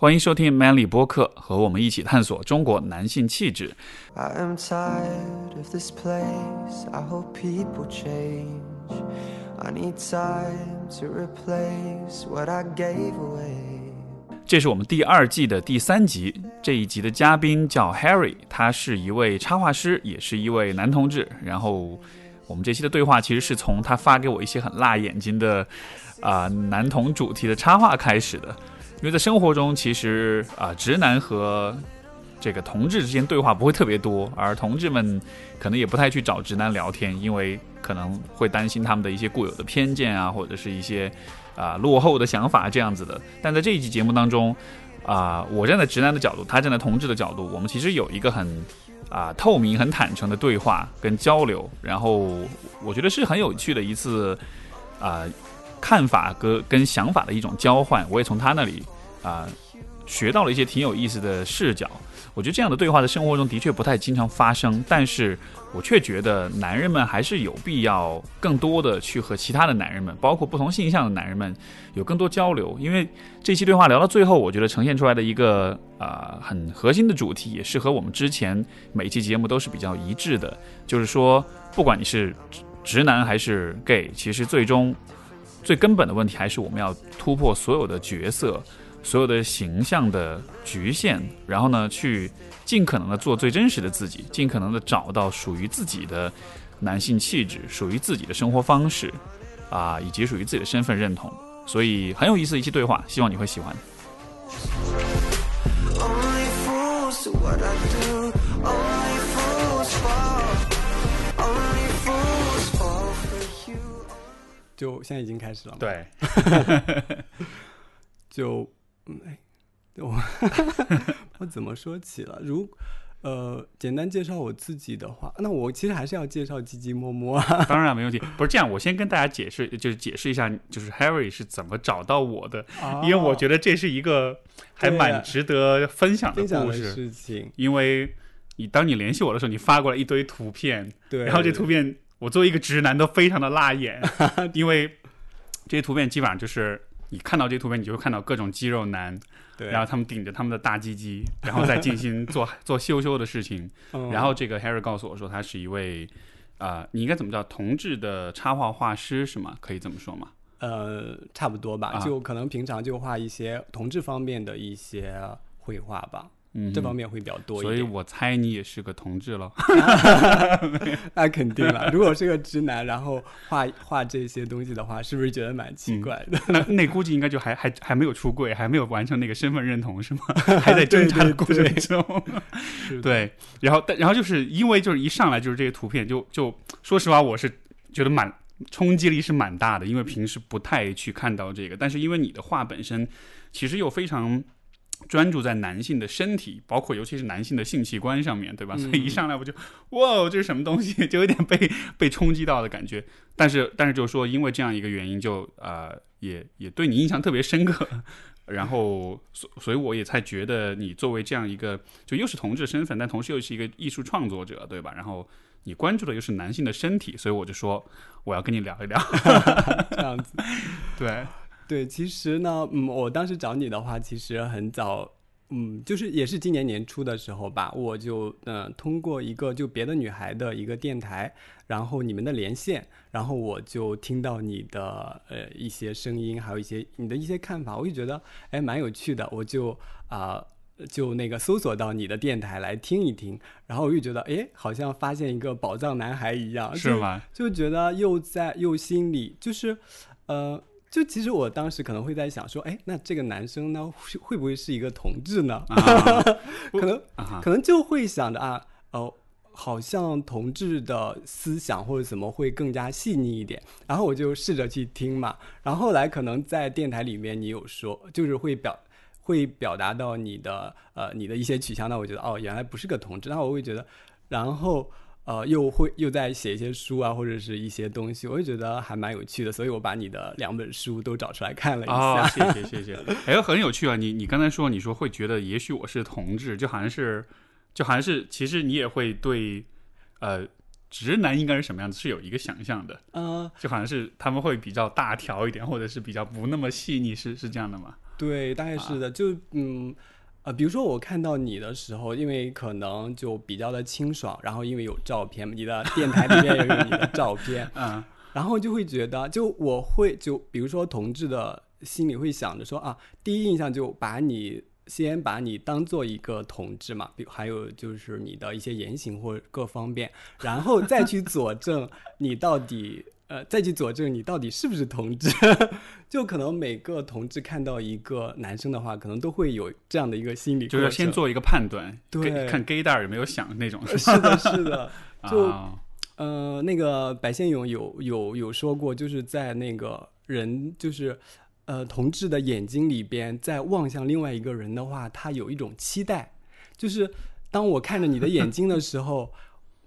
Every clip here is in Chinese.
欢迎收听 Manly 播客，和我们一起探索中国男性气质。I am tired of this place. I hope people change. I need time to replace what I gave away. 这是我们第二季的第三集，这一集的嘉宾叫 Harry，他是一位插画师，也是一位男同志。然后我们这期的对话其实是从他发给我一些很辣眼睛的啊、男同主题的插画开始的。因为在生活中，其实啊、直男和这个同志之间对话不会特别多，而同志们可能也不太去找直男聊天，因为可能会担心他们的一些固有的偏见啊，或者是一些啊、落后的想法这样子的。但在这一期节目当中，啊、我站在直男的角度，他站在同志的角度，我们其实有一个很啊、透明、很坦诚的对话跟交流，然后我觉得是很有趣的一次啊、看法跟跟想法的一种交换。我也从他那里啊、学到了一些挺有意思的视角。我觉得这样的对话在生活中的确不太经常发生，但是我却觉得男人们还是有必要更多的去和其他的男人们，包括不同性向的男人们有更多交流。因为这期对话聊到最后，我觉得呈现出来的一个啊、很核心的主题，也是和我们之前每一期节目都是比较一致的，就是说，不管你是直男还是 gay，其实最终最根本的问题还是我们要突破所有的角色。所有的形象的局限，然后呢，去尽可能的做最真实的自己，尽可能的找到属于自己的男性气质，属于自己的生活方式，啊，以及属于自己的身份认同。所以很有意思的一期对话，希望你会喜欢。Only fools what I do. Only fools fall. 就现在已经开始了吗？，对，就嗯，哎，我 我怎么说起了？如呃，简单介绍我自己的话，那我其实还是要介绍鸡鸡摸摸啊。当然没问题。不是这样，我先跟大家解释，就是解释一下，就是 Harry 是怎么找到我的，因为我觉得得这是一个还蛮值得分享的分享的故事。事情，因为你当你联系我的时候，你发过来一堆图片，对，然后这图片我作为一个直男都非常的辣眼 因为这些图片基本上就是你看到这些图片，你就会看到各种肌肉男，对，然后他们顶着他们的大鸡鸡，然后再进行做 做羞羞的事情。嗯然后这个 Harry 告诉我说，他是一位啊、呃你应该怎么叫同志的插画画师是吗？可以这么说吗？呃，差不多吧，啊就可能平常就画一些同志方面的一些绘画吧，嗯，这方面会比较多一所以。我猜你也是个同志了。那肯定了，如果是个直男，然后画画这些东西的话，是不是觉得蛮奇怪的？那那估计应该就还还还没有出柜，还没有完成那个身份认同是吗？还在挣扎的过程中。对，然后但然后就是因为就是一上来就是这些图片，就就说实话，我是觉得蛮冲击力是蛮大的，因为平时不太去看到这个，但是因为你的画本身其实又非常。专注在男性的身体，包括尤其是男性的性器官上面，对吧？嗯所以一上来我就，哇，这是什么东西？就有点被被冲击到的感觉。但是但是就是说，因为这样一个原因就，呃也也对你印象特别深刻。然后所所以我也才觉得你作为这样一个就又是同志身份，但同时又是一个艺术创作者，对吧？然后你关注的又是男性的身体，所以我就说我要跟你聊一聊。这样子。对，对，其实呢，嗯，我当时找你的话，其实很早，嗯，就是也是今年年初的时候吧，我就嗯、呃通过一个就别的女孩的一个电台，然后你们的连线，然后我就听到你的呃一些声音，还有一些你的一些看法，我就觉得哎蛮有趣的，我就啊。就那个搜索到你的电台来听一听，然后我就觉得，哎，好像发现一个宝藏男孩一样，是吗？就觉得又在又心里就是，呃，就其实我当时可能会在想说，哎，那这个男生呢，会会不会是一个同志呢？啊 可能 啊可能就会想着啊，哦。好像同志的思想或者怎么会更加细腻一点，然后我就试着去听嘛，然后后来可能在电台里面你有说，就是会表会表达到你的呃你的一些取向，那我觉得哦原来不是个同志，那我会觉得，然后呃又会又在写一些书啊或者是一些东西，我就觉得还蛮有趣的，所以我把你的两本书都找出来看了一哦下。谢谢谢谢。哎，很有趣啊！你你刚才说，你说会觉得也许我是同志，就好像是，就好像是，其实你也会对，呃，直男应该是什么样子是有一个想象的，呃，就好像是他们会比较大条一点，或者是比较不那么细腻，是是这样的吗？对，大概是的，就嗯。呃，比如说我看到你的时候，因为可能就比较的清爽，然后因为有照片，你的电台里面也有你的照片，嗯，然后就会觉得，就我会就比如说同志的心里会想着说啊，第一印象就把你先把你当做一个同志嘛，比还有就是你的一些言行或各方面，然后再去佐证你到底。呃，再去佐证你到底是不是同志，就可能每个同志看到一个男生的话，可能都会有这样的一个心理，就是要先做一个判断，对，看 gay 蛋有没有想那种，是的，是的，就呃，那个白先勇有有有说过，就是在那个人就是呃同志的眼睛里边，在望向另外一个人的话，他有一种期待，就是当我看着你的眼睛的时候。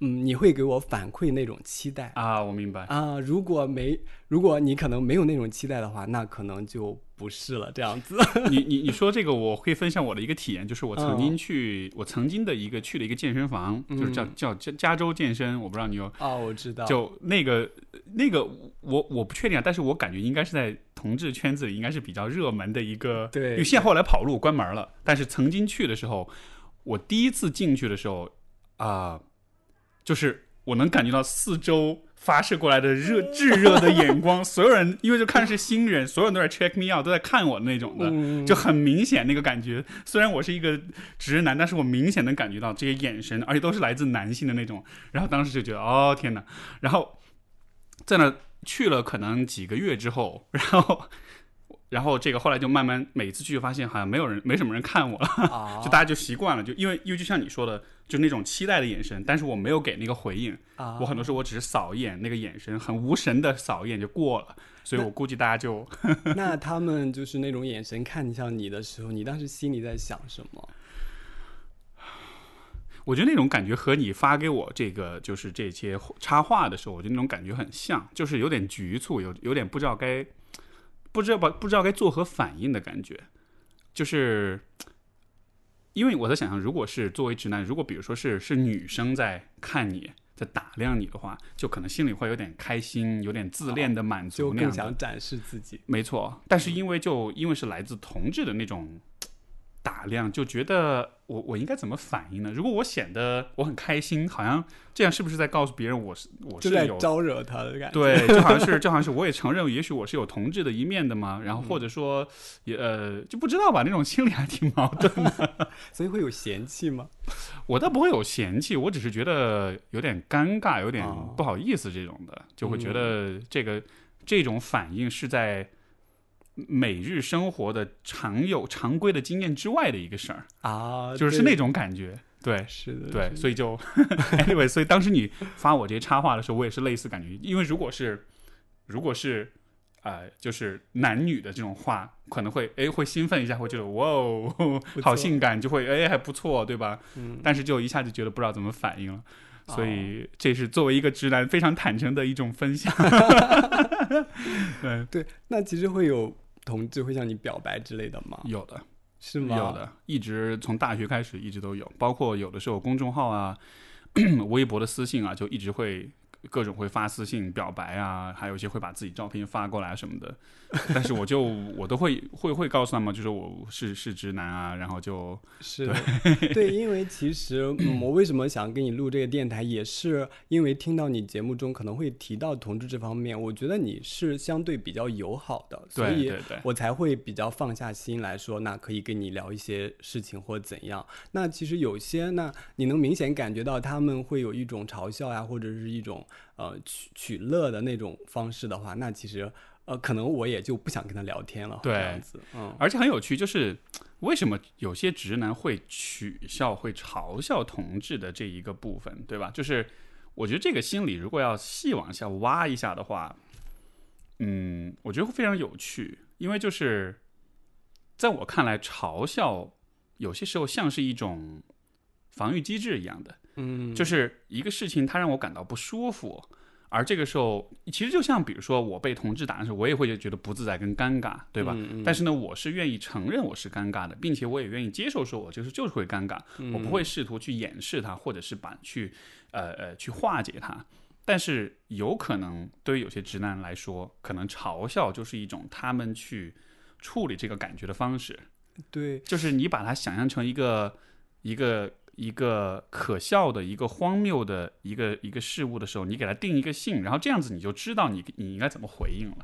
嗯，你会给我反馈那种期待啊？我明白啊。如果没，如果你可能没有那种期待的话，那可能就不是了。这样子，你你你说这个，我会分享我的一个体验，就是我曾经去，我曾经的一个去了一个健身房，就是叫叫加加州健身，我不知道你有啊？我知道，就那个那个，我我不确定啊，但是我感觉应该是在同志圈子里应该是比较热门的一个，对，因为现在后来跑路关门了，但是曾经去的时候，我第一次进去的时候啊。就是我能感觉到四周发射过来的热炙热的眼光，所有人因为就看是新人，所有人都在 check me out，都在看我那种的，就很明显那个感觉。虽然我是一个直男，但是我明显能感觉到这些眼神，而且都是来自男性的那种。然后当时就觉得，哦天哪！然后在那去了可能几个月之后，然后。然后这个后来就慢慢每次去就发现好像没有人没什么人看我了，就大家就习惯了，就因为因为就像你说的，就那种期待的眼神，但是我没有给那个回应，我很多时候我只是扫一眼那个眼神，很无神的扫一眼就过了，所以我估计大家就 那他们就是那种眼神看向你的时候，你当时心里在想什么？我觉得那种感觉和你发给我这个就是这些插画的时候，我觉得那种感觉很像，就是有点局促，有有点不知道该。不知道不不知道该作何反应的感觉，就是因为我在想象，如果是作为直男，如果比如说是是女生在看你在打量你的话，就可能心里会有点开心，有点自恋的满足，就更想展示自己。没错，但是因为就因为是来自同志的那种。打量就觉得我我应该怎么反应呢？如果我显得我很开心，好像这样是不是在告诉别人我是我是有招惹他的感觉？对，就好像是 就好像是我也承认，也许我是有同志的一面的嘛。然后或者说也呃就不知道吧，那种心理还挺矛盾的。所以会有嫌弃吗？我倒不会有嫌弃，我只是觉得有点尴尬，有点不好意思这种的，就会觉得这个这种反应是在。每日生活的常有常规的经验之外的一个事儿啊，就是那种感觉，对，是的，对，所以就，anyway，所以当时你发我这些插画的时候，我也是类似感觉，因为如果是，如果是，呃，就是男女的这种画，可能会，哎，会兴奋一下，会觉得，哇哦，好性感，就会，哎，还不错，对吧？嗯，但是就一下就觉得不知道怎么反应了，所以这是作为一个直男非常坦诚的一种分享。对对，那其实会有。同志会向你表白之类的吗？有的，是吗？有的，一直从大学开始一直都有，包括有的时候公众号啊、微博的私信啊，就一直会。各种会发私信表白啊，还有一些会把自己照片发过来什么的，但是我就我都会会会告诉他们，就是我是是直男啊，然后就是对，因为其实我为什么想跟你录这个电台，也是因为听到你节目中可能会提到同志这方面，我觉得你是相对比较友好的，所以我才会比较放下心来说，那可以跟你聊一些事情或怎样。那其实有些那你能明显感觉到他们会有一种嘲笑呀，或者是一种。呃，取取乐的那种方式的话，那其实呃，可能我也就不想跟他聊天了。对，这样子，嗯，而且很有趣，就是为什么有些直男会取笑、会嘲笑同志的这一个部分，对吧？就是我觉得这个心理如果要细往下挖一下的话，嗯，我觉得会非常有趣，因为就是在我看来，嘲笑有些时候像是一种防御机制一样的。嗯，就是一个事情，它让我感到不舒服，而这个时候，其实就像比如说我被同志打的时候，我也会觉得不自在跟尴尬，对吧？但是呢，我是愿意承认我是尴尬的，并且我也愿意接受说我就是就是会尴尬，我不会试图去掩饰它，或者是把去呃呃去化解它。但是有可能对于有些直男来说，可能嘲笑就是一种他们去处理这个感觉的方式，对，就是你把它想象成一个一个一个可笑的一个荒谬的一个一个事物的时候，你给他定一个性，然后这样子你就知道你你应该怎么回应了。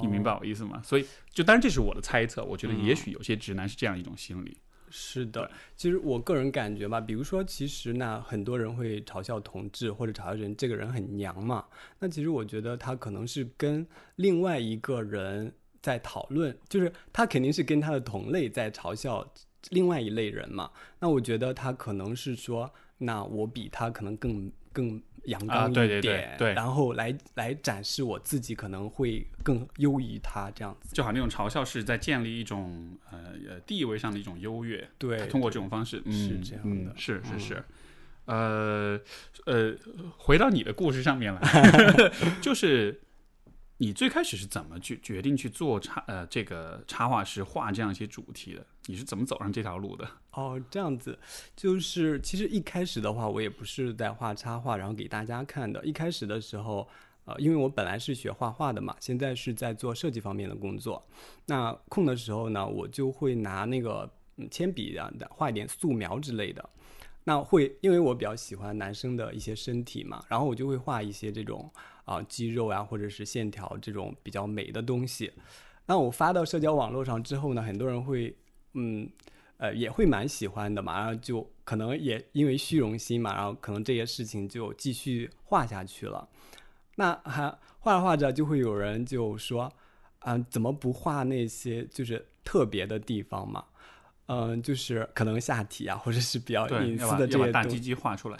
你明白哦？我意思吗？所以就当然这是我的猜测，我觉得嗯也许有些直男是这样一种心理。是的，其实我个人感觉吧，比如说，其实那很多人会嘲笑同志或者嘲笑人这个人很娘嘛，那其实我觉得他可能是跟另外一个人在讨论，就是他肯定是跟他的同类在嘲笑另外一类人嘛。那我觉得他可能是说，那我比他可能更更阳啊刚一对对对点，对然后来来展示我自己可能会更优于他这样子。就好像那种嘲笑是在建立一种呃呃地位上的一种优越，对，通过这种方式，嗯、是这样的嗯是是嗯是，呃呃，回到你的故事上面来，就是你最开始是怎么去决定去做插呃这个插画师画这样一些主题的？你是怎么走上这条路的？哦，这样子，就是其实一开始的话，我也不是在画插画，然后给大家看的。一开始的时候，呃，因为我本来是学画画的嘛，现在是在做设计方面的工作。那空的时候呢，我就会拿那个嗯铅笔啊，画一点素描之类的。那会，因为我比较喜欢男生的一些身体嘛，然后我就会画一些这种啊、肌肉啊，或者是线条这种比较美的东西。那我发到社交网络上之后呢，很多人会嗯呃也会蛮喜欢的嘛，然后就可能也因为虚荣心嘛，然后可能这些事情就继续画下去了。那还画着画着就会有人就说啊、怎么不画那些就是特别的地方嘛？嗯、就是可能下体啊，或者是比较，隐私的这把大鸡。鸡画出来。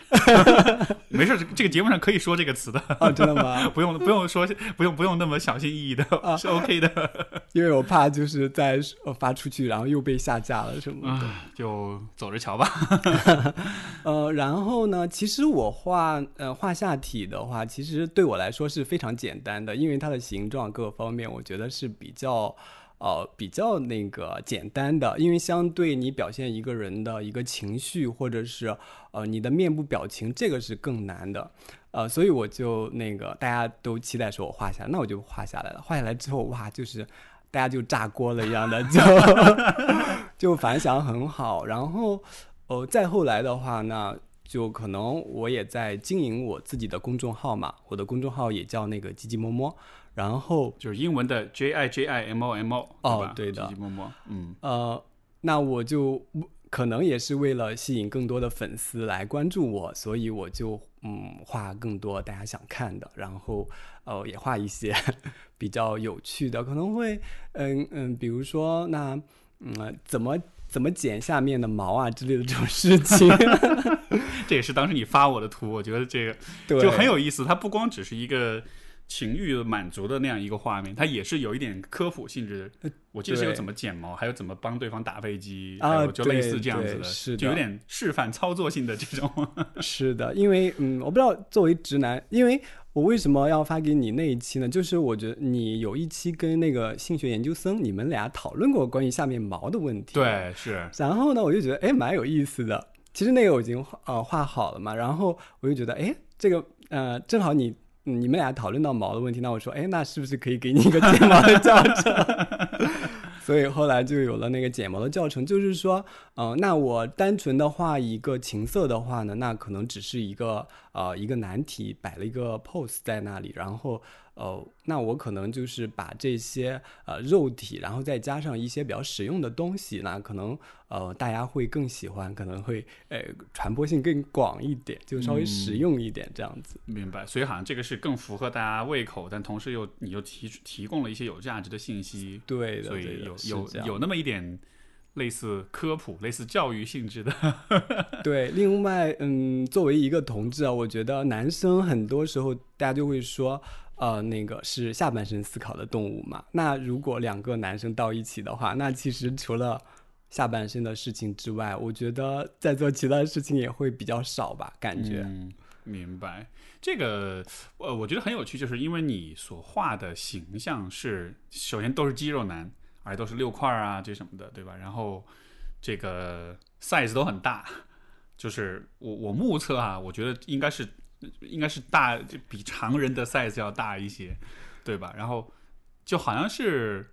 没事，这个节目上可以说这个词的，哦，真的吗？不用不用说，不用不用那么小心翼翼的，啊是 OK 的。因为我怕就是在呃发出去，然后又被下架了什么的。啊，就走着瞧吧。呃，然后呢，其实我画呃画下体的话，其实对我来说是非常简单的，因为它的形状各方面，我觉得是比较呃比较那个简单的，因为相对你表现一个人的一个情绪或者是呃你的面部表情，这个是更难的。呃，所以我就那个大家都期待说我画下来，那我就画下来了。画下来之后，哇，就是大家就炸锅了一样的，就就反响很好。然后，呃，再后来的话，呢就可能我也在经营我自己的公众号嘛，我的公众号也叫那个唧唧摸摸。然后，就是英文的 J I J I M O M O，哦对的。唧唧摸摸，嗯，呃，那我就可能也是为了吸引更多的粉丝来关注我，所以我就嗯画更多大家想看的，然后呃也画一些 比较有趣的，可能会嗯嗯，比如说那嗯怎么怎么剪下面的毛啊之类的这种事情，这也是当时你发我的图，我觉得这个对，就很有意思。它不光只是一个情欲满足的那样一个画面，它也是有一点科普性质的。我记得是有怎么剪毛，还有怎么帮对方打飞机，啊还有就类似这样子的，是的就有点示范操作性的这种。是的，因为嗯，我不知道作为直男，因为我为什么要发给你那一期呢？就是我觉得你有一期跟那个性学研究生，你们俩讨论过关于下面毛的问题。。对，是然后呢，我就觉得哎，蛮有意思的。其实那个我已经画呃画好了嘛，然后我就觉得哎，这个呃正好你。你们俩讨论到毛的问题，那我说，哎，那是不是可以给你一个剪毛的教程？所以后来就有了那个剪毛的教程，就是说，呃，那我单纯的画一个情色的话呢，那可能只是一个呃一个难题，摆了一个 pose 在那里，然后呃，那我可能就是把这些呃肉体，然后再加上一些比较实用的东西，那可能呃大家会更喜欢，可能会呃传播性更广一点，就稍微实用一点这样子。明白。所以好像这个是更符合大家胃口，但同时又你又提提供了一些有价值的信息，对的，所，以有有有那么一点类似科普、类似教育性质的。对，另外，嗯，作为一个同志啊，我觉得男生很多时候大家就会说，呃，那个是下半身思考的动物嘛。那如果两个男生到一起的话，那其实除了下半身的事情之外，我觉得在做其他事情也会比较少吧，感觉。嗯，明白。这个呃，我觉得很有趣，就是因为你所画的形象是，首先都是肌肉男，而且都是六块啊这什么的，对吧？然后这个 size 都很大，就是我我目测啊，我觉得应该是应该是大，就比常人的 size 要大一些，对吧？然后就好像是。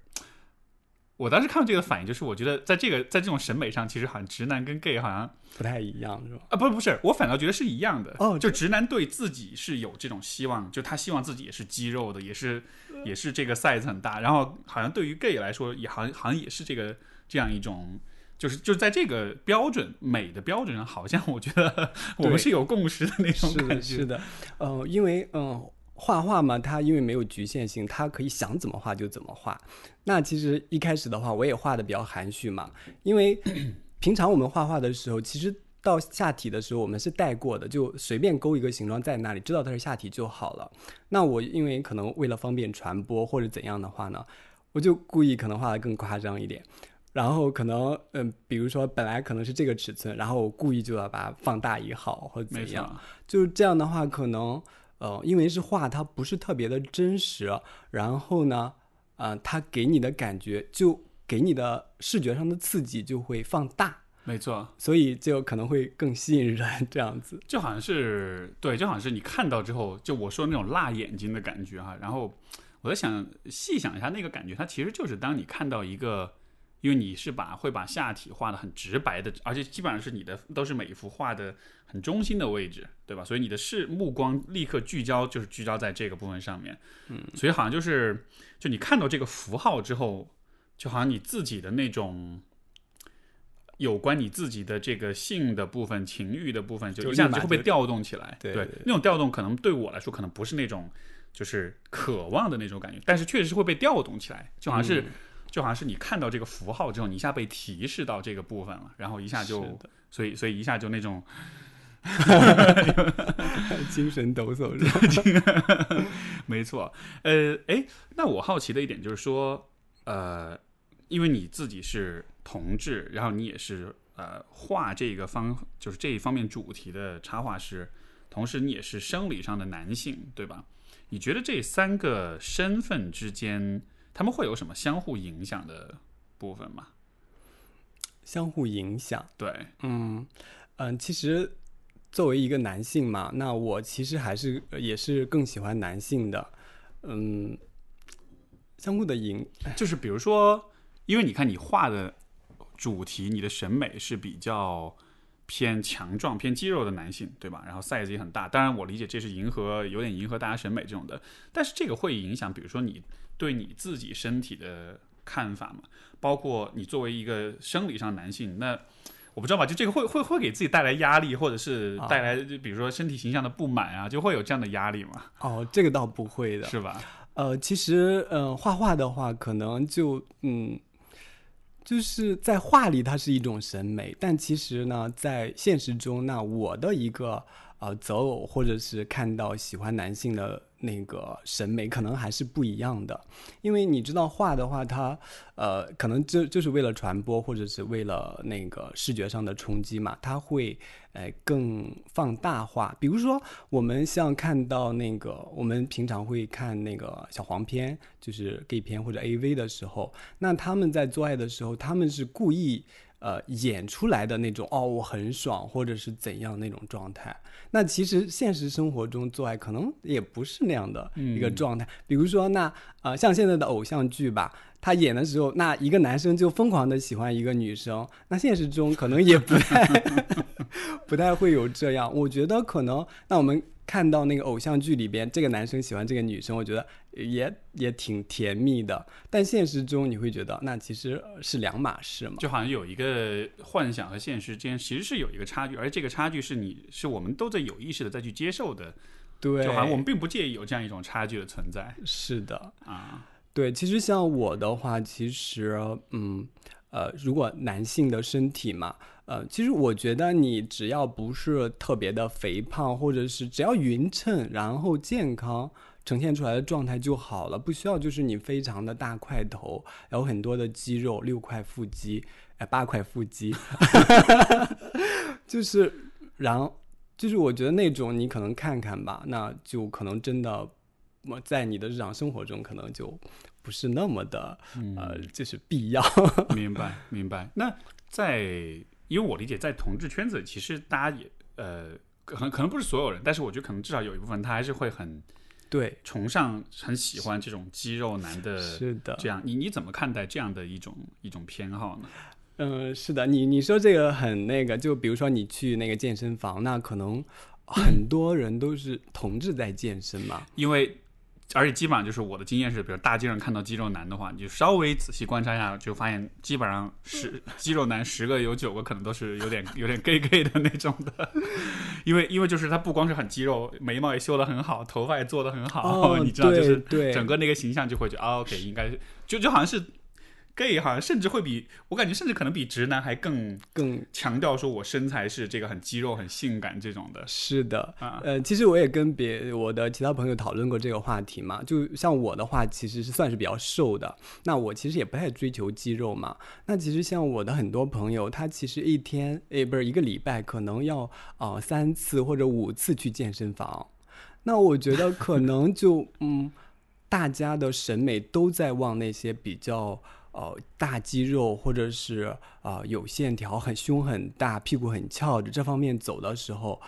我当时看到这个反应，就是我觉得在这个在这种审美上，其实好像直男跟 gay 好像不太一样，是吧？啊，不不是，我反倒觉得是一样的。哦就直男对自己是有这种希望，就他希望自己也是肌肉的，也是也是这个 size 很大。然后好像对于 gay 来说，也好像好像也是这个这样一种，就是就在这个标准美的标准上，好像我觉得 我们是有共识的那种是的，感觉。是的，呃，因为嗯、画画嘛，它因为没有局限性，它可以想怎么画就怎么画。那其实一开始的话，我也画的比较含蓄嘛，因为 平常我们画画的时候，其实到下体的时候我们是带过的，就随便勾一个形状在那里，知道它是下体就好了。那我因为可能为了方便传播或者怎样的话呢，我就故意可能画的更夸张一点。然后可能，嗯、比如说本来可能是这个尺寸，然后我故意就要把它放大一号或者没怎样，就是这样的话，可能呃，因为是画，它不是特别的真实，然后呢，呃，它给你的感觉就给你的视觉上的刺激就会放大，没错，所以就可能会更吸引人这样子。就好像是对，就好像是你看到之后，就我说那种辣眼睛的感觉哈。然后我在想细想一下那个感觉，它其实就是当你看到一个，因为你是把会把下体画的很直白的，而且基本上是你的都是每一幅画的很中心的位置，对吧？所以你的视目光立刻聚焦，就是聚焦在这个部分上面。嗯，所以好像就是就你看到这个符号之后，就好像你自己的那种。有关你自己的这个性的部分、情欲的部分，就就一下就子就会被调动起来。对那种调动可能对我来说，可能不是那种就是渴望的那种感觉，但是确实是会被调动起来，就好像是、嗯就好像是你看到这个符号之后，你一下被提示到这个部分了，然后一下就所以所以一下就那种 精神抖擞是吧？没错，呃，哎，那我好奇的一点就是说，呃，因为你自己是同志，然后你也是呃画这个方就是这一方面主题的插画师，同时你也是生理上的男性，对吧？你觉得这三个身份之间，他们会有什么相互影响的部分吗？相互影响。对，嗯嗯，其实作为一个男性嘛，那我其实还是呃也是更喜欢男性的。嗯，相互的影就是比如说，因为你看你画的主题，你的审美是比较偏强壮、偏肌肉的男性，对吧？然后 size 也很大。当然，我理解这是迎合，有点迎合大家审美这种的。但是这个会影响，比如说你对你自己身体的看法嘛？包括你作为一个生理上男性，那我不知道吧？就这个会会会给自己带来压力，或者是带来就比如说身体形象的不满啊，就会有这样的压力嘛？哦，这个倒不会的。是吧？呃，其实呃，画画的话，可能就嗯，就是在画里它是一种审美，但其实呢，在现实中，那我的一个呃择偶或者是看到喜欢男性的那个审美，可能还是不一样的。因为你知道画的话，它呃可能就就是为了传播，或者是为了那个视觉上的冲击嘛，它会呃更放大化。比如说，我们像看到那个，我们平常会看那个小黄片，就是 gay 片或者 AV 的时候，那他们在做爱的时候，他们是故意。呃，演出来的那种哦，我很爽，或者是怎样那种状态。那其实现实生活中做爱可能也不是那样的一个状态。比如说那，呃，像现在的偶像剧吧，他演的时候，那一个男生就疯狂的喜欢一个女生，那现实中可能也不太 不太会有这样。我觉得可能，那我们看到那个偶像剧里边，这个男生喜欢这个女生，我觉得也也挺甜蜜的。但现实中你会觉得，那其实是两码事嘛。就好像有一个幻想和现实之间其实是有一个差距，而这个差距是你是我们都在有意识的再去接受的，对，就好像我们并不介意有这样一种差距的存在是的。啊。对，其实像我的话，其实嗯呃，如果男性的身体嘛，呃，其实我觉得你只要不是特别的肥胖，或者是只要匀称，然后健康。呈现出来的状态就好了，不需要就是你非常的大块头，有很多的肌肉，六块腹肌，哎，八块腹肌，就是，然后就是我觉得那种你可能看看吧，那就可能真的，我在你的日常生活中可能就不是那么的，呃，就是必要。明白，明白。那在，因为我理解，在同志圈子，其实大家也呃，可能可能不是所有人，但是我觉得可能至少有一部分他还是会很对，崇尚、很喜欢这种肌肉男的是的，这样。你你怎么看待这样的一种一种偏好呢？嗯，是的，你你说这个很那个，就比如说你去那个健身房，那可能很多人都是同志在健身嘛，因为。而且基本上就是我的经验是，比如大街上看到肌肉男的话，你就稍微仔细观察一下，就发现基本上十肌肉男十个有九个可能都是有点有点 gay gay 的那种的，因为因为就是他不光是很肌肉，眉毛也修得很好，头发也做得很好，你知道就是整个那个形象就会觉得 OK 应该就就好像是。Gay 好像甚至会比我感觉，甚至可能比直男还更更强调说，我身材是这个很肌肉、很性感这种的。是的，啊，呃，其实我也跟别我的其他朋友讨论过这个话题嘛。就像我的话，其实是算是比较瘦的。那我其实也不太追求肌肉嘛。那其实像我的很多朋友，他其实一天诶，不是一个礼拜，可能要啊三次或者五次去健身房。那我觉得可能就嗯，大家的审美都在往那些比较。呃，大肌肉或者是啊有线条、很胸很大、屁股很翘的这方面走的时候，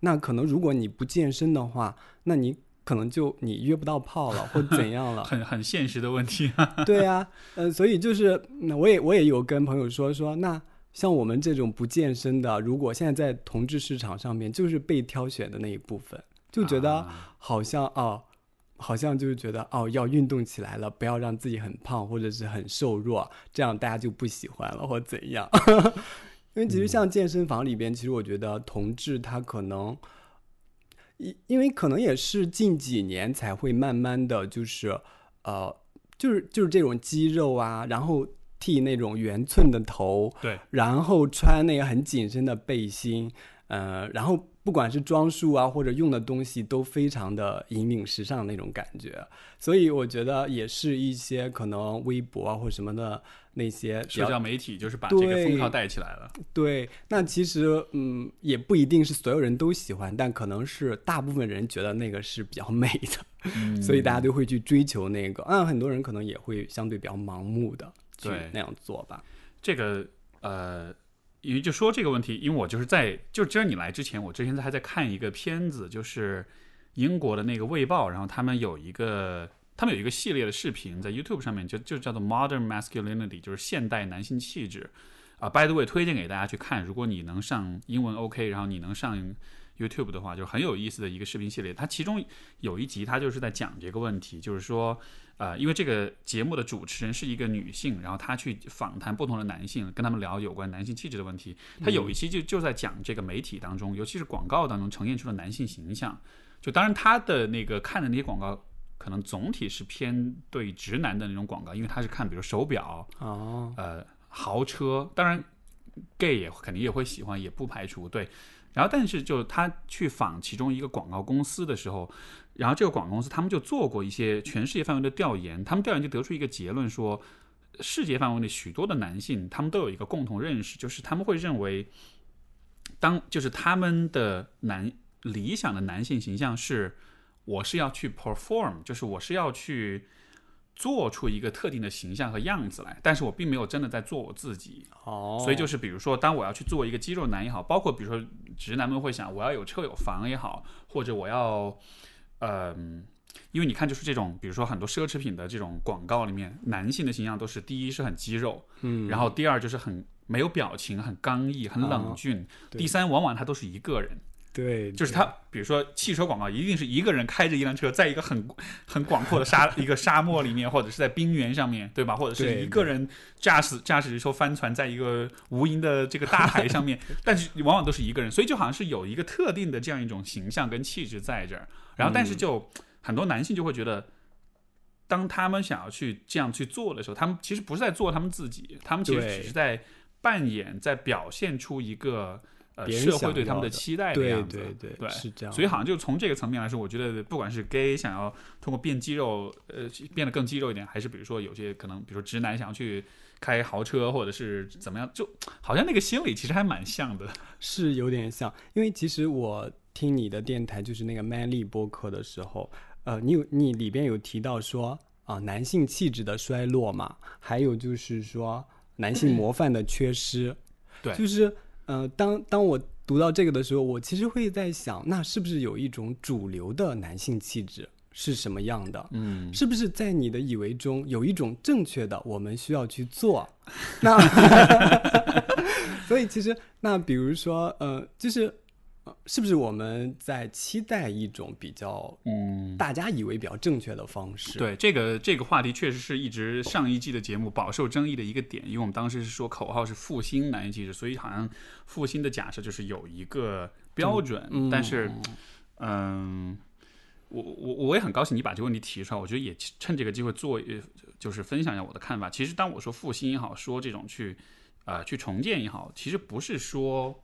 那可能如果你不健身的话，那你可能就你约不到炮了，或怎样了？很很现实的问题。对呀，嗯，所以就是那我也我也有跟朋友说说，那像我们这种不健身的，如果现在在同志市场上面就是被挑选的那一部分，就觉得好像啊。好像就是觉得哦，要运动起来了，不要让自己很胖或者是很瘦弱，这样大家就不喜欢了或怎样。因为其实像健身房里边，其实我觉得同志他可能，因因为可能也是近几年才会慢慢的就是呃，就是就是这种肌肉啊，然后剃那种圆寸的头，对，然后穿那个很紧身的背心，呃，然后。不管是装束啊，或者用的东西，都非常的引领时尚那种感觉，所以我觉得也是一些可能微博啊或什么的那些社交媒体，就是把这个风潮带起来了。对，那其实嗯，也不一定是所有人都喜欢，但可能是大部分人觉得那个是比较美的，所以大家都会去追求那个。嗯，很多人可能也会相对比较盲目的去那样做吧。这个呃。因为就说这个问题，因为我就是在就今儿你来之前，我之前还在看一个片子，就是英国的那个《卫报》，然后他们有一个他们有一个系列的视频在 YouTube 上面，就就叫做 Modern Masculinity，就是现代男性气质啊。By the way，推荐给大家去看，如果你能上英文 OK，然后你能上 YouTube 的话，就很有意思的一个视频系列。它其中有一集，它就是在讲这个问题，就是说。呃，因为这个节目的主持人是一个女性，然后她去访谈不同的男性，跟他们聊有关男性气质的问题。她有一期就就在讲这个媒体当中，尤其是广告当中呈现出的男性形象。就当然她的那个看的那些广告，可能总体是偏对直男的那种广告，因为她是看比如手表哦，呃，豪车，当然 gay 也肯定也会喜欢，也不排除对。然后，但是就他去访其中一个广告公司的时候，然后这个广告公司他们就做过一些全世界范围的调研，他们调研就得出一个结论说，世界范围内许多的男性他们都有一个共同认识，就是他们会认为，当就是他们的男理想的男性形象是，我是要去 perform，就是我是要去。做出一个特定的形象和样子来，但是我并没有真的在做我自己。哦，所以就是比如说，当我要去做一个肌肉男也好，包括比如说直男们会想我要有车有房也好，或者我要，嗯，因为你看就是这种，比如说很多奢侈品的这种广告里面，男性的形象都是第一是很肌肉，嗯，然后第二就是很没有表情，很刚毅，很冷峻，第三往往他都是一个人。对，就是他，比如说汽车广告，一定是一个人开着一辆车，在一个很很广阔的沙一个沙漠里面，或者是在冰原上面对吧？或者是一个人驾驶驾驶一艘帆船，在一个无垠的这个大海上面，但是往往都是一个人，所以就好像是有一个特定的这样一种形象跟气质在这儿。然后，但是就很多男性就会觉得，当他们想要去这样去做的时候，他们其实不是在做他们自己，他们其实只是在扮演，在表现出一个。呃，社会对他们的期待的样子，对对对，是这样。所以好像就从这个层面来说，我觉得不管是 gay 想要通过变肌肉，呃，变得更肌肉一点，还是比如说有些可能，比如说直男想要去开豪车，或者是怎么样，就好像那个心理其实还蛮像的。是有点像，因为其实我听你的电台，就是那个 Man 力播客的时候，呃，你有你里边有提到说啊，男性气质的衰落嘛，还有就是说男性模范的缺失，对，就是。呃，当当我读到这个的时候，我其实会在想，那是不是有一种主流的男性气质是什么样的？嗯，是不是在你的以为中有一种正确的我们需要去做？那 所以其实那比如说呃，就是呃是不是我们在期待一种比较嗯，大家以为比较正确的方式？，对这个这个话题确实是一直上一季的节目饱受争议的一个点，因为我们当时是说口号是复兴男性气质，所以好像复兴的假设就是有一个标准，嗯但是嗯。我我我也很高兴你把这个问题提出来，我觉得也趁这个机会做，呃就是分享一下我的看法。其实当我说复兴也好，说这种去，呃，去重建也好，其实不是说，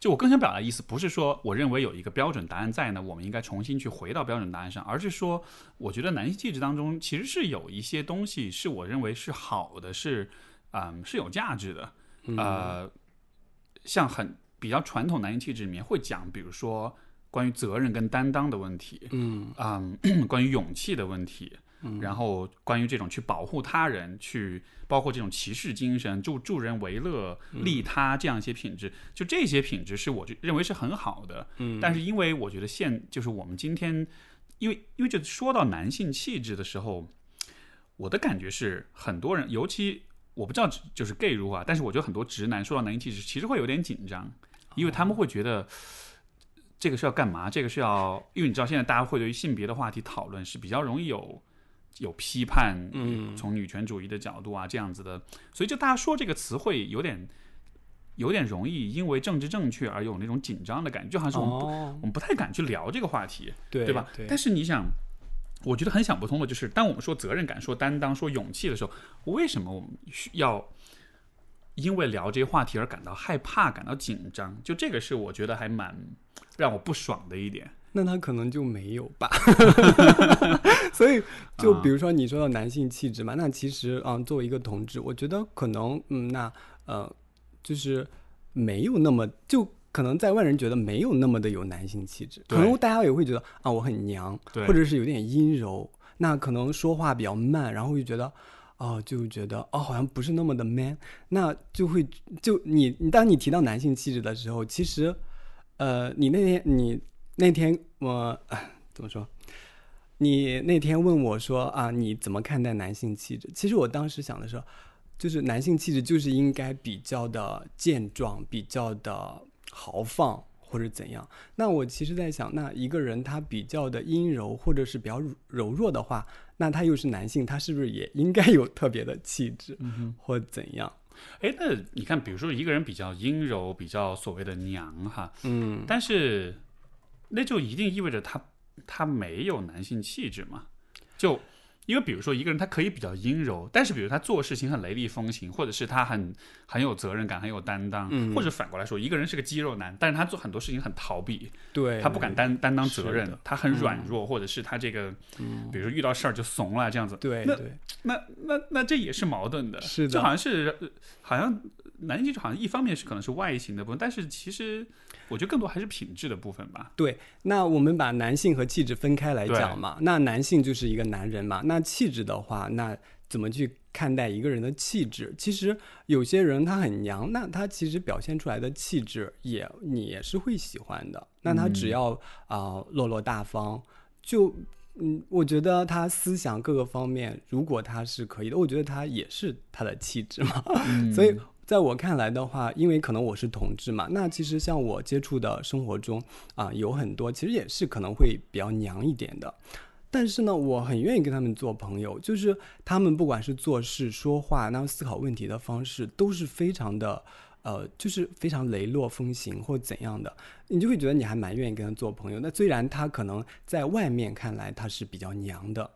就我更想表达的意思，不是说我认为有一个标准答案在呢，我们应该重新去回到标准答案上，而是说，我觉得男性气质当中其实是有一些东西是我认为是好的，是嗯是有价值的，呃，像很比较传统男性气质里面会讲，比如说关于责任跟担当的问题，嗯。嗯，关于勇气的问题，然后关于这种去保护他人，去包括这种骑士精神、助助人为乐、利他这样一些品质，就这些品质是我就认为是很好的。嗯但是因为我觉得现就是我们今天，因为因为就说到男性气质的时候，我的感觉是很多人，尤其我不知道就是 gay 如何啊，但是我觉得很多直男说到男性气质，其实会有点紧张，因为他们会觉得。这个是要干嘛？这个是要，因为你知道，现在大家会对于性别的话题讨论是比较容易有有批判，嗯从女权主义的角度啊这样子的，所以就大家说这个词汇有点有点容易因为政治正确而有那种紧张的感觉，就好像是我们不、哦我们不太敢去聊这个话题，对对吧？对，但是你想，我觉得很想不通的就是，当我们说责任感、说担当、说勇气的时候，为什么我们需要因为聊这些话题而感到害怕、感到紧张？就这个是我觉得还蛮让我不爽的一点。那他可能就没有吧。所以，就啊。比如说你说的男性气质嘛，那其实啊、作为一个同志，我觉得可能嗯，那呃，就是没有那么就。可能在外人觉得没有那么的有男性气质，可能大家也会觉得啊我很娘，对。或者是有点阴柔，那可能说话比较慢，然后就觉得哦就觉得哦好像不是那么的 man，那就会就你你当你提到男性气质的时候，其实呃你那天你那天我、哎怎么说？你那天问我说啊，你怎么看待男性气质？其实我当时想的是，就是男性气质就是应该比较的健壮，比较的豪放或者怎样。那我其实在想，那一个人他比较的阴柔或者是比较柔弱的话，那他又是男性，他是不是也应该有特别的气质，或怎样？哎，那你看，比如说一个人比较阴柔，比较所谓的娘哈，嗯，但是那就一定意味着他他没有男性气质嘛？就因为比如说一个人他可以比较阴柔，但是比如他做事情很雷厉风行，或者是他很很有责任感、很有担当，嗯或者反过来说，一个人是个肌肉男，但是他做很多事情很逃避，对，他不敢担担当责任他很软弱，或者是他这个，比如说遇到事儿就怂了这样子。那对对，那那那这也是矛盾的，是的就好像是呃好像男性气质好像一方面是可能是外形的部分，但是其实我觉得更多还是品质的部分吧。对，那我们把男性和气质分开来讲嘛。那男性就是一个男人嘛，那气质的话，那怎么去看待一个人的气质？其实有些人他很娘，那他其实表现出来的气质也你也是会喜欢的。那他只要啊、落落大方，就嗯，我觉得他思想各个方面，如果他是可以的，我觉得他也是他的气质嘛。所以在我看来的话，因为可能我是同志嘛，那其实像我接触的生活中啊、有很多其实也是可能会比较娘一点的。但是呢，我很愿意跟他们做朋友，就是他们不管是做事、说话，那思考问题的方式，都是非常的，呃，就是非常雷落风行或怎样的，你就会觉得你还蛮愿意跟他做朋友。那虽然他可能在外面看来他是比较娘的，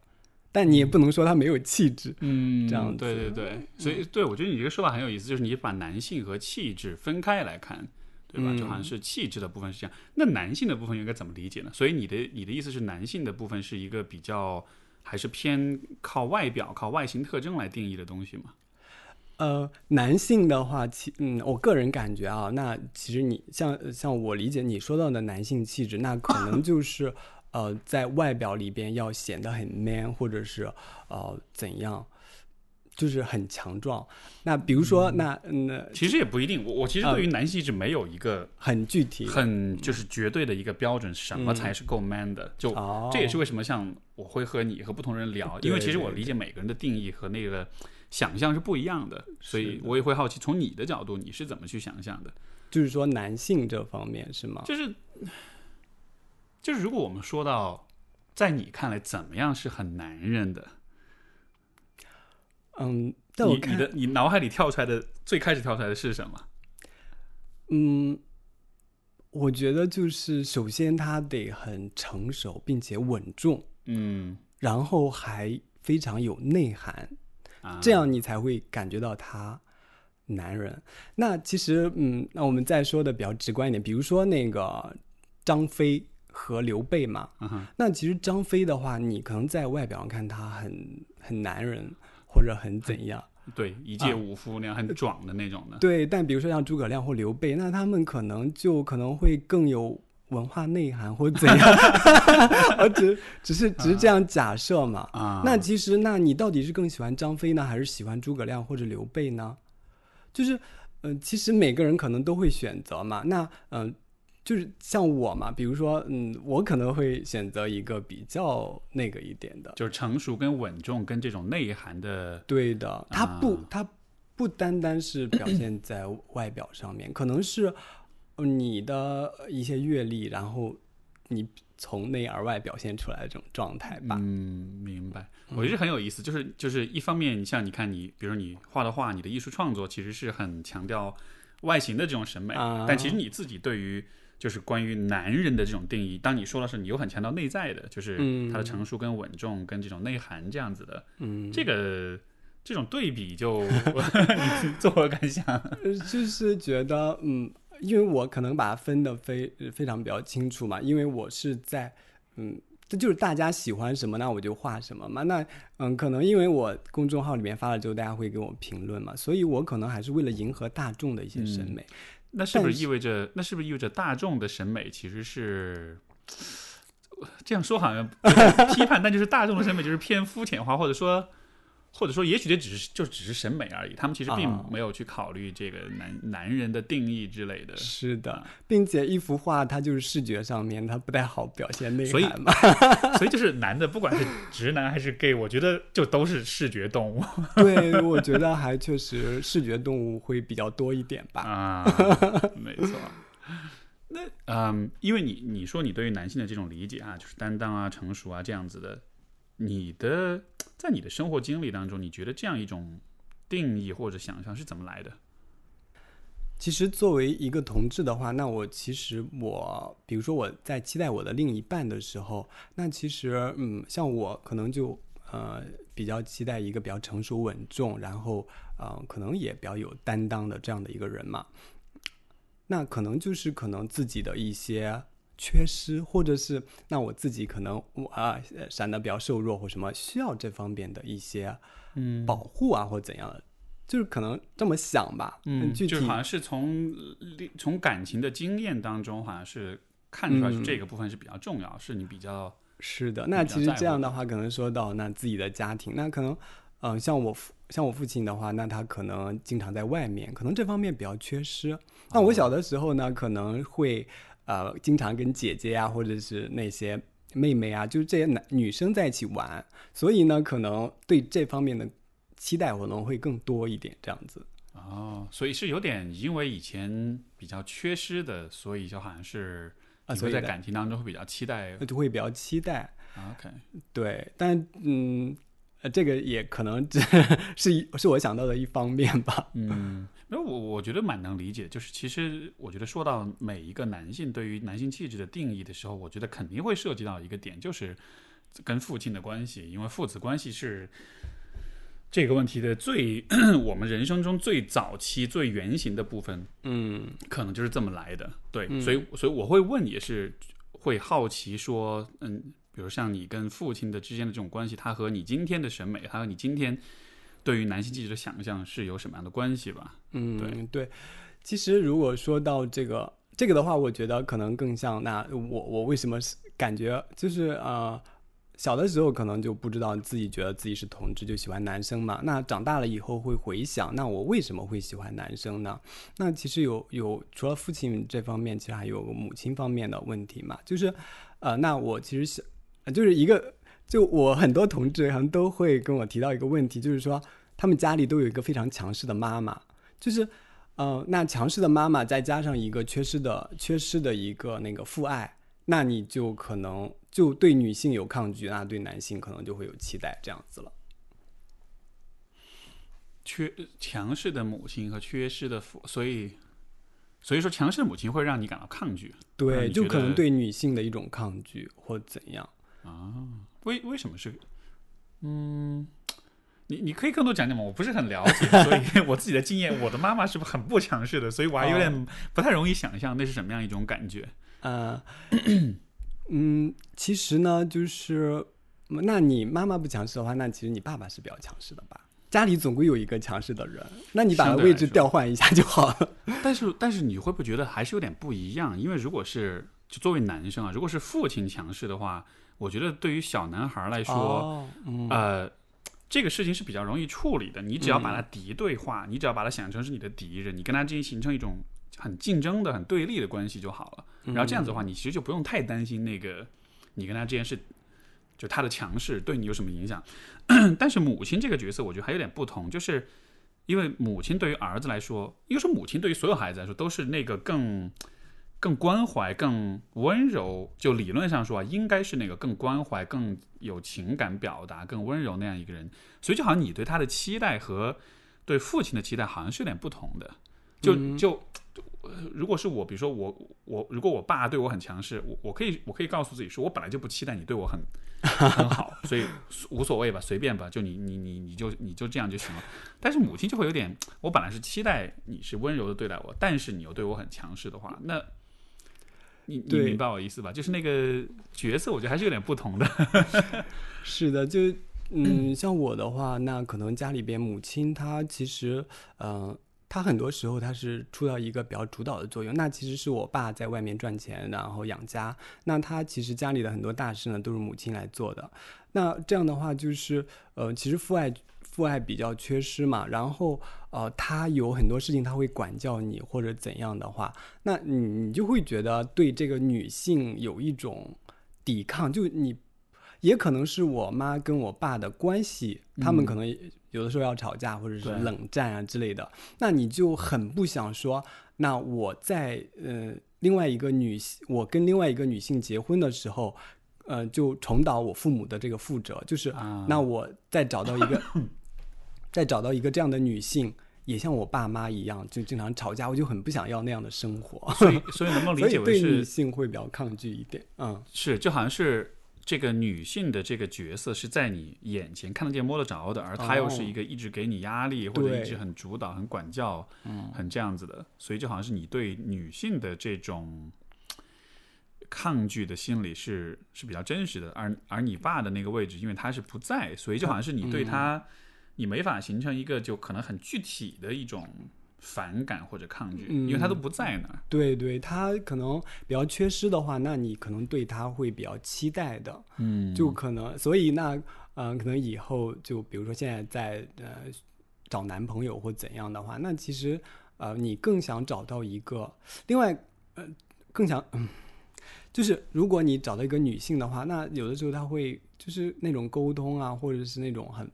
但你也不能说他没有气质。嗯这样子对对对，所以对我觉得你这个说法很有意思，就是你把男性和气质分开来看，对吧？嗯就好像是气质的部分是这样，那男性的部分应该怎么理解呢？所以你的你的意思是，男性的部分是一个比较还是偏靠外表、靠外形特征来定义的东西吗？呃，男性的话，其嗯，我个人感觉啊，那其实你像像我理解你说到的男性气质，那可能就是呃，在外表里边要显得很 man，或者是呃怎样。就是很强壮。那比如说，那那其实也不一定。我我其实啊对于男性一直没有一个很具体，很就是绝对的一个标准，什么才是够 man 的？就哦这也是为什么像我会和你和不同人聊，因为其实我理解每个人的定义和那个想象是不一样的，所以我也会好奇从你的角度你是怎么去想象的？就是说男性这方面是吗？就是就是如果我们说到在你看来怎么样是很男人的，嗯，但我看你你的你脑海里跳出来的最开始跳出来的是什么？嗯，我觉得就是首先他得很成熟，并且稳重，嗯，然后还非常有内涵，啊这样你才会感觉到他男人。那其实，嗯，那我们再说的比较直观一点，比如说那个张飞和刘备嘛，嗯那其实张飞的话，你可能在外表上看他很很男人，或者很怎样。对一介武夫那样很壮的那种的，对，但比如说像诸葛亮或刘备，那他们可能就可能会更有文化内涵或怎样，我只只是只是这样假设嘛。啊，那其实，那你到底是更喜欢张飞呢，还是喜欢诸葛亮或者刘备呢？就是，嗯、其实每个人可能都会选择嘛。那，嗯、就是像我嘛，比如说，嗯，我可能会选择一个比较那个一点的。就是成熟跟稳重跟这种内涵的，对的，它不，啊它不单单是表现在外表上面，可能是呃你的一些阅历，然后你从内而外表现出来的这种状态吧。嗯，明白。我觉得很有意思，就是就是一方面，像你看你，比如你画的画，你的艺术创作其实是很强调外形的这种审美，啊但其实你自己对于就是关于男人的这种定义，当你说的是你又很强调内在的，就是嗯他的成熟跟稳重跟这种内涵这样子的，嗯，这个这种对比就 你作何感想？呃 就是觉得，嗯，因为我可能把它分的非非常比较清楚嘛，因为我是在，嗯，这就是大家喜欢什么，那我就画什么嘛。那，嗯，可能因为我公众号里面发了之后，大家会给我评论嘛，所以我可能还是为了迎合大众的一些审美。那是不是意味着，那是不是意味着大众的审美其实是这样说好像批判，但就是大众的审美就是偏肤浅化，或者说，或者说，也许这只是就只是审美而已，他们其实并啊没有去考虑这个男男人的定义之类的。是的，并且一幅画它就是视觉上面它不太好表现内所以涵嘛。所以就是男的，不管是直男还是 gay，我觉得就都是视觉动物对，我觉得还确实视觉动物会比较多一点吧。啊，没错。那嗯，因为你你说你对于男性的这种理解啊，就是担当啊、成熟啊这样子的，你的在你的生活经历当中，你觉得这样一种定义或者想象是怎么来的？其实作为一个同志的话，那我其实我，比如说我在期待我的另一半的时候，那其实嗯，像我可能就呃比较期待一个比较成熟稳重，然后呃可能也比较有担当的这样的一个人嘛。那可能就是可能自己的一些缺失，或者是那我自己可能我啊呃闪的比较瘦弱或什么，需要这方面的一些嗯保护啊或怎样的，就是可能这么想吧。嗯，具体就是好像是从从感情的经验当中，好像是看出来是嗯这个部分是比较重要，是你比较是的，那其实这样的话，可能说到那自己的家庭，那可能，嗯、像我父像我父亲的话，那他可能经常在外面，可能这方面比较缺失。那我小的时候呢，可能会呃经常跟姐姐啊，或者是那些妹妹啊，就是这些男女生在一起玩，所以呢，可能对这方面的期待可能会更多一点，这样子。哦，所以是有点因为以前比较缺失的，所以就好像是啊所以在感情当中会比较期待。就会比较期待，OK，对，但嗯，呃，这个也可能只 是一是我想到的一方面吧。嗯，那我我觉得蛮能理解，就是其实我觉得说到每一个男性对于男性气质的定义的时候，我觉得肯定会涉及到一个点，就是跟父亲的关系，因为父子关系是这个问题的最 我们人生中最早期、最原型的部分，嗯可能就是这么来的。对，嗯所以所以我会问，也是会好奇说，嗯，比如像你跟父亲的之间的这种关系，他和你今天的审美，他和你今天对于男性记者的想象是有什么样的关系吧？嗯，对其实如果说到这个这个的话，我觉得可能更像那我我为什么是感觉就是呃小的时候可能就不知道自己觉得自己是同志，就喜欢男生嘛。那长大了以后会回想，那我为什么会喜欢男生呢？那其实有有除了父亲这方面，其实还有母亲方面的问题嘛。就是，呃，那我其实是，就是一个，就我很多同志好像都会跟我提到一个问题，就是说他们家里都有一个非常强势的妈妈，就是，呃，那强势的妈妈再加上一个缺失的缺失的一个那个父爱。那你就可能就对女性有抗拒，那对男性可能就会有期待，这样子了。缺强势的母亲和缺失的父，所以所以说强势的母亲会让你感到抗拒，对，就可能对女性的一种抗拒或怎样。为为什么是？嗯，你你可以更多讲讲吗？我不是很了解，所以 我自己的经验，我的妈妈是不是很不强势的？所以我还有点不太容易想象那是什么样一种感觉。呃，嗯，其实呢，就是那你妈妈不强势的话，那其实你爸爸是比较强势的吧？家里总归有一个强势的人，那你把位置调换一下就好了。但是但是你会不会觉得还是有点不一样？因为如果是就作为男生啊，如果是父亲强势的话，我觉得对于小男孩来说，哦，嗯，呃，这个事情是比较容易处理的。你只要把他敌对化，你只要把他想成是你的敌人，你跟他之间形成一种很竞争的、很对立的关系就好了。然后这样子的话，你其实就不用太担心那个你跟他之间是就他的强势对你有什么影响。但是母亲这个角色，我觉得还有点不同，就是因为母亲对于儿子来说，应该说母亲对于所有孩子来说都是那个更。更关怀、更温柔，就理论上说啊，应该是那个更关怀、更有情感表达、更温柔那样一个人。所以就好像你对他的期待和对父亲的期待好像是有点不同的。就就呃如果是我，比如说我我如果我爸对我很强势，我我可以我可以告诉自己说，我本来就不期待你对我很很好，所以无所谓吧，随便吧，就你你你你就你就这样就行了。但是母亲就会有点，我本来是期待你是温柔的对待我，但是你又对我很强势的话，那。你你明白我意思吧？就是那个角色，我觉得还是有点不同的。是的，就嗯，像我的话，那可能家里边母亲她其实，呃，她很多时候她是出到一个比较主导的作用。那其实是我爸在外面赚钱，然后养家。那他其实家里的很多大事呢，都是母亲来做的。那这样的话，就是呃，其实父爱父爱比较缺失嘛。然后呃，他有很多事情他会管教你或者怎样的话，那你你就会觉得对这个女性有一种抵抗，就你。也可能是我妈跟我爸的关系，他们可能有的时候要吵架，或者是冷战啊之类的。那你就很不想说，那我在呃另外一个女性，我跟另外一个女性结婚的时候，呃，就重蹈我父母的这个覆辙，就是、啊那我再找到一个，再找到一个这样的女性，也像我爸妈一样，就经常吵架，我就很不想要那样的生活。所以所以能不能理解为 所以对女是性会比较抗拒一点，嗯，是就好像是这个女性的这个角色是在你眼前看得见摸得着的，而她又是一个一直给你压力或者一直很主导、很管教、嗯很这样子的，所以就好像是你对女性的这种。抗拒的心理是是比较真实的，而而你爸的那个位置，因为他是不在，所以就好像是你对他，你没法形成一个就可能很具体的一种反感或者抗拒，因为他都不在那儿。对对，他可能比较缺失的话，那你可能对他会比较期待的，嗯就可能，所以那嗯、呃可能以后就比如说现在在呃找男朋友或怎样的话，那其实呃你更想找到一个，另外呃更想嗯。就是如果你找到一个女性的话，那有的时候她会就是那种沟通啊，或者是那种很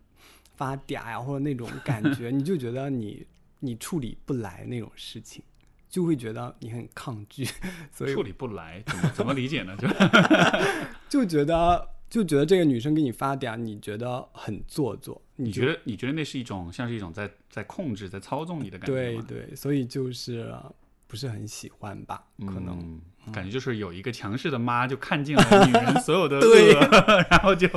发嗲呀、或者那种感觉，你就觉得你你处理不来那种事情，就会觉得你很抗拒，所以处理不来，怎么 怎么理解呢？就就觉得就觉得这个女生给你发嗲，你觉得很做作，就你觉得你觉得那是一种像是一种在在控制、在操纵你的感觉吗？对对，所以就是不是很喜欢吧？可能、嗯感觉就是有一个强势的妈就看尽了女人所有的 对恶，然后就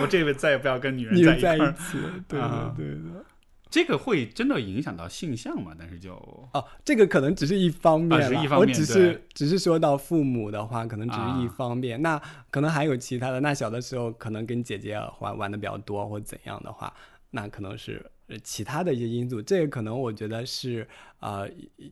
我这辈子再也不要跟女人在一。起，对的对对的。这个会真的影响到性向吗？但是就哦，这个可能只是一方面啊只、是一方面我只是只是说到父母的话，可能只是一啊方面。那可能还有其他的。那小的时候可能跟姐姐玩玩的比较多，或怎样的话，那可能是呃其他的一些因素，这个可能我觉得是呃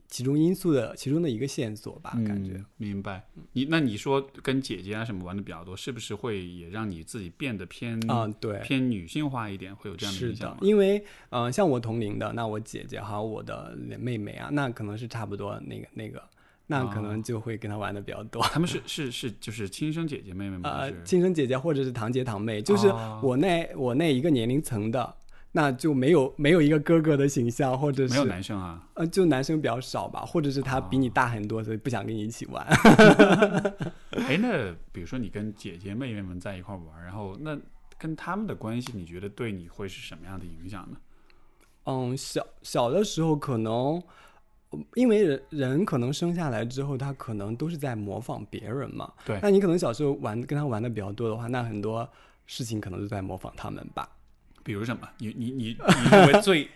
其中因素的其中的一个线索吧，感觉嗯。明白。你那你说跟姐姐啊什么玩的比较多，是不是会也让你自己变得偏啊、对，偏女性化一点？会有这样的影响吗，？因为嗯、呃像我同龄的，那我姐姐还有我的妹妹啊，那可能是差不多那个那个，那可哦能就会跟她玩的比较多。他们是是是就是亲生姐姐妹妹吗？呃，亲生姐姐或者是堂姐堂妹，就是哦我那、我那一个年龄层的，那就没有没有一个哥哥的形象，或者是没有男生啊？呃，就男生比较少吧，或者是他比你大很多，所以不想跟你一起玩。哎，那比如说你跟姐姐妹妹们在一块玩，然后那跟他们的关系，你觉得对你会是什么样的影响呢？嗯，小小的时候可能，嗯因为人人可能生下来之后，他可能都是在模仿别人嘛。对那你可能小时候玩跟他玩的比较多的话，那很多事情可能都在模仿他们吧。比如什么？你你你你认为最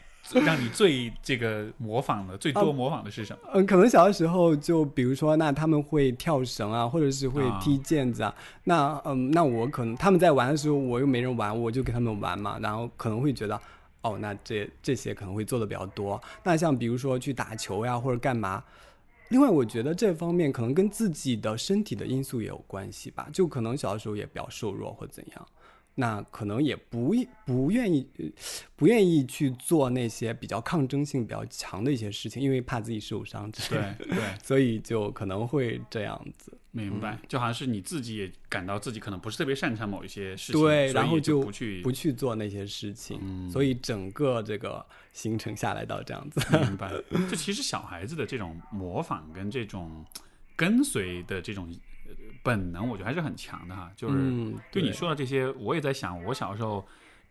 让你最这个模仿的最多模仿的是什么？嗯，可能小的时候就比如说，那他们会跳绳啊，或者是会啊踢毽子啊。那嗯，那我可能他们在玩的时候，我又没人玩，我就跟他们玩嘛。然后可能会觉得，哦，那这这些可能会做的比较多。那像比如说去打球呀，或者干嘛。另外，我觉得这方面可能跟自己的身体的因素也有关系吧，就可能小的时候也比较瘦弱或怎样，那可能也不不愿意呃不愿意去做那些比较抗争性比较强的一些事情，因为怕自己受伤之类的，对对，所以就可能会这样子。明白。就好像是你自己也感到自己可能不是特别擅长某一些事情，对，然后就不去不去做那些事情，嗯所以整个这个行程下来到这样子。明白。就其实小孩子的这种模仿跟这种跟随的这种呃本能，我觉得还是很强的哈。就是嗯，对你说的这些，我也在想，我小时候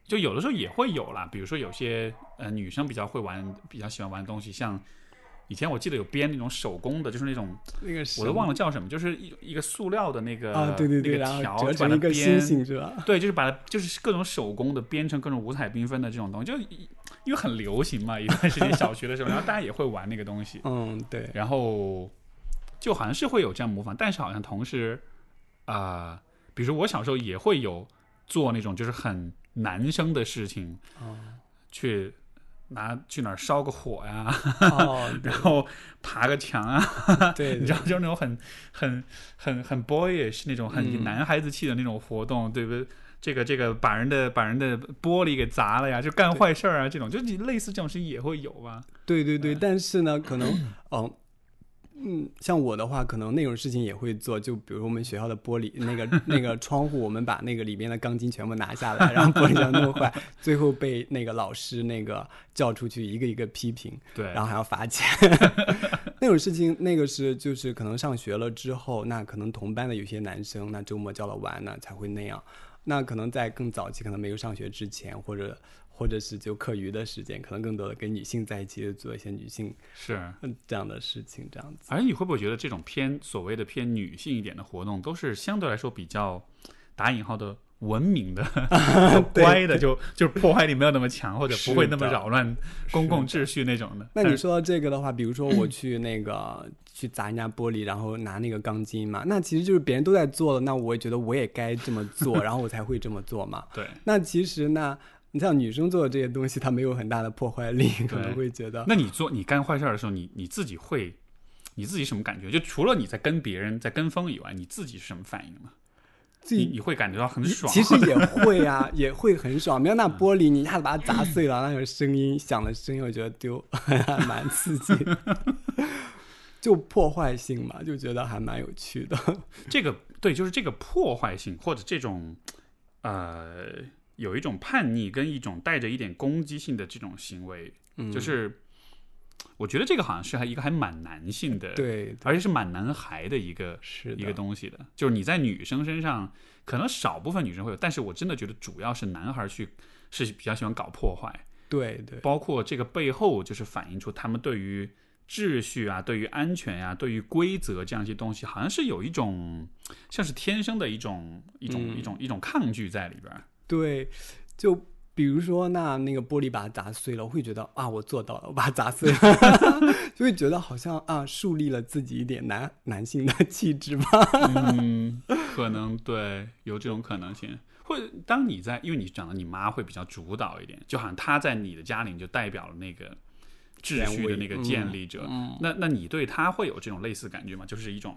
就有的时候也会有啦。比如说有些呃女生比较会玩，比较喜欢玩的东西，像以前我记得有编那种手工的，就是那种那个我都忘了了叫什么，就是一一个塑料的那个啊，对对对，那个条把它编是吧？对，就是把它就是各种手工的编成各种五彩缤纷的这种东西，就因为很流行嘛，一段时间小学的时候，然后大家也会玩那个东西，嗯，对，然后就好像是会有这样模仿，但是好像同时啊、比如说我小时候也会有做那种就是很男生的事情，哦，去拿去哪儿烧个火呀，哦，然后爬个墙啊，对，你知道，就是那种很很很很 boyish 那种很嗯。男孩子气的那种活动，对不对？这个这个把人的把人的玻璃给砸了呀，就干坏事儿啊，这种就你类似这种事情也会有吧？对对对，但是呢，可能，嗯嗯，像我的话，可能那种事情也会做。就比如我们学校的玻璃，那个 那个窗户，我们把那个里边的钢筋全部拿下来，然后玻璃上弄坏，最后被那个老师那个叫出去一个一个批评，对，然后还要罚钱。那种事情，那个是就是可能上学了之后，那可能同班的有些男生，那周末叫了玩呢才会那样。那可能在更早期，可能没有上学之前，或者或者是就课余的时间，可能更多的跟女性在一起做一些女性是。嗯这样的事情，这样子。而你会不会觉得这种偏所谓的偏女性一点的活动，都是相对来说比较打引号的文明的、乖的，就就是破坏力没有那么强，或者不会那么扰乱公共秩序那种的？那你说到这个的话，比如说我去那个去砸人家玻璃，然后拿那个钢筋嘛，那其实就是别人都在做了，那我也觉得我也该这么做，然后我才会这么做嘛。对，那其实呢，你像女生做的这些东西，它没有很大的破坏力，可能会觉得那你做你干坏事儿的时候，你你自己会你自己什么感觉？就除了你在跟别人在跟风以外，你自己是什么反应吗？自己你你会感觉到很爽？其实 也会啊，也会很爽。没有那玻璃，你一下子把它砸碎了，那个声音响的声音，我觉得丢还 蛮刺激。就破坏性嘛，就觉得还蛮有趣的。这个对，就是这个破坏性或者这种呃，有一种叛逆跟一种带着一点攻击性的这种行为，嗯，就是我觉得这个好像是还一个还蛮男性的，，对，而且是蛮男孩的一个是一个东西的，就是你在女生身上可能少部分女生会有，但是我真的觉得主要是男孩去是比较喜欢搞破坏，对对。包括这个背后就是反映出他们对于秩序啊、对于安全呀、对于规则这样一些东西，好像是有一种像是天生的一种一种、嗯。一种一种抗拒在里边儿。对，就比如说那那个玻璃把它砸碎了，我会觉得啊，我做到了，我把它砸碎了，就会觉得好像啊，树立了自己一点男男性的 气质吧。嗯，可能对有这种可能性。或者当你在，因为你讲的你妈会比较主导一点，就好像她在你的家里就代表了那个秩序的那个建立者。嗯那那你对她会有这种类似感觉吗？就是一种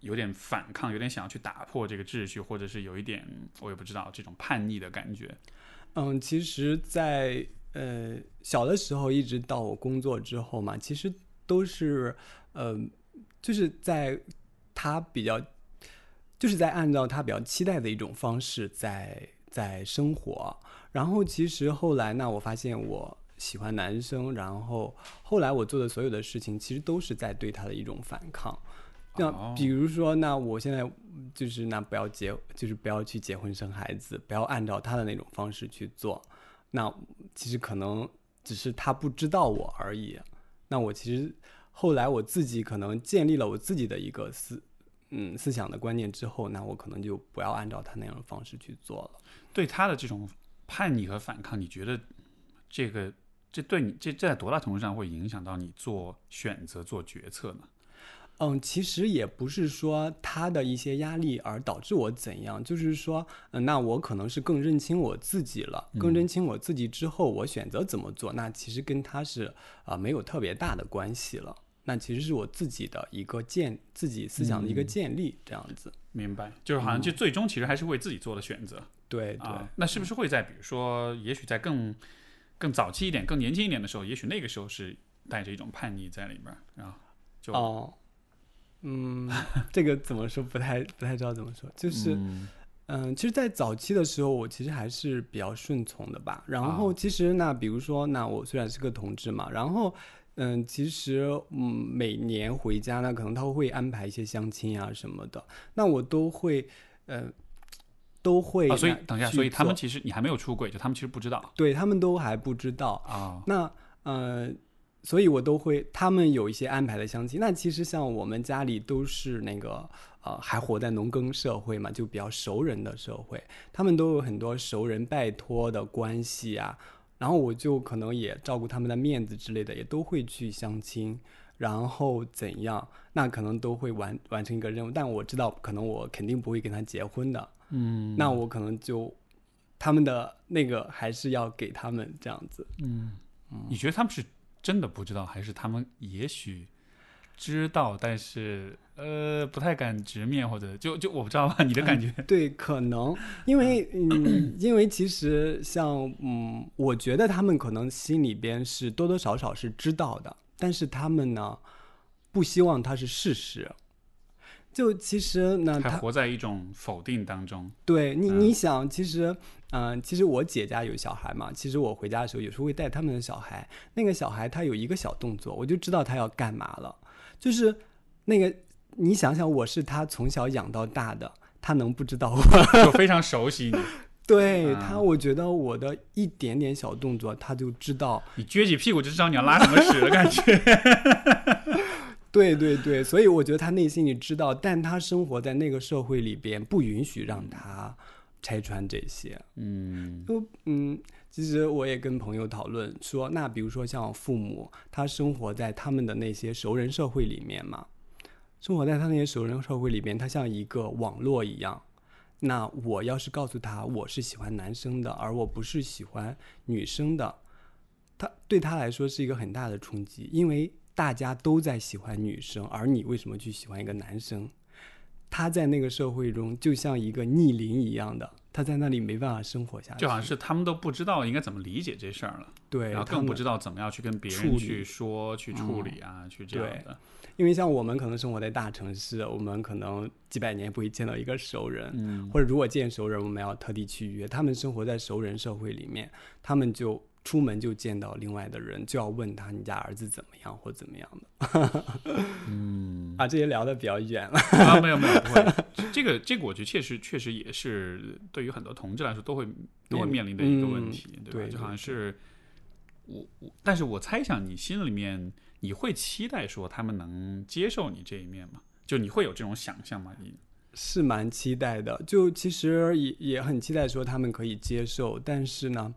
有点反抗，有点想要去打破这个秩序，或者是有一点我也不知道这种叛逆的感觉。嗯，其实在，呃小的时候，一直到我工作之后嘛，其实都是呃，就是在他比较，就是在按照他比较期待的一种方式在在生活。然后其实后来呢，我发现我喜欢男生，然后后来我做的所有的事情，其实都是在对他的一种反抗。那哦比如说，那我现在就是那不要结，就是不要去结婚生孩子，不要按照他的那种方式去做。那其实可能只是他不知道我而已。那我其实后来我自己可能建立了我自己的一个思嗯思想的观念之后，那我可能就不要按照他那样的方式去做了。对他的这种叛逆和反抗，你觉得这个这对你这这在多大程度上会影响到你做选择、做决策呢？嗯，其实也不是说他的一些压力而导致我怎样，就是说，嗯，那我可能是更认清我自己了，更认清我自己之后，我选择怎么做，那其实跟他是啊、没有特别大的关系了。那其实是我自己的一个建自己思想的一个建立，这样子。明白，就是好像就最终其实还是为自己做的选择。对对，啊，那是不是会在比如说，也许在更更早期一点、更年轻一点的时候，也许那个时候是带着一种叛逆在里边儿，然后就哦，嗯，这个怎么说不太不太知道怎么说，就是。嗯嗯，其实，在早期的时候，我其实还是比较顺从的吧。然后，啊其实那比如说，那我虽然是个同志嘛，然后，嗯，其实，嗯，每年回家呢，可能他会安排一些相亲啊什么的，那我都会，呃，都会、啊，所以等一下，所以他们其实你还没有出轨，就他们其实不知道对他们都还不知道。啊。那呃，所以我都会，他们有一些安排的相亲。那其实像我们家里都是那个呃，还活在农耕社会嘛，就比较熟人的社会，他们都有很多熟人拜托的关系啊。然后我就可能也照顾他们的面子之类的，也都会去相亲，然后怎样，那可能都会完完成一个任务。但我知道，可能我肯定不会跟他结婚的，嗯，那我可能就他们的那个还是要给他们这样子。嗯你觉得他们是真的不知道，还是他们也许知道，但是呃不太敢直面，或者就就我不知道吧？你的感觉？对，可能因为嗯，因为其实像嗯，我觉得他们可能心里边是多多少少是知道的，但是他们呢不希望它是事实。就其实呢，他还活在一种否定当中。对你，嗯你想，其实，嗯、其实我姐家有小孩嘛，其实我回家的时候有时候会带他们的小孩，那个小孩他有一个小动作，我就知道他要干嘛了，就是那个，你想想，我是他从小养到大的，他能不知道我？就非常熟悉你，啊对他，我觉得我的一点点小动作，他就知道。你撅起屁股就知道你要拉什么屎的感觉。对对对，所以我觉得他内心里知道，但他生活在那个社会里边，不允许让他拆穿这些。嗯就嗯，其实我也跟朋友讨论说，那比如说像父母，他生活在他们的那些熟人社会里面嘛，生活在他那些熟人社会里边，他像一个网络一样。那我要是告诉他我是喜欢男生的，而我不是喜欢女生的，他对他来说是一个很大的冲击，因为大家都在喜欢女生，而你为什么去喜欢一个男生？他在那个社会中就像一个逆鳞一样的，他在那里没办法生活下去，就好像是他们都不知道应该怎么理解这事儿了，对，然后更不知道怎么样去跟别人去说、去处理啊，去这样的。因为像我们可能生活在大城市，我们可能几百年不会见到一个熟人，嗯或者如果见熟人，我们要特地去约。他们生活在熟人社会里面，他们就出门就见到另外的人，就要问他你家儿子怎么样或怎么样的。嗯啊，这些聊的比较远了。啊，没有没有，不会。这个这个，我觉得确实确实也是对于很多同志来说都会都会面临的一个问题，对吧？嗯对就好像是我我，但是我猜想你心里面你会期待说他们能接受你这一面吗？就你会有这种想象吗？你是蛮期待的，就其实也也很期待说他们可以接受，但是呢，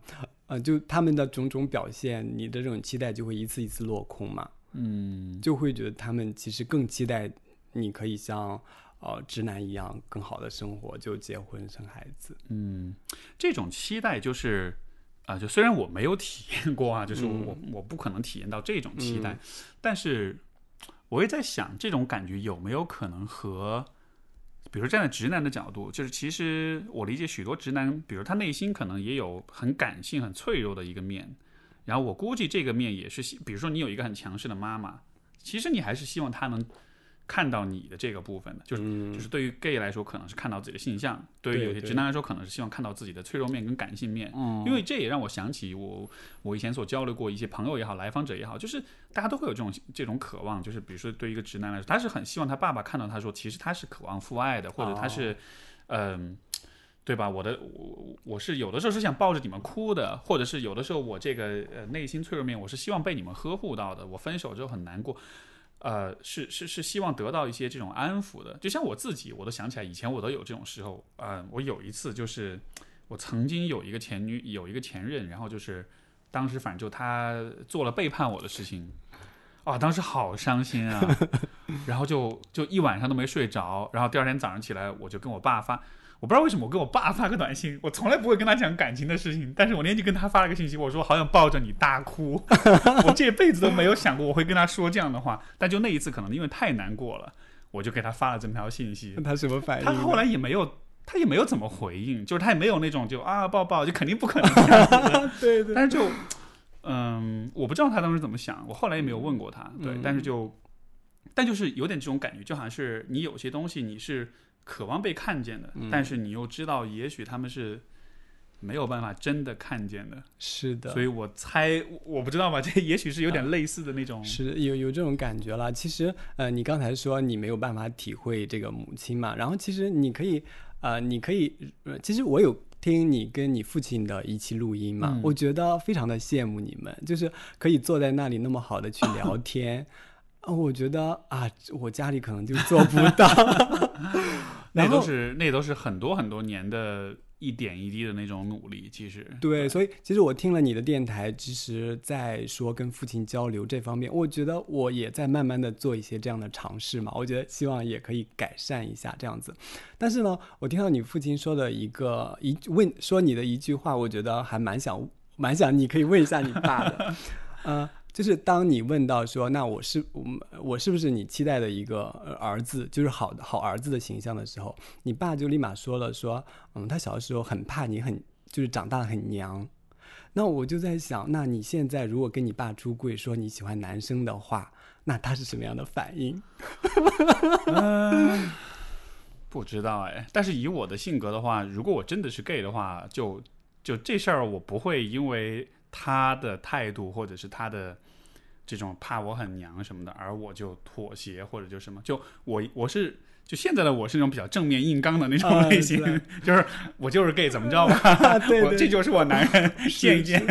呃，就他们的种种表现，你的这种期待就会一次一次落空嘛。嗯就会觉得他们其实更期待你可以像呃直男一样更好的生活，就结婚生孩子。嗯，这种期待就是啊、就虽然我没有体验过啊，就是我、我不可能体验到这种期待，嗯但是我也在想，这种感觉有没有可能和，比如站在直男的角度，就是其实我理解许多直男，比如他内心可能也有很感性、很脆弱的一个面，然后我估计这个面也是，比如说你有一个很强势的妈妈，其实你还是希望她能看到你的这个部分的，就是、就是对于 gay 来说，可能是看到自己的性向；对于有些直男来说，可能是希望看到自己的脆弱面跟感性面。嗯因为这也让我想起我我以前所交流过一些朋友也好，来访者也好，就是大家都会有这种这种渴望，就是比如说对于一个直男来说，他是很希望他爸爸看到他说，其实他是渴望父爱的，或者他是，嗯、对吧？我的我我是有的时候是想抱着你们哭的，或者是有的时候我这个呃内心脆弱面，我是希望被你们呵护到的。我分手之后很难过，呃，是是是希望得到一些这种安抚的。就像我自己，我都想起来以前我都有这种时候。呃，我有一次就是我曾经有一个前女有一个前任，然后就是当时反正就他做了背叛我的事情。啊，当时好伤心啊，然后就就一晚上都没睡着，然后第二天早上起来，我就跟我爸发，我不知道为什么我跟我爸发个短信，我从来不会跟他讲感情的事情，但是我那天就跟他发了个信息，我说好想抱着你大哭，我这辈子都没有想过我会跟他说这样的话，但就那一次可能因为太难过了，我就给他发了这么条信息，他什么反应？他后来也没有。他也没有怎么回应，就是他也没有那种就啊抱抱，就肯定不可能这样子。对对，但是就，嗯，我不知道他当时怎么想，我后来也没有问过他。对，嗯但是就，但就是有点这种感觉，就好像是你有些东西你是渴望被看见的，嗯但是你又知道，也许他们是没有办法真的看见的。是的，所以我猜，我不知道吧，这也许是有点类似的那种。是有有这种感觉了。其实，呃，你刚才说你没有办法体会这个母亲嘛，然后其实你可以，呃，你可以，呃，其实我有听你跟你父亲的一期录音嘛，嗯我觉得非常的羡慕你们，就是可以坐在那里那么好的去聊 天。啊，我觉得啊，我家里可能就做不到。那都是那都是很多很多年的一点一滴的那种努力，其实对，所以其实我听了你的电台，其实在说跟父亲交流这方面，我觉得我也在慢慢的做一些这样的尝试嘛。我觉得希望也可以改善一下这样子。但是呢，我听到你父亲说的一个一问说你的一句话，我觉得还蛮想蛮想你可以问一下你爸的，呃。就是当你问到说，那我是我我是不是你期待的一个儿子，就是好好儿子的形象的时候，你爸就立马说了说，嗯，他小的时候很怕你很就是长大很娘。那我就在想，那你现在如果跟你爸出柜说你喜欢男生的话，那他是什么样的反应？不知道哎，但是以我的性格的话，如果我真的是 gay 的话，就就这事儿我不会因为他的态度或者是他的这种怕我很娘什么的，而我就妥协或者就什么，就我我是。就现在的我是那种比较正面硬刚的那种啊类型，是 就是我就是 gay 怎么着吧，对 我这就是我男人，见一见，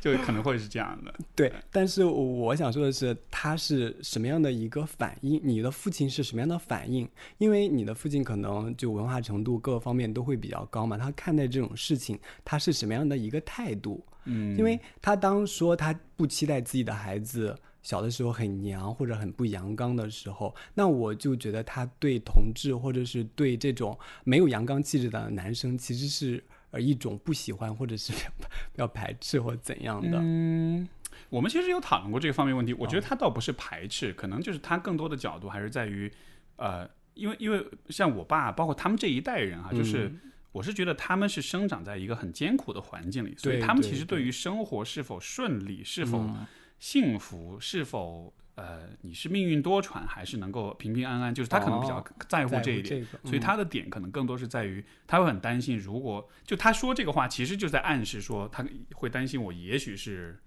就就可能会是这样的。对，但是我想说的是，他是什么样的一个反应？你的父亲是什么样的反应？因为你的父亲可能就文化程度各方面都会比较高嘛，他看待这种事情，他是什么样的一个态度？嗯，因为他当说他不期待自己的孩子小的时候很娘或者很不阳刚的时候，那我就觉得他对同志或者是对这种没有阳刚气质的男生，其实是呃一种不喜欢或者是 比较排斥或怎样的。嗯，我们其实有讨论过这个方面问题。我觉得他倒不是排斥，可能就是他更多的角度还是在于，呃，因为因为像我爸，包括他们这一代人啊、就是。嗯我是觉得他们是生长在一个很艰苦的环境里，所以他们其实对于生活是否顺利、是否嗯幸福、是否呃你是命运多舛还是能够平平安安，就是他可能比较哦在乎这一点。这个，所以嗯他的点可能更多是在于，他会很担心，如果就他说这个话，其实就在暗示说他会担心我也许是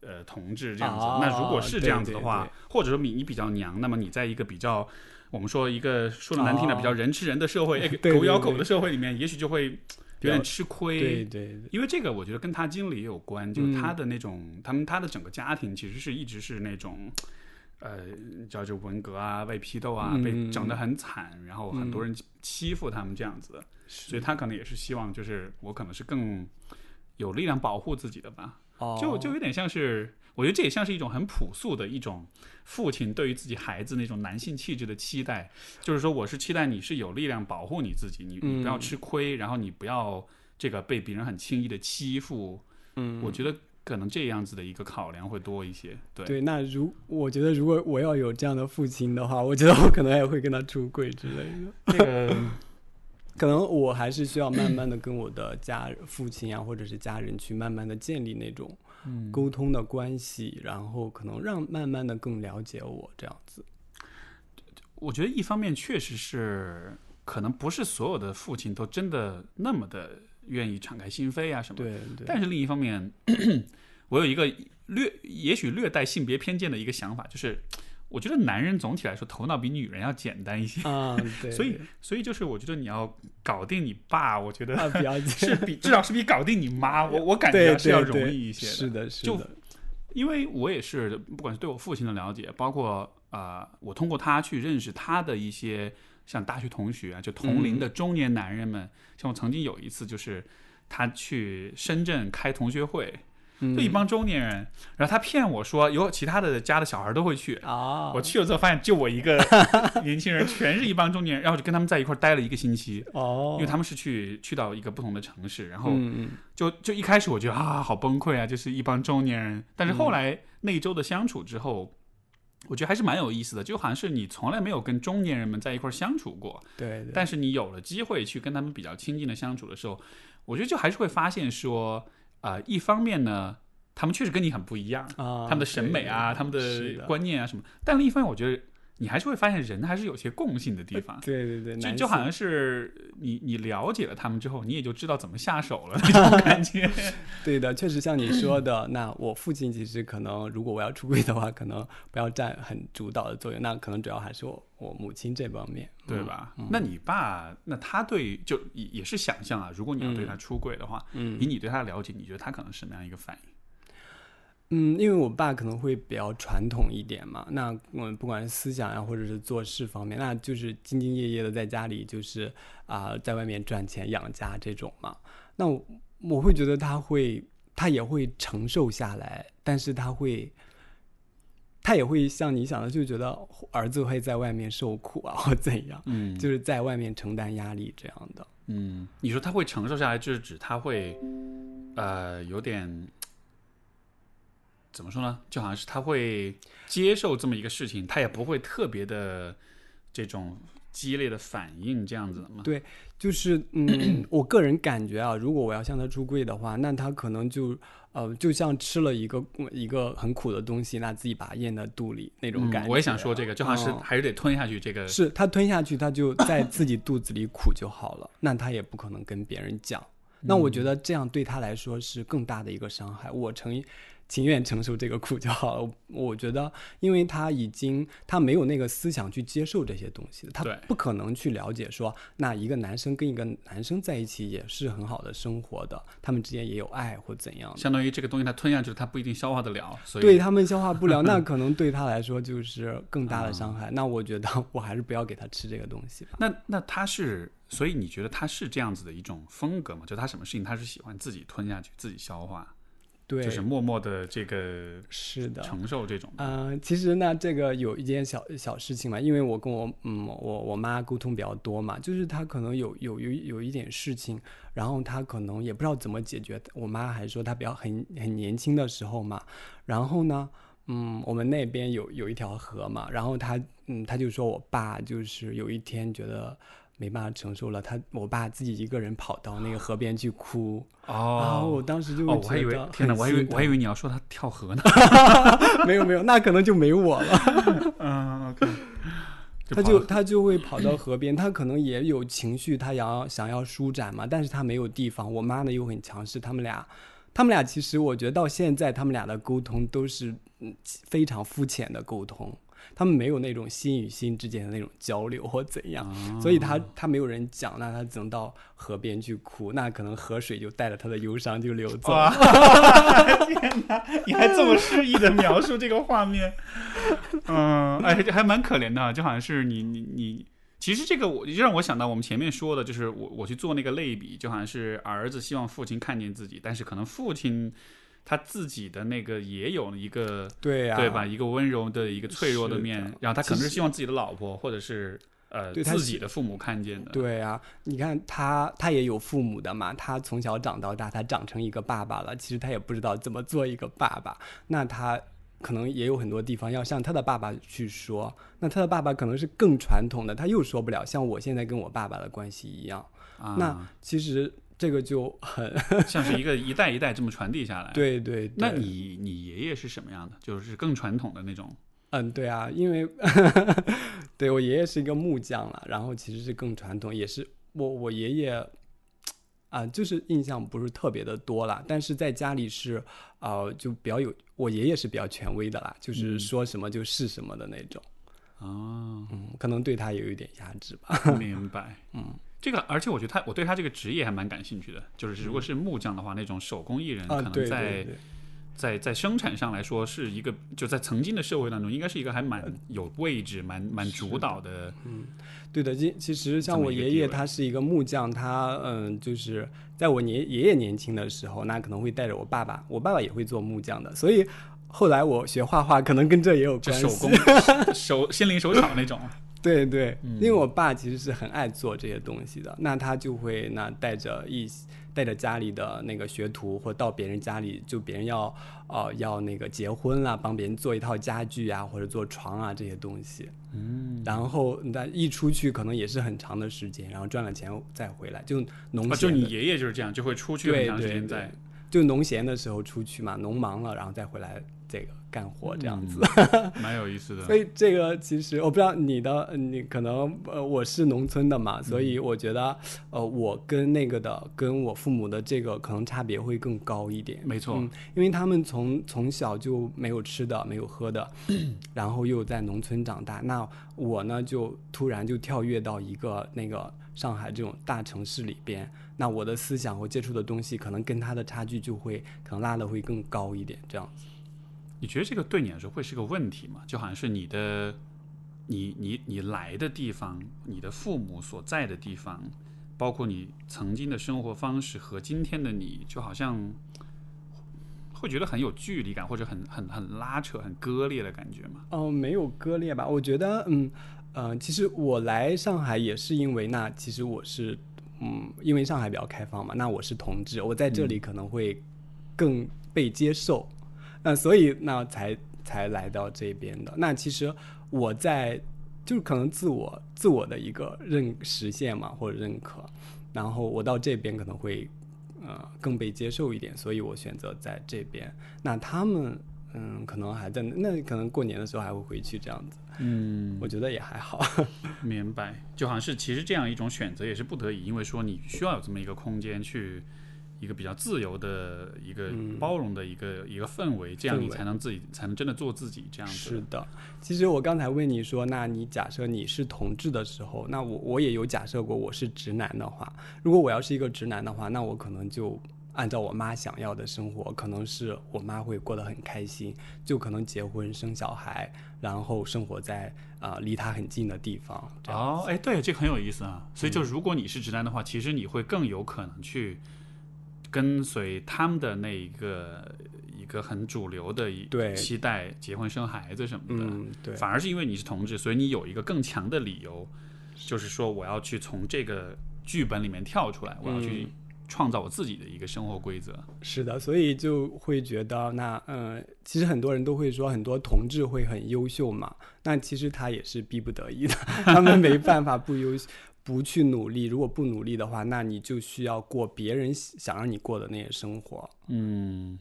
呃同志这样子。哦那如果是这样子的话，对对或者说你你比较娘，那么你在一个比较我们说一个说的难听的、哦比较人吃人的社会，哎狗咬狗的社会里面，也许就会有点吃亏。对对对，因为这个，我觉得跟他经历也有关，就是嗯。他的那种，他们他的整个家庭其实是一直是那种，呃，你知道就文革啊，被批斗啊，嗯。被整得很惨，然后很多人欺负他们这样子。所以他可能也是希望，就是我可能是更有力量保护自己的吧，哦就就有点像是，我觉得这也像是一种很朴素的一种父亲对于自己孩子那种男性气质的期待，就是说我是期待你是有力量保护你自己，你你不要嗯吃亏，然后你不要这个被别人很轻易的欺负。嗯，我觉得可能这样子的一个考量会多一些。对，对，那如我觉得如果我要有这样的父亲的话，我觉得我可能也会跟他出轨之类的。这个可能我还是需要慢慢的跟我的家人父亲啊，或者是家人去慢慢的建立那种嗯沟通的关系，然后可能让慢慢的更了解我这样子。我觉得一方面确实是，可能不是所有的父亲都真的那么的愿意敞开心扉啊什么。对，但是另一方面，我有一个略也许略带性别偏见的一个想法，就是我觉得男人总体来说头脑比女人要简单一些，啊，对，所以所以就是我觉得你要搞定你爸，我觉得啊比较 是比至少是比搞定你妈，我我感觉是要容易一些的。是的，是就的，因为我也是，不管是对我父亲的了解，包括啊、呃我通过他去认识他的一些像大学同学啊，就同龄的中年男人们。像我曾经有一次，就是他去深圳开同学会，嗯就一帮中年人，然后他骗我说有其他的家的小孩都会去。啊，我去了之后，发现就我一个 年轻人，全是一帮中年人，然后就跟他们在一块待了一个星期，哦，因为他们是去去到一个不同的城市，然后就就一开始我觉得啊，好崩溃啊，就是一帮中年人。但是后来那一周的相处之后，我觉得还是蛮有意思的，就好像是你从来没有跟中年人们在一块儿相处过，对对，但是你有了机会去跟他们比较亲近的相处的时候，我觉得就还是会发现说，啊，一方面呢，他们确实跟你很不一样，啊，他们的审美啊，他们的。观念啊什么，但另一方面，我觉得你还是会发现人还是有些共性的地方。对对对，就就好像是你你了解了他们之后，你也就知道怎么下手了 那种感觉。对的，确实像你说的，那我父亲其实可能，如果我要出柜的话，可能不要占很主导的作用，那可能主要还是我我母亲这方面，嗯？对吧？那你爸，那他对就也也是想象啊，如果你要对他出柜的话，嗯以你对他的了解，你觉得他可能是什么样一个反应？嗯，因为我爸可能会比较传统一点嘛，那嗯，不管是思想呀，或者是做事方面，那就是兢兢业业的在家里，就是啊、在外面赚钱养家这种嘛。那我我会觉得他会，他也会承受下来，但是他会，他也会像你想的，就觉得儿子会在外面受苦啊，或怎样，嗯就是在外面承担压力这样的。嗯，你说他会承受下来，就是指他会呃有点怎么说呢？就好像是他会接受这么一个事情，他也不会特别的这种激烈的反应，这样子？对就是嗯，我个人感觉啊，如果我要向他出柜的话，那他可能就呃，就像吃了一个一个很苦的东西，那自己把它咽在肚里那种感觉、嗯我也想说这个，就好像是嗯还是得吞下去这个。是他吞下去，他就在自己肚子里苦就好了，那他也不可能跟别人讲。那我觉得这样对他来说是更大的一个伤害。我承情愿承受这个苦就好了。我觉得，因为他已经他没有那个思想去接受这些东西，他不可能去了解说，那一个男生跟一个男生在一起也是很好的生活的，他们之间也有爱或怎样。相当于这个东西他吞下去，他不一定消化得了，所以对他们消化不了，那可能对他来说就是更大的伤害。那我觉得我还是不要给他吃这个东西吧。那那他是，所以你觉得他是这样子的一种风格吗？就他什么事情他是喜欢自己吞下去、自己消化，对，就是默默的这个是的。承受这种。呃，其实呢，这个有一件小小事情嘛，因为我跟我嗯我我妈沟通比较多嘛，就是她可能有有有有一点事情，然后她可能也不知道怎么解决。我妈还说她比较很很年轻的时候嘛，然后呢，嗯，我们那边有有一条河嘛，然后她嗯她就说我爸就是有一天觉得。没办法承受了，他我爸自己一个人跑到那个河边去哭，然后我哦当时就哦，我还以为天哪，我还以为我还以为你要说他跳河呢。没有没有，那可能就没我了。嗯，OK，他就他就会跑到河边，他可能也有情绪，他要想要舒展嘛，但是他没有地方。我妈呢又很强势，他们俩，他们俩其实我觉得到现在他们俩的沟通都是嗯非常肤浅的沟通，他们没有那种心与心之间的那种交流或怎样，哦所以他他没有人讲，那他只能到河边去哭，那可能河水就带着他的忧伤就流走了。天哪，你还这么诗意的描述这个画面，嗯，哎，这还蛮可怜的，就好像是你你你。其实这个我就让我想到我们前面说的，就是我我去做那个类比，就好像是儿子希望父亲看见自己，但是可能父亲他自己的那个也有一个对呀、对吧？？一个温柔的一个脆弱的面，然后他可能是希望自己的老婆或者是呃自对他是己的父母看见的。对啊，你看他，他也有父母的嘛，他从小长到大，他长成一个爸爸了，其实他也不知道怎么做一个爸爸，那他可能也有很多地方要向他的爸爸去说，那他的爸爸可能是更传统的，他又说不了，像我现在跟我爸爸的关系一样，啊，那其实这个就很 像是一个一代一代这么传递下来。，对对对，那你你爷爷是什么样的？就是更传统的那种。嗯，对啊，因为 对我爷爷是一个木匠了，然后其实是更传统，也是我我爷爷啊、就是印象不是特别的多了，但是在家里是呃就比较有，我爷爷是比较权威的啦，就是嗯说什么就是什么的那种，哦，嗯，可能对他有一点压制吧，明白。嗯，这个，而且我觉得他，我对他这个职业还蛮感兴趣的。就是如果是木匠的话，那种手工艺人，可能在在在生产上来说，是一个就在曾经的社会当中，应该是一个还蛮呃有位置、蛮蛮主导的。嗯对的，其其实像我爷爷，他是一个木匠，他嗯，就是在我爷爷爷年轻的时候，那可能会带着我爸爸，我爸爸也会做木匠的，所以后来我学画画，可能跟这也有关系。手工手心灵手巧那种，对对，嗯因为我爸其实是很爱做这些东西的，那他就会那带着一带着家里的那个学徒，或到别人家里，就别人要呃要那个结婚啦，帮别人做一套家具啊，或者做床啊这些东西。嗯，然后那一出去可能也是很长的时间，然后赚了钱再回来，就农啊，就、你爷爷就是这样，就会出去很长时对对对间在。，就农闲的时候出去嘛，农忙了然后再回来这个干活这样子。嗯 蛮有意思的。所以这个其实我不知道你的，你可能呃我是农村的嘛，所嗯以我觉得呃我跟那个的跟我父母的这个可能差别会更高一点。没错嗯，因为他们从从小就没有吃的，没有喝的，然后又在农村长大。那我呢，就突然就跳跃到一个那个上海这种大城市里边，那我的思想和接触的东西，可能跟他的差距就会可能拉的会更高一点，这样子。你觉得这个对你来说会是个问题吗？就好像是你的，你你你来的地方，你的父母所在的地方，包括你曾经的生活方式和今天的你，就好像会觉得很有距离感，或者很很很拉扯、很割裂的感觉吗？哦，没有割裂吧？我觉得，嗯，呃，其实我来上海也是因为，那其实我是，嗯，因为上海比较开放嘛，那我是同志，我在这里可能会更被接受，那所以那才才来到这边的。那其实我在就是可能自我自我的一个认实现嘛，或者认可，然后我到这边可能会呃更被接受一点，所以我选择在这边。那他们嗯可能还在那可能过年的时候还会回去这样子，嗯，我觉得也还好。明白，就好像是其实这样一种选择也是不得已，因为说你需要有这么一个空间去。一个比较自由的一个嗯包容的一个、一个氛围，这样你才能自己才能真的做自己这样子。是的，其实我刚才问你说，那你假设你是同志的时候，那我我也有假设过我是直男的话，如果我要是一个直男的话，那我可能就按照我妈想要的生活，可能是我妈会过得很开心，就可能结婚生小孩，然后生活在啊、呃离她很近的地方。哦，哎，对，这个很有意思啊。所以，嗯就如果你是直男的话，其实你会更有可能去跟随他们的那一个一个很主流的一对期待结婚生孩子什么的。嗯，对，反而是因为你是同志，所以你有一个更强的理由，就是说我要去从这个剧本里面跳出来，我要去嗯创造我自己的一个生活规则。是的，所以就会觉得那嗯、呃其实很多人都会说很多同志会很优秀嘛，那其实他也是逼不得已的，他们没办法不优不去努力，如果不努力的话，那你就需要过别人想让你过的那些生活。嗯，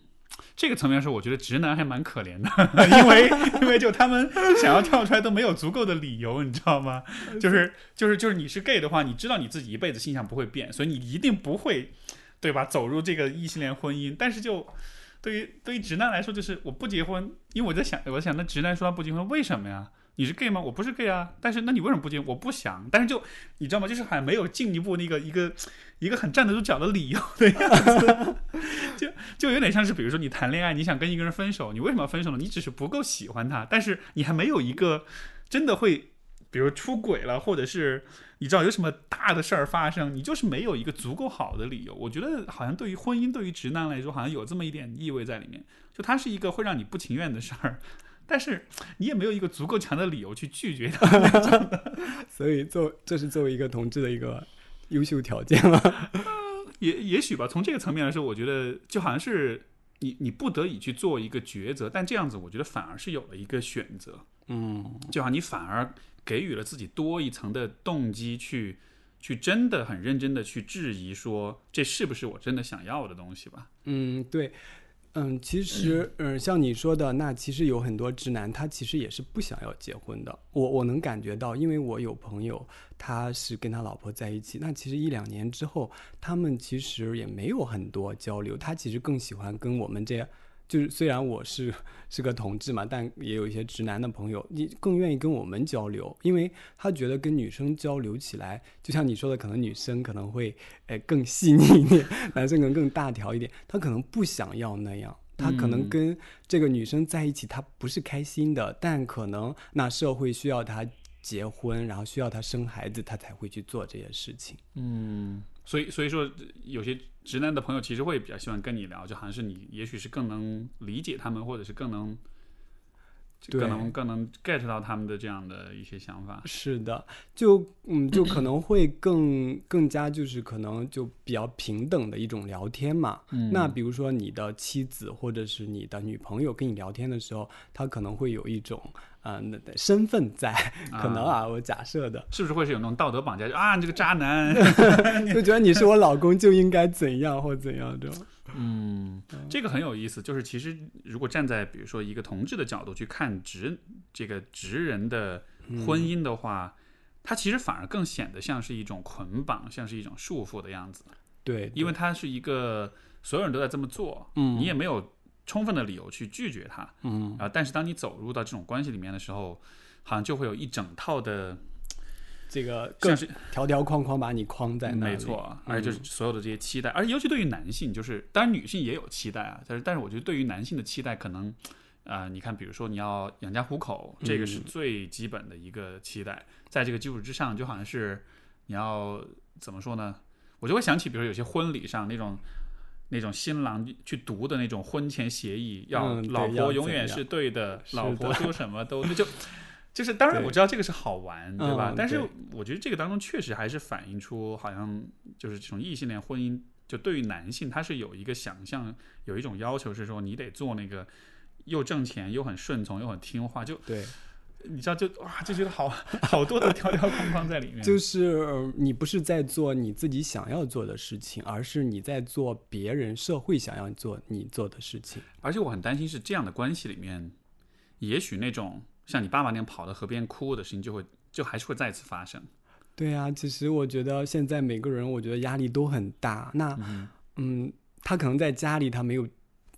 这个层面是，我觉得直男还蛮可怜的，因为 因为就他们想要跳出来都没有足够的理由，你知道吗？就是就是就是你是 gay 的话，你知道你自己一辈子性向不会变，所以你一定不会，对吧？走入这个异性恋婚姻。但是就对于对于直男来说，就是我不结婚，因为我在想，我在想那直男说他不结婚，为什么呀？你是 gay 吗？我不是 gay 啊，但是那你为什么不结？我不想，但是就你知道吗？就是还没有进一步那个一个一个很站得住脚的理由的样子，就就有点像是，比如说你谈恋爱，你想跟一个人分手，你为什么要分手呢？你只是不够喜欢他，但是你还没有一个真的会比如出轨了，或者是你知道有什么大的事儿发生，你就是没有一个足够好的理由。我觉得好像对于婚姻，对于直男来说，好像有这么一点意味在里面，就它是一个会让你不情愿的事儿，但是你也没有一个足够强的理由去拒绝他。所以作这是作为一个同志的一个优秀条件了。也也许吧，从这个层面来说，我觉得就好像是你你不得已去做一个抉择，但这样子我觉得反而是有了一个选择，嗯，就好像你反而给予了自己多一层的动机去去真的很认真的去质疑说这是不是我真的想要的东西吧？嗯，对，嗯，其实，嗯，像你说的，那其实有很多直男，他其实也是不想要结婚的。我我能感觉到，因为我有朋友，他是跟他老婆在一起，那其实一两年之后，他们其实也没有很多交流，他其实更喜欢跟我们这。就是虽然我是是个同志嘛，但也有一些直男的朋友，你更愿意跟我们交流，因为他觉得跟女生交流起来，就像你说的，可能女生可能会诶更细腻一点，男生可能更大条一点，他可能不想要那样，他可能跟这个女生在一起，他不是开心的，但可能那社会需要他结婚，然后需要他生孩子，他才会去做这些事情。嗯，所以所以说有些直男的朋友其实会比较喜欢跟你聊，就好像是你也许是更能理解他们，或者是更能。对更能更能 get 到他们的这样的一些想法，是的，就嗯，就可能会更更加就是可能就比较平等的一种聊天嘛。嗯那比如说你的妻子或者是你的女朋友跟你聊天的时候，她可能会有一种呃那的身份在，可能啊，我假设的，是不是会是有那种道德绑架？就啊，你这个渣男 就觉得你是我老公就应该怎样或怎样这种。嗯，这个很有意思。就是其实如果站在比如说一个同志的角度去看直这个直人的婚姻的话，它其实反而更显得像是一种捆绑，像是一种束缚的样子。对，因为它是一个所有人都在这么做，嗯你也没有充分的理由去拒绝他。嗯啊，但是当你走入到这种关系里面的时候，好像就会有一整套的，这个更像是条条框框把你框在那里。没错，而且就是嗯所有的这些期待，而且尤其对于男性，就是当然女性也有期待啊，但是但是我觉得对于男性的期待，可能，呃，你看，比如说你要养家糊口，这个是嗯最基本的一个期待，在这个基础之上，就好像是你要怎么说呢？我就会想起，比如说有些婚礼上那种。那种新郎去读的那种婚前协议，要老婆永远是对的，是老婆说什么都那就就是当然我知道这个是好玩，对吧？嗯但是我觉得这个当中确实还是反映出好像就是这种异性恋婚姻，就对于男性他是有一个想象，有一种要求是说你得做那个又挣钱又很顺从又很听话，就对，你知道就哇就觉得好 好多的条条框框在里面，就是呃你不是在做你自己想要做的事情，而是你在做别人社会想要做你做的事情。而且我很担心是这样的关系里面，也许那种像你爸爸那样跑到河边哭的事情就会就还是会再次发生。对啊，其实我觉得现在每个人，我觉得压力都很大。那嗯他可能在家里他没有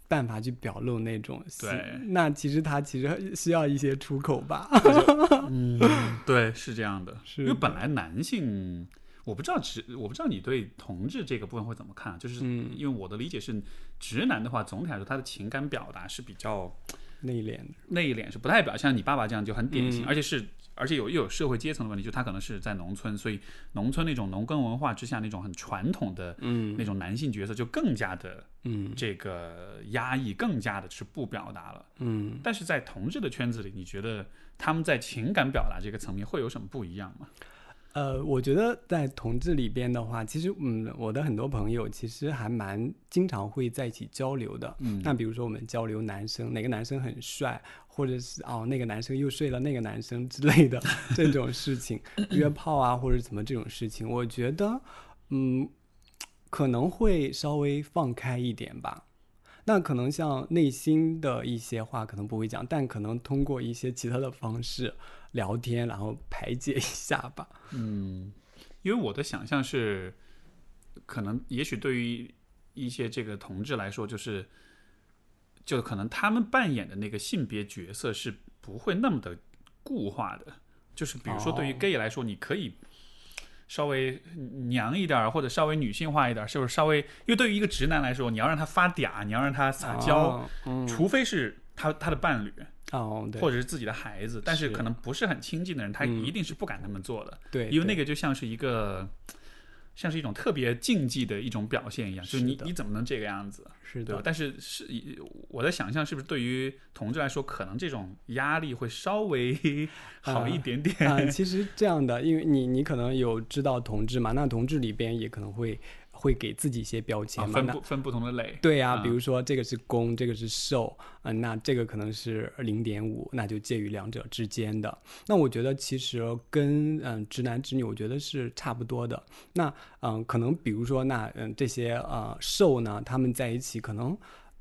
办法去表露那种。心对那其实他其实需要一些出口吧。嗯，对，是这样的，是因为本来男性，我不知道直，我不知道你对同志这个部分会怎么看，就是嗯。因为我的理解是，直男的话，总体来说他的情感表达是比较内敛的，内敛，是不代表像你爸爸这样就很典型，嗯。而且是。而且有又有社会阶层的问题，就他可能是在农村，所以农村那种农耕文化之下那种很传统的嗯那种男性角色就更加的嗯这个压抑，更加的是不表达了。嗯，但是在同志的圈子里，你觉得他们在情感表达这个层面会有什么不一样吗？呃，我觉得在同志里边的话，其实嗯，我的很多朋友其实还蛮经常会在一起交流的。嗯那比如说我们交流男生，哪个男生很帅，或者是哦那个男生又睡了那个男生之类的 这种事情，约炮啊或者怎么这种事情，我觉得嗯可能会稍微放开一点吧。那可能像内心的一些话可能不会讲，但可能通过一些其他的方式聊天，然后排解一下吧。嗯，因为我的想象是，可能也许对于一些这个同志来说，就是，就可能他们扮演的那个性别角色是不会那么的固化的。就是比如说，对于哦 gay 来说，你可以稍微娘一点儿，或者稍微女性化一点儿，是不是稍微？因为对于一个直男来说，你要让他发嗲，你要让他撒娇，除非是他他的伴侣，哦，对，或者是自己的孩子，但是是可能不是很亲近的人，他嗯一定是不敢那么做的，对，因为那个个就像是一个。像是一种特别禁忌的一种表现一样，就是你你怎么能这个样子，是的？，对吧但是是我在想象，是不是对于同志来说，可能这种压力会稍微 好一点点？啊、其实这样的，因为你你可能有知道同志嘛，那同志里边也可能会会给自己一些标签分不分不同的类，对呀、嗯比如说这个是攻，这个是受，嗯、那这个可能是零点五，那就介于两者之间的。那我觉得其实跟嗯、直男直女，我觉得是差不多的。那嗯、可能比如说那嗯、这些呃受呢，他们在一起可能。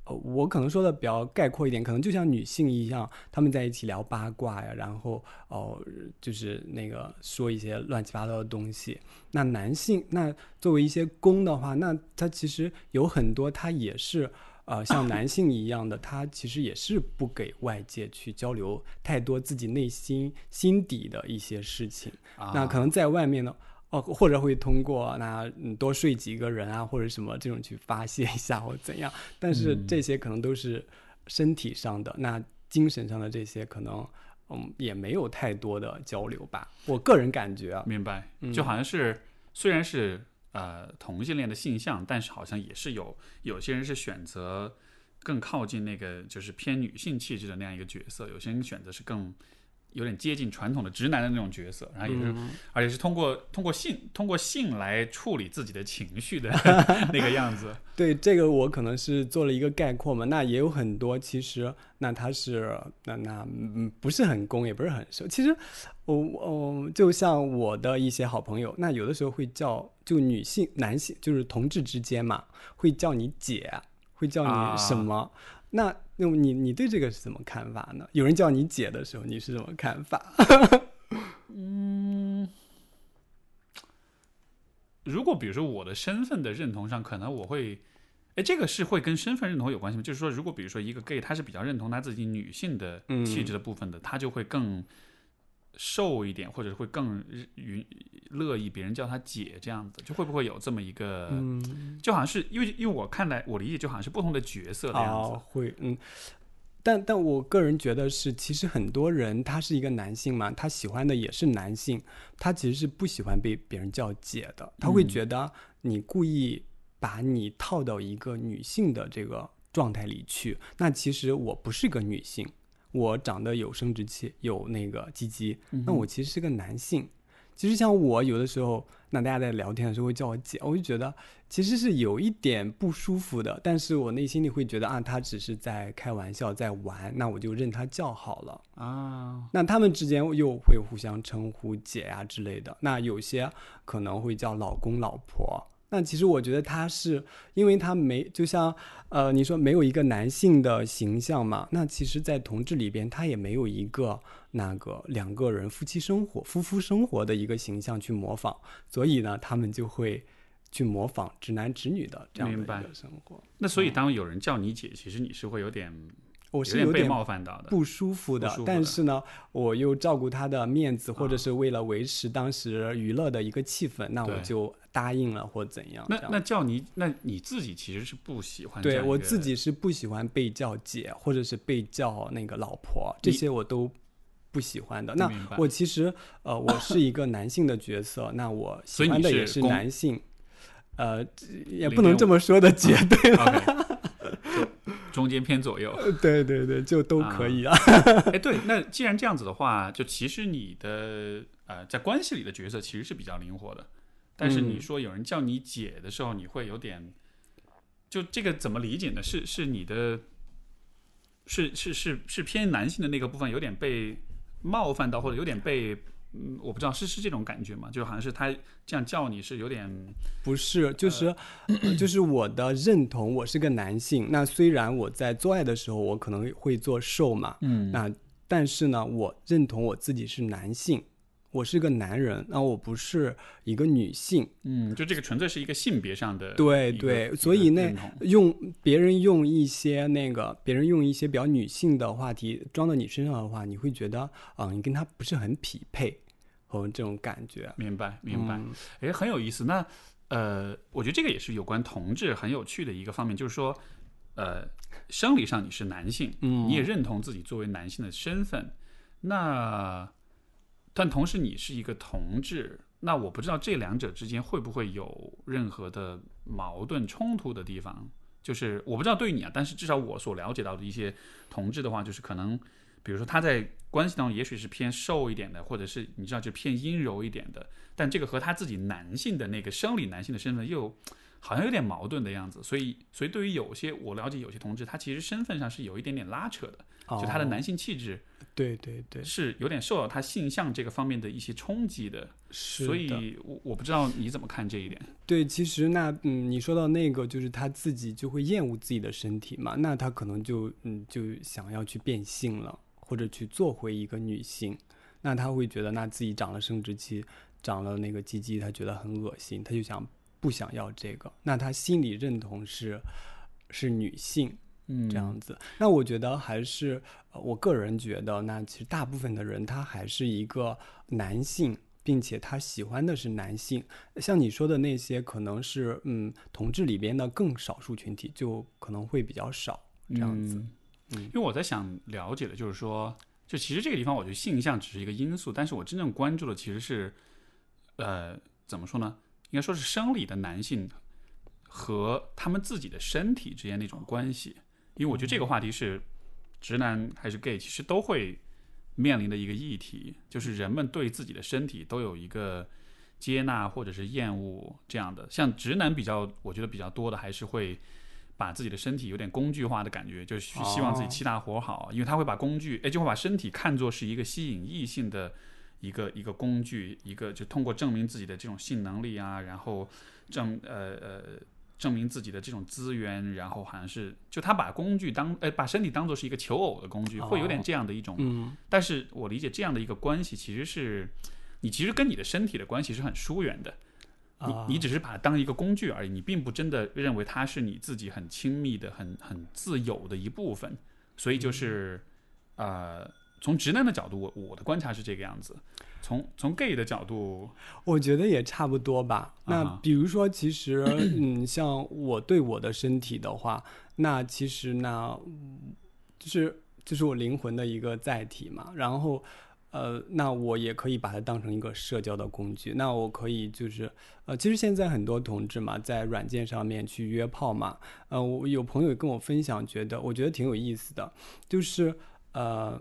呃，我可能说的比较概括一点，可能就像女性一样，他们在一起聊八卦呀，然后哦、就是那个说一些乱七八糟的东西。那男性，那作为一些公的话，那他其实有很多，他也是呃像男 性一样的，他其实也是不给外界去交流太多自己内心心底的一些事情。啊、那可能在外面呢，哦，或者会通过那嗯多睡几个人啊，或者什么这种去发泄一下或怎样。但是嗯这些可能都是身体上的，那精神上的这些可能嗯也没有太多的交流吧。我个人感觉啊，明白，嗯就好像是虽然是呃同性恋的性向，但是好像也是有有些人是选择更靠近那个就是偏女性气质的那样一个角色，有些人选择是更有点接近传统的直男的那种角色，然后也是、嗯而且是通过通过性通过性来处理自己的情绪的 那个样子。对这个我可能是做了一个概括嘛，那也有很多其实那他是那那嗯不是很攻，也不是很受。其实我我就像我的一些好朋友，那有的时候会叫就女性男性就是同志之间嘛，会叫你姐，会叫你什么？那那么你你对这个是怎么看法呢？有人叫你姐的时候，你是什么看法？嗯如果比如说我的身份的认同上，可能我会，哎，这个是会跟身份认同有关系吗？就是说，如果比如说一个 gay，他是比较认同他自己女性的嗯气质的部分的，他就会更瘦一点，或者会更允乐意别人叫她姐这样子，就会不会有这么一个，嗯，就好像是因为因为我看来我理解就好像是不同的角色的样子，哦，会，嗯，但但我个人觉得是，其实很多人他是一个男性嘛，他喜欢的也是男性，他其实是不喜欢被别人叫姐的，他会嗯。觉得你故意把你套到一个女性的这个状态里去，那其实我不是个女性，我长得有生殖器，有那个鸡鸡，那我其实是个男性。其实像我有的时候，那大家在聊天的时候会叫我姐，我就觉得其实是有一点不舒服的，但是我内心里会觉得啊，他只是在开玩笑，在玩，那我就任他叫好了。啊，那他们之间又会互相称呼姐呀、之类的，那有些可能会叫老公老婆。那其实我觉得他是因为他没，就像呃你说没有一个男性的形象嘛，那其实，在同志里边他也没有一个那个两个人夫妻生活、夫妇生活的一个形象去模仿，所以呢，他们就会去模仿直男直女的这样的生活。那所以当有人叫你姐，其实你是会有点有我是有被点冒犯到的，不舒服的，但是呢，我又照顾他的面子，或者是为了维持当时娱乐的一个气氛，那我就答应了或怎样。那那叫你，那你自己其实是不喜欢对我自己是不喜欢被叫姐，或者是被叫那个老婆，这些我都不喜欢的。那我其实呃，我是一个男性的角色，那我喜欢的也是男性，呃，也不能这么说的绝 对了。中间偏左右。对对对，就都可以啊。哎，对，那既然这样子的话，就其实你的呃，在关系里的角色其实是比较灵活的，但是你嗯说有人叫你姐的时候，你会有点，就这个怎么理解呢？是是你的，是是是是偏男性的那个部分有点被冒犯到，或者有点被。嗯，我不知道是是这种感觉吗？就好像是他这样叫你是有点不是，就是、呃就是我的认同，我是个男性。那虽然我在做爱的时候，我可能会做受嘛，嗯那但是呢，我认同我自己是男性，我是个男人，那我不是一个女性。嗯，就这个纯粹是一个性别上的对对所以那用别人用一些那个，别人用一些比较女性的话题装到你身上的话，你会觉得啊、你跟他不是很匹配，和这种感觉。明白明白。嗯诶，很有意思。那呃，我觉得这个也是有关同志很有趣的一个方面，就是说，呃，生理上你是男性，嗯你也认同自己作为男性的身份，那但同时你是一个同志，那我不知道这两者之间会不会有任何的矛盾冲突的地方。就是我不知道对你啊，但是至少我所了解到的一些同志的话，就是可能，比如说他在关系当中也许是偏瘦一点的，或者是你知道就偏阴柔一点的，但这个和他自己男性的那个生理男性的身份又好像有点矛盾的样子。所以，所以对于有些我了解有些同志，他其实身份上是有一点点拉扯的，就他的男哦性气质对对对，是有点受到他性向这个方面的一些冲击的。是的所以我我不知道你怎么看这一点。对，其实那嗯，你说到那个，就是他自己就会厌恶自己的身体嘛，那他可能就嗯就想要去变性了，或者去做回一个女性，那他会觉得那自己长了生殖器，长了那个鸡鸡，他觉得很恶心，他就想不想要这个，那他心里认同是是女性，嗯这样子。那我觉得还是，呃我个人觉得，那其实大部分的人他还是一个男性，并且他喜欢的是男性。像你说的那些，可能是嗯同志里边的更少数群体，就可能会比较少这样子。嗯嗯因为我在想了解的就是说，就其实这个地方，我觉得性向只是一个因素，但是我真正关注的其实是，呃，怎么说呢？应该说是生理的男性和他们自己的身体之间那种关系。因为我觉得这个话题是直男还是 gay，其实都会面临的一个议题，就是人们对自己的身体都有一个接纳或者是厌恶这样的。像直男比较，我觉得比较多的还是会把自己的身体有点工具化的感觉，就是去希望自己哦。气大活好，因为他会把工具，哎，就会把身体看作是一个吸引异性的一个一个工具，一个就通过证明自己的这种性能力啊，然后证呃呃证明自己的这种资源，然后好像是就他把工具当呃把身体当做是一个求偶的工具，会有点哦。这样的一种嗯。但是我理解这样的一个关系，其实是你其实跟你的身体的关系是很疏远的。你啊你只是把它当一个工具而已，你并不真的认为它是你自己很亲密的、很很自有的一部分。所以就是，呃，从直男的角度，我我的观察是这个样子。从从 gay 的角度，我觉得也差不多吧。那比如说，其实 嗯，像我对我的身体的话，那其实呢嗯就是就是我灵魂的一个载体嘛。然后呃，那我也可以把它当成一个社交的工具。那我可以就是呃，其实现在很多同志嘛，在软件上面去约炮嘛。呃，我有朋友跟我分享，觉得我觉得挺有意思的，就是呃。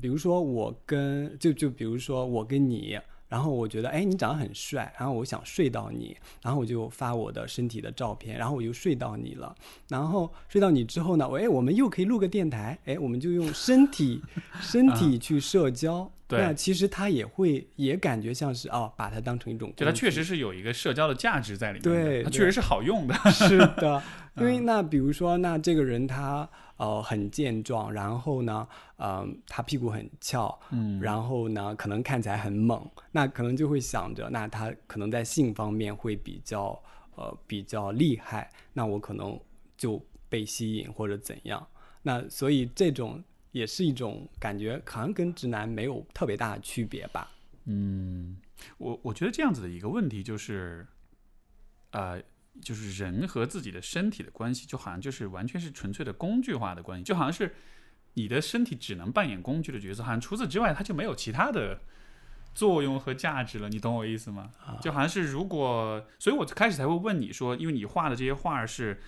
比如说我跟就就比如说我跟你，然后我觉得哎你长得很帅，然后我想睡到你，然后我就发我的身体的照片，然后我就睡到你了，然后睡到你之后呢，我哎我们又可以录个电台，哎我们就用身体 身体去社交，对。那其实他也会也感觉像是哦把它当成一种，就它确实是有一个社交的价值在里面，对对它确实是好用的。是的，因为那比如说，那这个人他呃很健壮，然后呢，呃，他屁股很翘，嗯。然后呢，可能看起来很猛，那可能就会想着，那他可能在性方面会比较呃比较厉害，那我可能就被吸引或者怎样，那所以这种也是一种感觉，好像跟直男没有特别大的区别吧。嗯，我我觉得这样子的一个问题就是，呃，就是人和自己的身体的关系，就好像就是完全是纯粹的工具化的关系，就好像是你的身体只能扮演工具的角色，好像除此之外它就没有其他的作用和价值了。你懂我意思吗？就好像是如果，所以我开始才会问你说，因为你画的这些画是。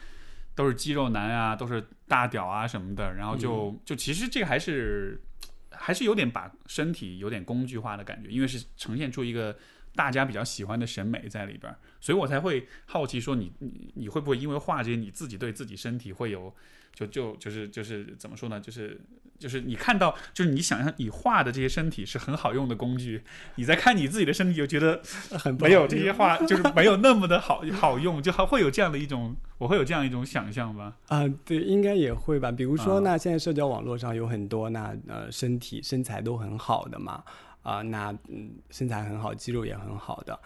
都是肌肉男啊，都是大屌啊什么的，然后就、就其实这个还是还是有点把身体有点工具化的感觉，因为是呈现出一个大家比较喜欢的审美在里边儿，所以我才会好奇说你你你会不会因为画这些，你自己对自己身体会有就就就是就是怎么说呢？就是就是你看到就是你想象你画的这些身体是很好用的工具，你在看你自己的身体，就觉得很不没有这些画就是没有那么的好 好用，就还会有这样的一种我会有这样一种想象吧。啊、对，应该也会吧。比如说，啊那现在社交网络上有很多那呃身体身材都很好的嘛，啊、那嗯身材很好，肌肉也很好的，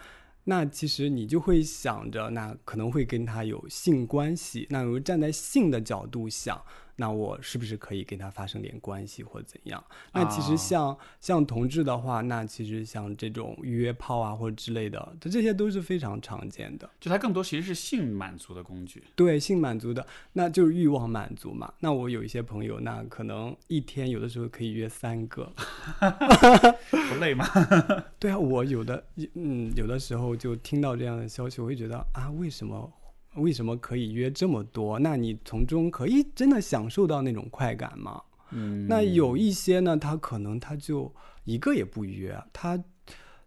那其实你就会想着，那可能会跟他有性关系。那如果站在性的角度想，那我是不是可以跟他发生点关系或怎样？那其实啊像、像同志的话，那其实像这种约炮啊或者之类的，这这些都是非常常见的。就它更多其实是性满足的工具。对性满足的，那就是欲望满足嘛。那我有一些朋友，那可能一天有的时候可以约三个。不累吗？对啊，我有的嗯，有的时候就听到这样的消息，我会觉得啊，为什么为什么可以约这么多？那你从中可以真的享受到那种快感吗？嗯，那有一些呢，他可能他就一个也不约，他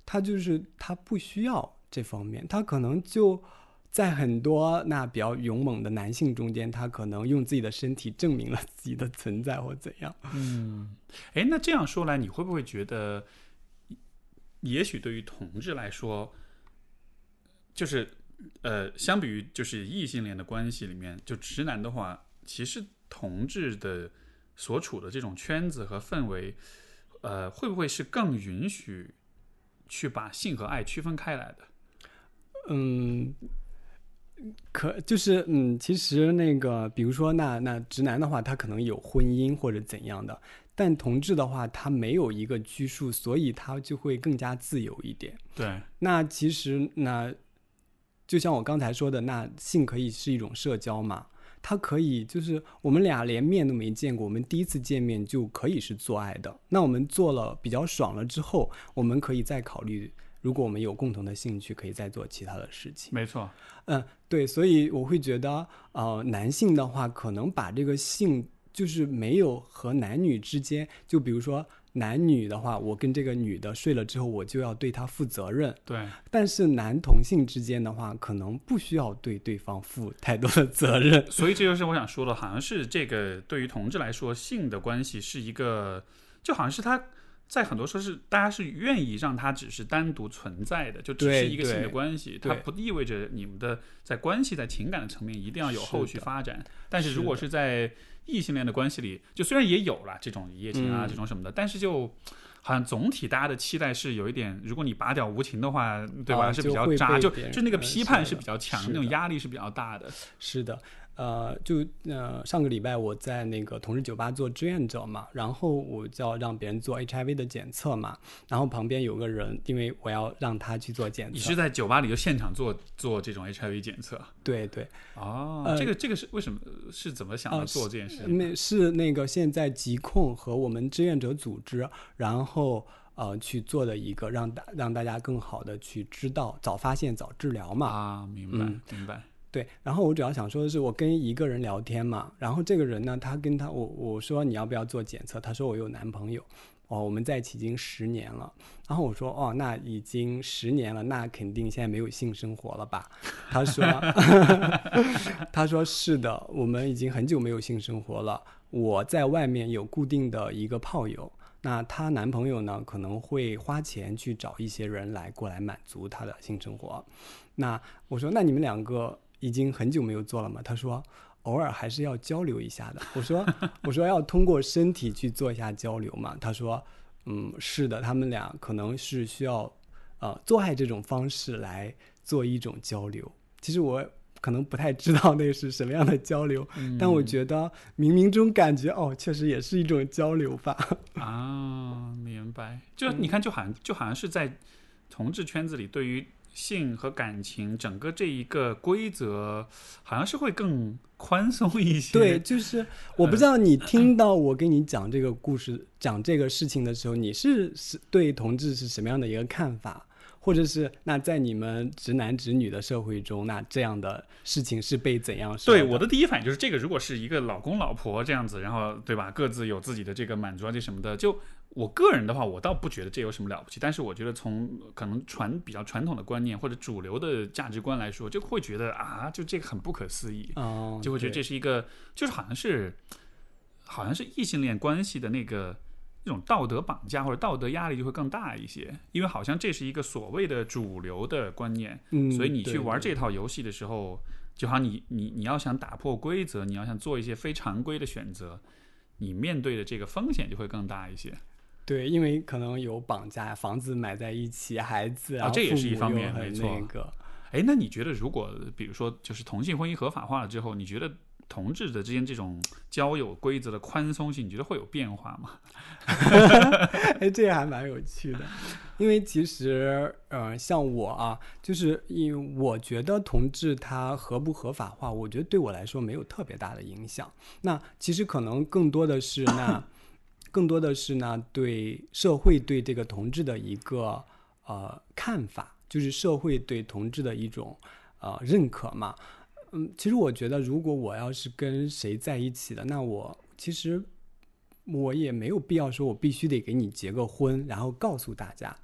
他就是他不需要这方面，他可能就在很多那比较勇猛的男性中间，他可能用自己的身体证明了自己的存在或怎样。嗯，哎，那这样说来，你会不会觉得，也许对于同志来说，就是呃，相比于就是异性恋的关系里面，就直男的话，其实同志的所处的这种圈子和氛围，呃，会不会是更允许去把性和爱区分开来的？嗯，可就是嗯，其实那个，比如说那那直男的话，他可能有婚姻或者怎样的，但同志的话，他没有一个拘束，所以他就会更加自由一点。对，那其实那就像我刚才说的，那性可以是一种社交嘛，它可以就是我们俩连面都没见过，我们第一次见面就可以是做爱的。那我们做了比较爽了之后，我们可以再考虑，如果我们有共同的兴趣，可以再做其他的事情。没错，嗯，对，所以我会觉得，呃，男性的话可能把这个性就是没有和男女之间，就比如说男女的话，我跟这个女的睡了之后，我就要对她负责任。对，但是男同性之间的话，可能不需要对对方负太多的责任。所以这就是我想说的，好像是这个对于同志来说，性的关系是一个，就好像是他在很多时候是大家是愿意让它只是单独存在的，就只是一个性的关系，它不意味着你们的在关系在情感的层面一定要有后续发展。但是如果是在异性恋的关系里，就虽然也有了这种一夜情啊、嗯这种什么的，但是就好像总体大家的期待是有一点，如果你拔掉无情的话，对吧？啊是比较渣，就就那个嗯批判是比较强，那种压力是比较大的。是的，呃，就呃上个礼拜我在那个同事酒吧做志愿者嘛，然后我就要让别人做 HIV 的检测嘛，然后旁边有个人，因为我要让他去做检测你是，在酒吧里就现场做做这种 HIV 检测对对，哦？呃这个这个是为什么是怎么想到啊做这件事？那是那个现在疾控和我们志愿者组织，然后呃去做的一个让大让大家更好的去知道早发现早治疗嘛。啊，明白嗯明白。对，然后我主要想说的是，我跟一个人聊天嘛，然后这个人呢，他跟他我我说你要不要做检测，他说我有男朋友，哦，我们在一起已经十年了，然后我说哦，那已经十年了，那肯定现在没有性生活了吧？他说，他说是的，我们已经很久没有性生活了，我在外面有固定的一个炮友。那她男朋友呢，可能会花钱去找一些人来过来满足她的性生活。那我说，那你们两个已经很久没有做了嘛？他说，偶尔还是要交流一下的。我说，我说要通过身体去做一下交流嘛。他说，嗯，是的，他们俩可能是需要呃做爱这种方式来做一种交流。其实我可能不太知道那是什么样的交流，但我觉得冥冥中感觉哦，确实也是一种交流吧。啊，明白。就嗯你看，就好像就好像是在同志圈子里，对于性和感情整个这一个规则，好像是会更宽松一些。对，，就是我不知道你听到我跟你讲这个故事、讲这个事情的时候，你是是对同志是什么样的一个看法？或者是那在你们直男直女的社会中，那这样的事情是被怎样对我的第一反应就是，这个如果是一个老公老婆这样子，然后对吧，各自有自己的这个满足啊这什么的，就我个人的话，我倒不觉得这有什么了不起。但是我觉得从可能传比较传统的观念或者主流的价值观来说，就会觉得啊，就这个很不可思议。哦，就会觉得这是一个，就是好像是，好像是异性恋关系的那个那种道德绑架或者道德压力就会更大一些，因为好像这是一个所谓的主流的观念，嗯，所以你去玩这套游戏的时候，就好像你你你要想打破规则，你要想做一些非常规的选择，你面对的这个风险就会更大一些。对，因为可能有绑架，房子买在一起，孩子，啊这也是一方面没错那个，哎，那你觉得如果比如说就是同性婚姻合法化了之后，你觉得同志的之间这种交友规则的宽松性，你觉得会有变化吗？哎，这个还蛮有趣的，因为其实，呃，像我啊，就是因为我觉得同志他合不合法化，我觉得对我来说没有特别大的影响。那其实可能更多的是那，更多的是呢，对社会对这个同志的一个呃看法，就是社会对同志的一种呃认可嘛。嗯，其实我觉得，如果我要是跟谁在一起的，那我其实我也没有必要说我必须得给你结个婚，然后告诉大家，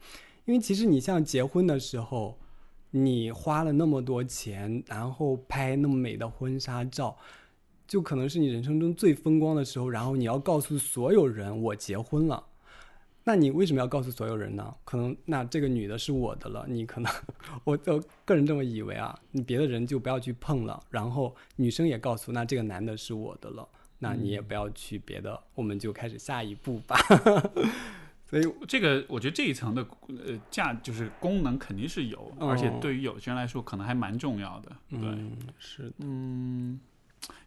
因为其实你像结婚的时候，你花了那么多钱，然后拍那么美的婚纱照，就可能是你人生中最风光的时候，然后你要告诉所有人我结婚了。那你为什么要告诉所有人呢？可能那这个女的是我的了，你可能 我我个人这么以为啊，你别的人就不要去碰了。然后女生也告诉那这个男的是我的了，那你也不要去别的，我们就开始下一步吧。所以这个我觉得这一层的呃价就是功能肯定是有，而且对于有些人来说可能还蛮重要的。对，是嗯。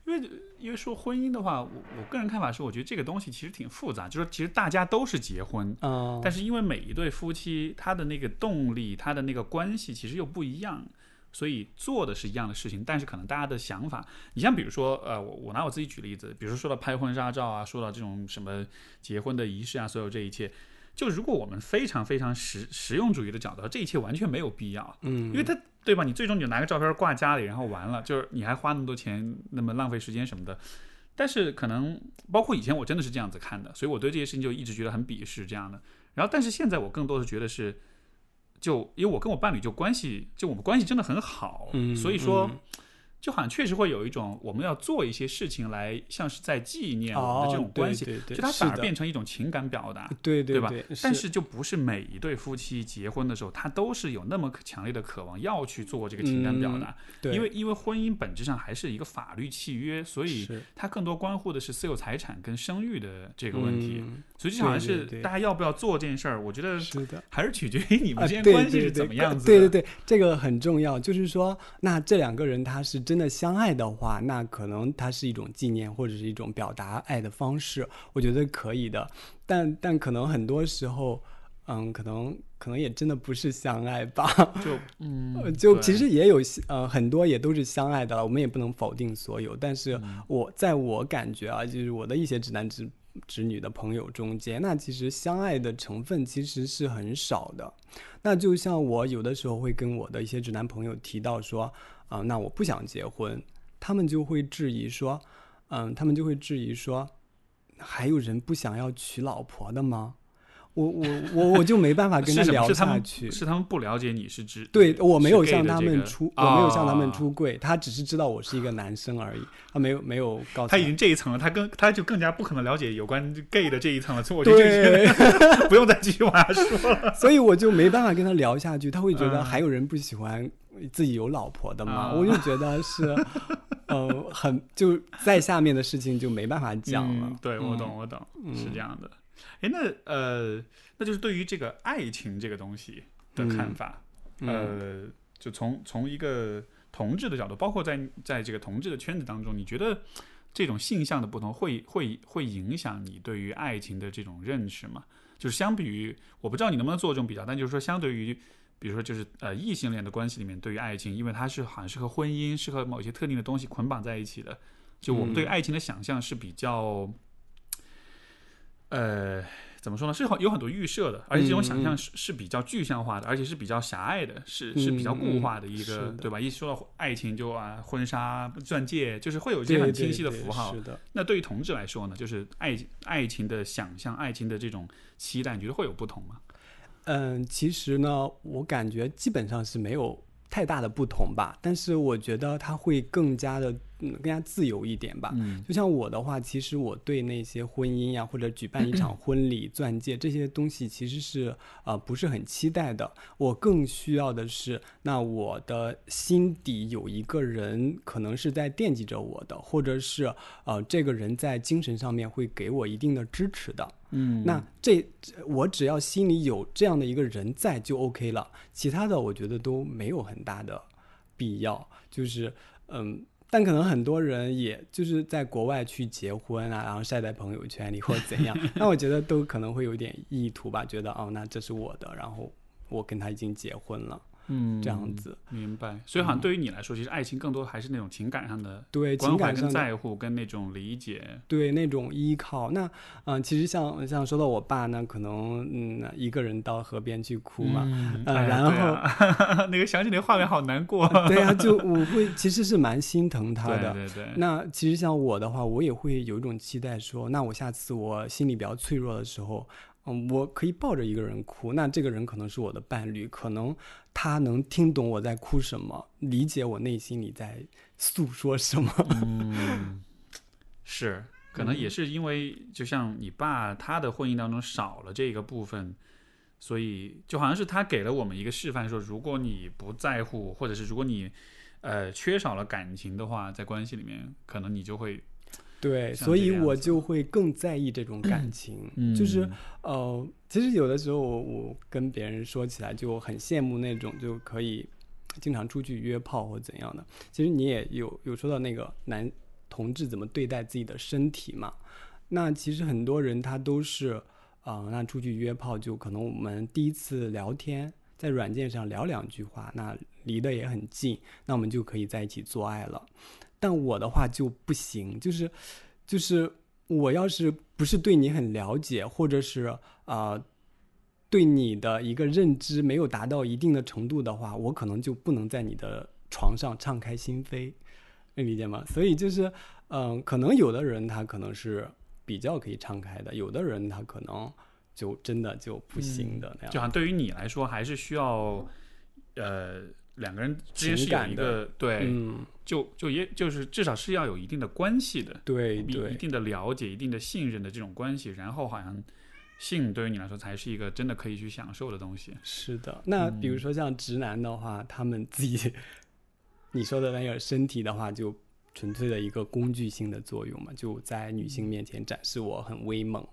因为因为说婚姻的话，我我个人看法是，我觉得这个东西其实挺复杂。就是其实大家都是结婚，但是因为每一对夫妻他的那个动力，他的那个关系其实又不一样，所以做的是一样的事情，但是可能大家的想法，你像比如说，呃，我我拿我自己举例子，比如说说到拍婚纱照啊，说到这种什么结婚的仪式啊，所有这一切，就如果我们非常非常实实用主义的角度，这一切完全没有必要，嗯，因为他。对吧？你最终你就拿个照片挂家里，然后完了，就是你还花那么多钱，那么浪费时间什么的。但是可能包括以前我真的是这样子看的，所以我对这些事情就一直觉得很鄙视这样的。然后，但是现在我更多的觉得是，就因为我跟我伴侣就关系，就我们关系真的很好，所以说。就好像确实会有一种我们要做一些事情来，像是在纪念我们的这种关系，就它反而变成一种情感表达，对对吧？但是就不是每一对夫妻结婚的时候，他都是有那么强烈的渴望要去做这个情感表达，因为因为婚姻本质上还是一个法律契约，所以它更多关乎的是私有财产跟生育的这个问题，所以就好像是大家要不要做这件事儿，我觉得是的，还是取决于你们之间关系是怎么样子。对对对，这个很重要，就是说，那这两个人他是。真的相爱的话，那可能他是一种纪念或者是一种表达爱的方式，我觉得可以的。但但可能很多时候，嗯，可能可能也真的不是相爱吧。就嗯，就其实也有呃很多也都是相爱的了，我们也不能否定所有。但是我在我感觉啊，就是我的一些直男直直女的朋友中间，那其实相爱的成分其实是很少的。那就像我有的时候会跟我的一些直男朋友提到说。啊，那我不想结婚，他们就会质疑说，嗯，他们就会质疑说，还有人不想要娶老婆的吗？我我我我就没办法跟他聊下去。是他们不了解你是指对我没有向他们出，我没有向他们出柜，他只是知道我是一个男生而已，他没有没有告诉他已经这一层了，他更他就更加不可能了解有关 gay 的这一层了，所以我就觉得不用再继续往下说了。所以我就没办法跟他聊下去，他会觉得还有人不喜欢自己有老婆的吗？我就觉得是，呃，很就在下面的事情就没办法讲了。对我懂我懂，是这样的。哎，那呃，那就是对于这个爱情这个东西的看法，呃，就从从一个同志的角度，包括在在这个同志的圈子当中，你觉得这种性向的不同会会会影响你对于爱情的这种认识吗？就是相比于，我不知道你能不能做这种比较，但就是说，相对于，比如说，就是呃，异性恋的关系里面，对于爱情，因为它是好像是和婚姻是和某些特定的东西捆绑在一起的，就我们对爱情的想象是比较。呃，怎么说呢？是有很多预设的，而且这种想象是是比较具象化的，而且是比较狭隘的，是是比较固化的一个，对吧？一说到爱情，就啊，婚纱、钻戒，就是会有一些很清晰的符号。是的。那对于同志来说呢，就是爱爱情的想象、爱情的这种期待，你觉得会有不同吗？嗯，其实呢，我感觉基本上是没有太大的不同吧，但是我觉得它会更加的。嗯，更加自由一点吧。嗯，就像我的话，其实我对那些婚姻呀，或者举办一场 婚礼、钻戒这些东西，其实是呃不是很期待的。我更需要的是，那我的心底有一个人，可能是在惦记着我的，或者是呃这个人在精神上面会给我一定的支持的。嗯，那这我只要心里有这样的一个人在就 OK 了，其他的我觉得都没有很大的必要。就是嗯。但可能很多人也就是在国外去结婚啊，然后晒在朋友圈里或者怎样，那我觉得都可能会有点意图吧，觉得哦，那这是我的，然后我跟他已经结婚了，嗯这样子。明白。所以好像对于你来说，其实爱情更多还是那种情感上的对情感上的在乎，跟那种理解。对那种依靠，那嗯、呃其实像像说到我爸呢，可能嗯一个人到河边去哭嘛，呃嗯哎然后 那个想起那个画面好难过。对啊，就我会其实是蛮心疼他的。对对对，那其实像我的话，我也会有一种期待说，那我下次我心里比较脆弱的时候，嗯，我可以抱着一个人哭，那这个人可能是我的伴侣，可能他能听懂我在哭什么，理解我内心里在诉说什么。嗯，是，可能也是因为，就像你爸他的婚姻当中少了这个部分，所以就好像是他给了我们一个示范，说如果你不在乎，或者是如果你呃缺少了感情的话，在关系里面，可能你就会对，所以我就会更在意这种感情，嗯就是呃，其实有的时候我我跟别人说起来就很羡慕那种就可以经常出去约炮或怎样的。其实你也有有说到那个男同志怎么对待自己的身体嘛？那其实很多人他都是啊、呃那出去约炮就可能我们第一次聊天。在软件上聊两句话，那离得也很近，那我们就可以在一起做爱了。但我的话就不行，就是就是我要是不是对你很了解，或者是啊、呃对你的一个认知没有达到一定的程度的话，我可能就不能在你的床上敞开心扉，能理解吗？所以就是嗯、可能有的人他可能是比较可以敞开的，有的人他可能就真的就不行的那样。就好像对于你来说，还是需要呃两个人之间是有一个对，嗯，就就也就是至少是要有一定的关系的，对一对一定的了解、一定的信任的这种关系，然后好像性对于你来说才是一个真的可以去享受的东西。是的，那比如说像直男的话，他们自己你说的那个身体的话，就纯粹的一个工具性的作用嘛，就在女性面前展示我很威猛。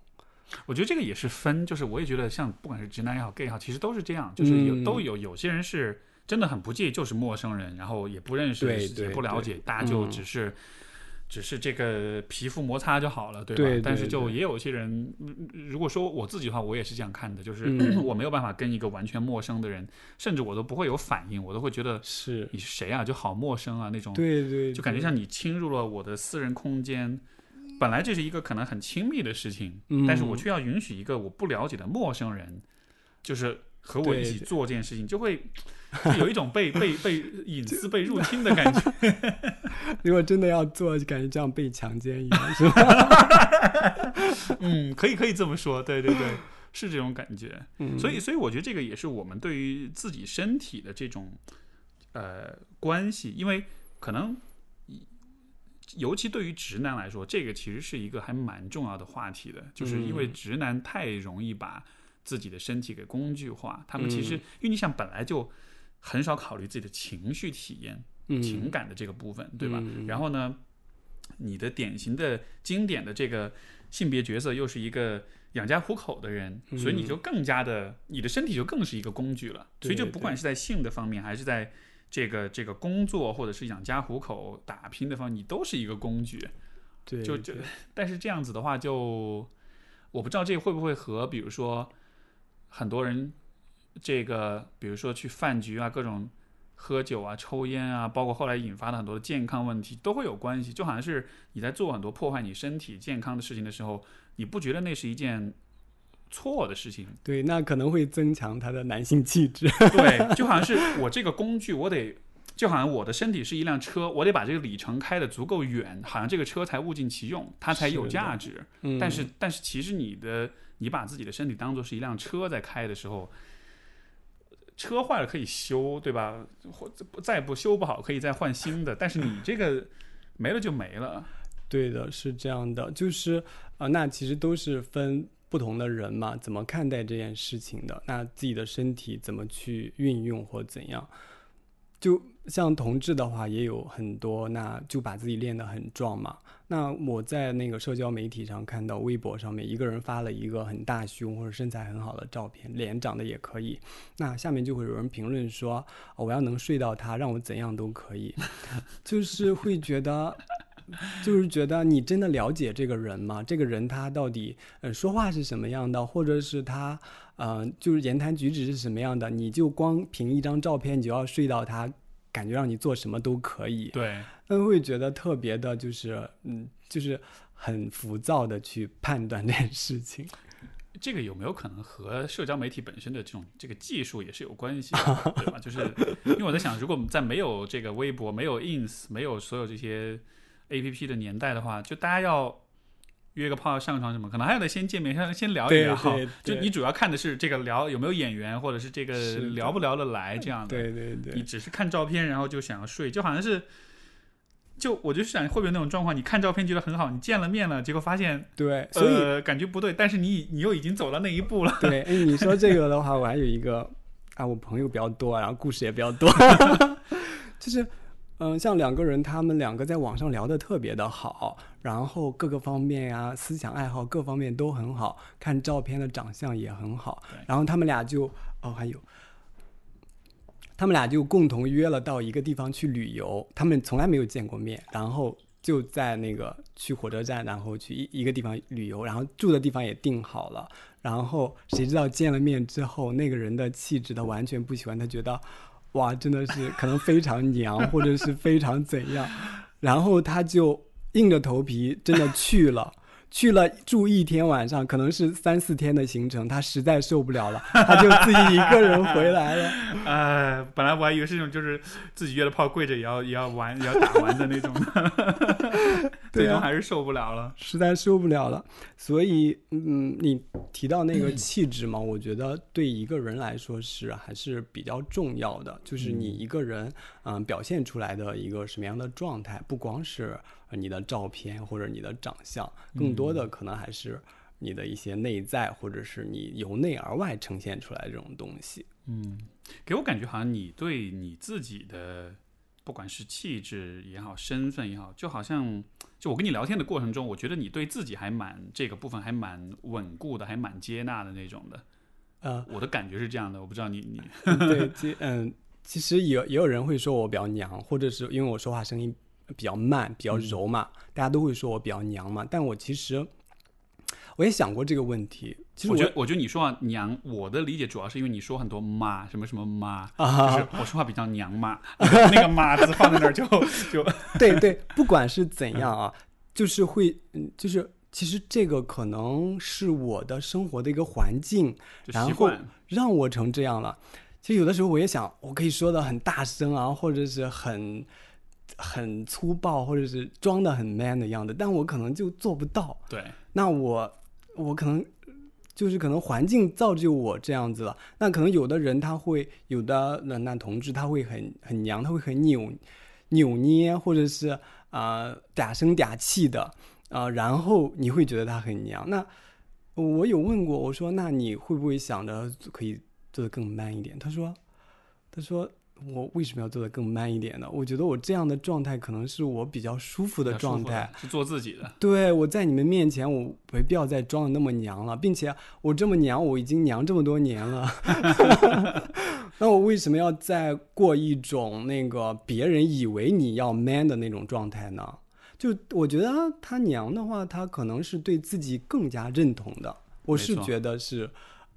我觉得这个也是分，就是我也觉得像不管是直男也好，gay 也好，其实都是这样，就是有、嗯都有有些人是真的很不介意，就是陌生人，然后也不认识，对也不了解，大家就嗯只是。只是这个皮肤摩擦就好了，对吧？对对但是就也有一些人，嗯如果说我自己的话，我也是这样看的，就是、嗯 我没有办法跟一个完全陌生的人，甚至我都不会有反应，我都会觉得是，你是谁啊，就好陌生啊那种。对对，就感觉像你侵入了我的私人空间。本来这是一个可能很亲密的事情，嗯但是我却要允许一个我不了解的陌生人，就是和我一起做这件事情，就会就有一种被被被隐私被入侵的感觉。如果真的要做，就感觉像被强奸一样，是吧？嗯，可以可以这么说，对对对，是这种感觉。嗯，所以所以我觉得这个也是我们对于自己身体的这种呃关系，因为可能。尤其对于直男来说，这个其实是一个还蛮重要的话题的，就是因为嗯直男太容易把自己的身体给工具化。他们其实，嗯因为你想本来就很少考虑自己的情绪体验、嗯情感的这个部分，对吧？嗯然后呢，你的典型的、经典的这个性别角色又是一个养家糊口的人，嗯所以你就更加的，你的身体就更是一个工具了。所以就不管是在性的方面，还是在这个这个工作或者是养家糊口、打拼的方面，你都是一个工具。对，就就但是这样子的话就，我不知道这会不会和比如说很多人这个，比如说去饭局啊，各种喝酒啊、抽烟啊，包括后来引发的很多的健康问题都会有关系。就好像是你在做很多破坏你身体健康的事情的时候，你不觉得那是一件错的事情？对，那可能会增强他的男性气质。对，就好像是我这个工具，我得。就好像我的身体是一辆车，我得把这个里程开得足够远，好像这个车才物尽其用，它才有价值。嗯，但是，但是其实你的你把自己的身体当做是一辆车在开的时候，车坏了可以修，对吧？或再不修不好可以再换新的，但是你这个没了就没了。对的，是这样的，就是啊、呃那其实都是分不同的人嘛，怎么看待这件事情的，那自己的身体怎么去运用或怎样。就像同志的话，也有很多，那就把自己练得很壮嘛。那我在那个社交媒体上看到，微博上面一个人发了一个很大胸或者身材很好的照片，脸长得也可以，那下面就会有人评论说，我要能睡到他，让我怎样都可以，就是会觉得。就是觉得你真的了解这个人吗？这个人他到底呃说话是什么样的，或者是他呃就是言谈举止是什么样的？你就光凭一张照片，你就要睡到他，感觉让你做什么都可以，对，那会觉得特别的，就是嗯，就是很浮躁的去判断这件事情。这个有没有可能和社交媒体本身的这种这个技术也是有关系的，对吧？就是因为我在想，如果在没有这个微博、没有 ins、没有所有这些 A P P 的年代的话，就大家要约个炮、上个床什么，可能还要得先见面，先 先聊一对聊。对就你主要看的是这个聊有没有眼缘，或者是这个聊不聊得来这样的。对对对你，只是看照片，然后就想要睡，就好像是，就我就想会不会那种状况？你看照片觉得很好，你见了面了，结果发现对，所以、呃感觉不对，但是你你又已经走到那一步了。对，哎，你说这个的话，我还有一个啊，我朋友比较多，然后故事也比较多，就是嗯、像两个人，他们两个在网上聊得特别的好，然后各个方面呀、思想爱好各方面都很好，看照片的长相也很好，然后他们俩就哦还有。他们俩就共同约了到一个地方去旅游，他们从来没有见过面，然后就在那个去火车站，然后去一一个地方旅游，然后住的地方也定好了，然后谁知道见了面之后，那个人的气质他完全不喜欢，他觉得哇，真的是可能非常娘，或者是非常怎样，然后他就硬着头皮真的去了。去了住一天晚上，可能是三四天的行程，他实在受不了了，他就自己一个人回来了。呃，本来我还以为是那种就是自己约了炮跪着也要也要玩也要打完的那种的，对啊最终还是受不了了。实在受不了了。所以，嗯，你提到那个气质嘛，我觉得对一个人来说是还是比较重要的，就是你一个人，嗯、表现出来的一个什么样的状态，不光是呃你的照片或者你的长相，更多的可能还是你的一些内在，或者是你由内而外呈现出来这种东西。嗯，给我感觉好像你对你自己的，不管是气质也好，身份也好，就好像就我跟你聊天的过程中，我觉得你对自己还蛮这个部分还蛮稳固的，还蛮接纳的那种的。呃，我的感觉是这样的，我不知道你你对，其嗯，其实也有也有人会说我比较娘，或者是因为我说话声音比较慢、比较柔嘛，大家都会说我比较娘嘛。但我其实我也想过这个问题，其实我我觉得，我觉得你说话娘，我的理解主要是因为你说很多妈，什么什么妈，就啊是，我说话比较娘嘛，那个妈字放在那儿就 就对对，不管是怎样啊，就是会，嗯，就是其实这个可能是我的生活的一个环境，然后。让我成这样了。其实有的时候我也想，我可以说的很大声啊，或者是很很粗暴，或者是装的很 man 的样子，但我可能就做不到。对，那我我可能就是可能环境造就我这样子了。那可能有的人他会有的那那同志他会很很娘，他会很扭扭捏，或者是啊、呃、嗲声嗲气的啊、呃然后你会觉得他很娘。那我有问过，我说那你会不会想着可以做的更 man 一点？他说他说。我为什么要做的更 man 一点呢？我觉得我这样的状态可能是我比较舒服的状态，是做自己的。对，我在你们面前，我没必要再装的那么娘了，并且我这么娘，我已经娘这么多年了，那我为什么要再过一种那个别人以为你要 man 的那种状态呢？就我觉得他娘的话，他可能是对自己更加认同的，我是觉得是，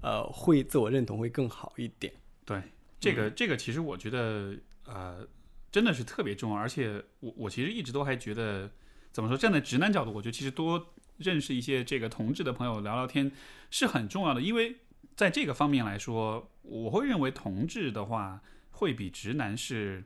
呃，会自我认同会更好一点。对，这个这个其实我觉得呃真的是特别重要，而且我我其实一直都还觉得怎么说，站在直男角度，我觉得其实多认识一些这个同志的朋友聊聊天是很重要的，因为在这个方面来说，我会认为同志的话会比直男是，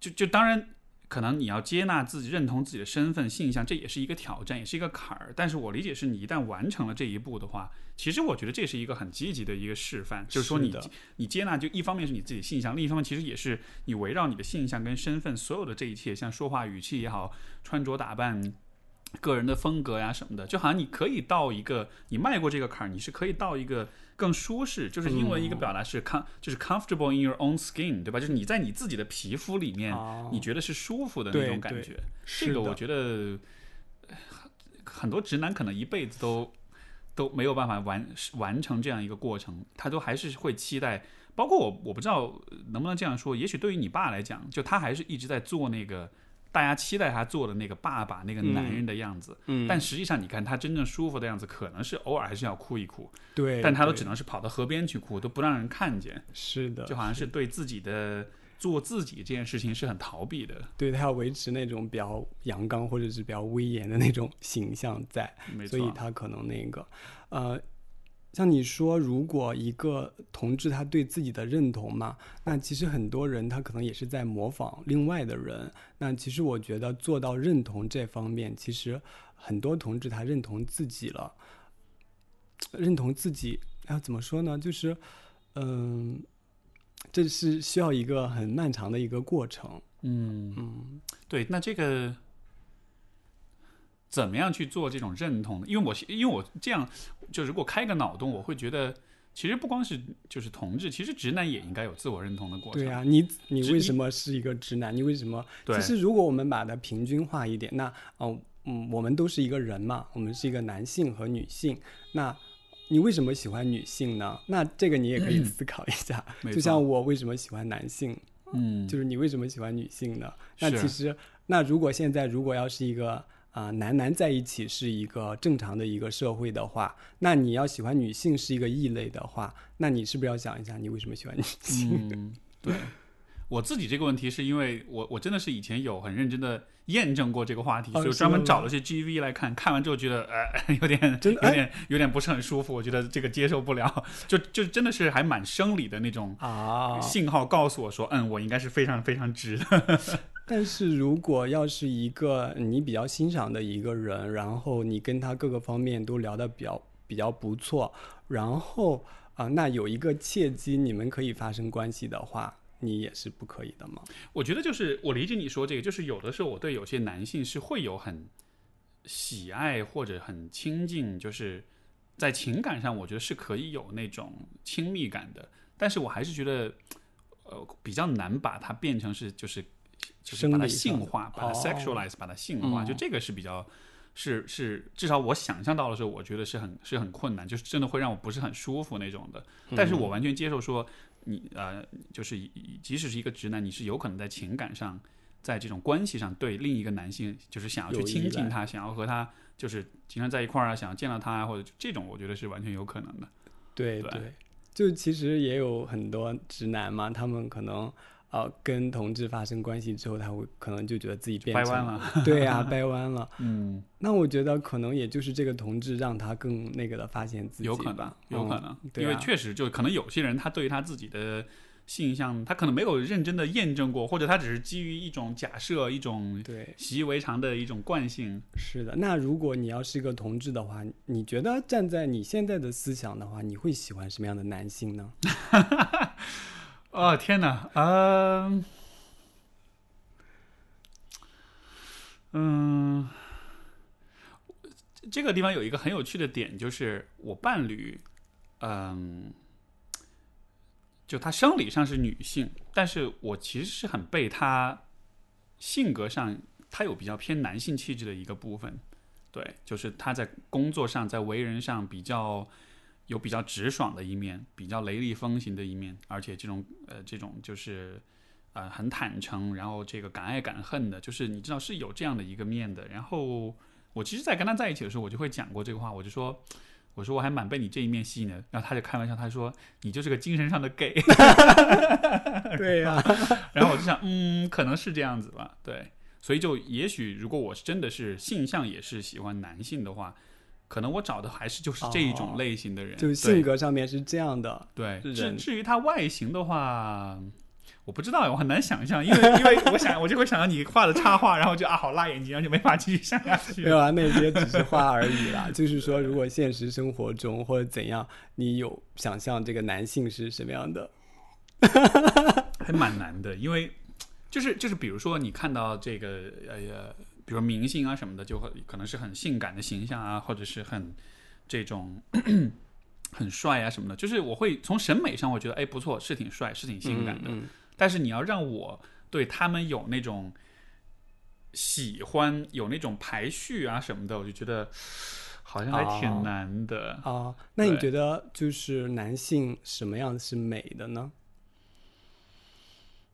就就当然。可能你要接纳自己、认同自己的身份、性向，这也是一个挑战，也是一个坎儿。但是我理解是你一旦完成了这一步的话，其实我觉得这是一个很积极的一个示范，就是说你的你接纳，就一方面是你自己性向，另一方面其实也是你围绕你的性向跟身份所有的这一切，像说话语气也好，穿着打扮。个人的风格呀什么的，就好像你可以到一个，你迈过这个坎儿，你是可以到一个更舒适，就是英文一个表达是 com，、就是 comfortable in your own skin，对吧？就是你在你自己的皮肤里面，哦你觉得是舒服的那种感觉。是这个我觉得呃很多直男可能一辈子都都没有办法完完成这样一个过程，他都还是会期待。包括我，我不知道能不能这样说。也许对于你爸来讲，就他还是一直在做那个大家期待他做的那个爸爸、那个男人的样子。嗯，但实际上，你看他真正舒服的样子，可能是偶尔还是要哭一哭，对，但他都只能是跑到河边去哭，都不让人看见，是的，就好像是对自己的做自己这件事情是很逃避的。对他要维持那种比较阳刚或者是比较威严的那种形象在，没，所以他可能那个，呃，像你说，如果一个同志他对自己的认同嘛，那其实很多人他可能也是在模仿另外的人。那其实我觉得做到认同这方面，其实很多同志他认同自己了，认同自己，要怎么说呢？就是，嗯、这是需要一个很漫长的一个过程。嗯嗯，对，那这个怎么样去做这种认同呢？因为我因为我这样，就如果开个脑洞，我会觉得，其实不光是就是同志，其实直男也应该有自我认同的过程。对啊，你你为什么是一个直男？你为什么？对其实如果我们把它平均化一点，那哦嗯，我们都是一个人嘛，我们是一个男性和女性，那你为什么喜欢女性呢？那这个你也可以思考一下。就像我为什么喜欢男性，嗯，就是你为什么喜欢女性呢？那其实，那如果现在如果要是一个啊、男男在一起是一个正常的一个社会的话，那你要喜欢女性是一个异类的话，那你是不是要想一下你为什么喜欢女性？嗯，对。我自己这个问题是因为我我真的是以前有很认真的验证过这个话题，哦所以专门找了些 GV 来看，看完之后觉得呃 有点真有点有点不是很舒服，我觉得这个接受不了，就就真的是还蛮生理的那种啊，信号告诉我说，嗯，我应该是非常非常直的。但是如果要是一个你比较欣赏的一个人，然后你跟他各个方面都聊得比较比较不错，然后啊、那有一个契机你们可以发生关系的话，你也是不可以的吗？我觉得就是我理解你说这个，就是有的时候我对有些男性是会有很喜爱或者很亲近，就是在情感上我觉得是可以有那种亲密感的，但是我还是觉得呃比较难把它变成是就是就是把它性化，把它哦 sexualize，、把它性化，嗯就这个是比较。是是，至少我想象到的时候，我觉得是很是很困难，就是真的会让我不是很舒服那种的。但是我完全接受说，你呃，就是即使是一个直男，你是有可能在情感上，在这种关系上对另一个男性，就是想要去亲近他，想要和他就是经常在一块儿啊，想要见到他啊，或者这种，我觉得是完全有可能的。对对对，就其实也有很多直男嘛，他们可能呃跟同志发生关系之后，他会可能就觉得自己变成掰弯了，对呀、掰弯了。嗯，那我觉得可能也就是这个同志让他更那个的发现自己有可能，，有可能，嗯对啊因为确实就可能有些人他对于他自己的性向，他可能没有认真的验证过，或者他只是基于一种假设、一种对，习以为常的一种惯性。是的。那如果你要是一个同志的话，你觉得站在你现在的思想的话，你会喜欢什么样的男性呢？哦天哪，嗯、嗯，这个地方有一个很有趣的点，就是我伴侣，嗯，就他生理上是女性，但是我其实是很被他性格上，他有比较偏男性气质的一个部分。对，就是他在工作上，在为人上比较有比较直爽的一面，比较雷厉风行的一面，而且这种呃这种就是呃很坦诚，然后这个敢爱敢恨的，就是你知道是有这样的一个面的。然后我其实，在跟他在一起的时候，我就会讲过这个话，我就说。我说我还蛮被你这一面吸引的，然后他就开玩笑，他说你就是个精神上的 gay，对呀、然后我就想，嗯，可能是这样子吧，对，所以就也许如果我是真的是性向也是喜欢男性的话，可能我找的还是就是这一种哦类型的人，就是性格上面是这样的。对。至至于他外形的话，我不知道，我很难想象，因为因为我想我就会想到你画的插画，然后就啊好辣眼睛，然后就没法继续想下去没。有啊，那些只是画而已啦。就是说，如果现实生活中或者怎样，你有想象这个男性是什么样的？还蛮难的，因为就是就是比如说你看到这个呃，比如明星啊什么的，就会可能是很性感的形象啊，或者是很这种 很帅啊什么的，就是我会从审美上，我觉得哎不错，是挺帅，是挺性感的。嗯嗯但是你要让我对他们有那种喜欢，有那种排序啊什么的，我就觉得好像还挺哦难的。啊，那你觉得就是男性什么样是美的呢？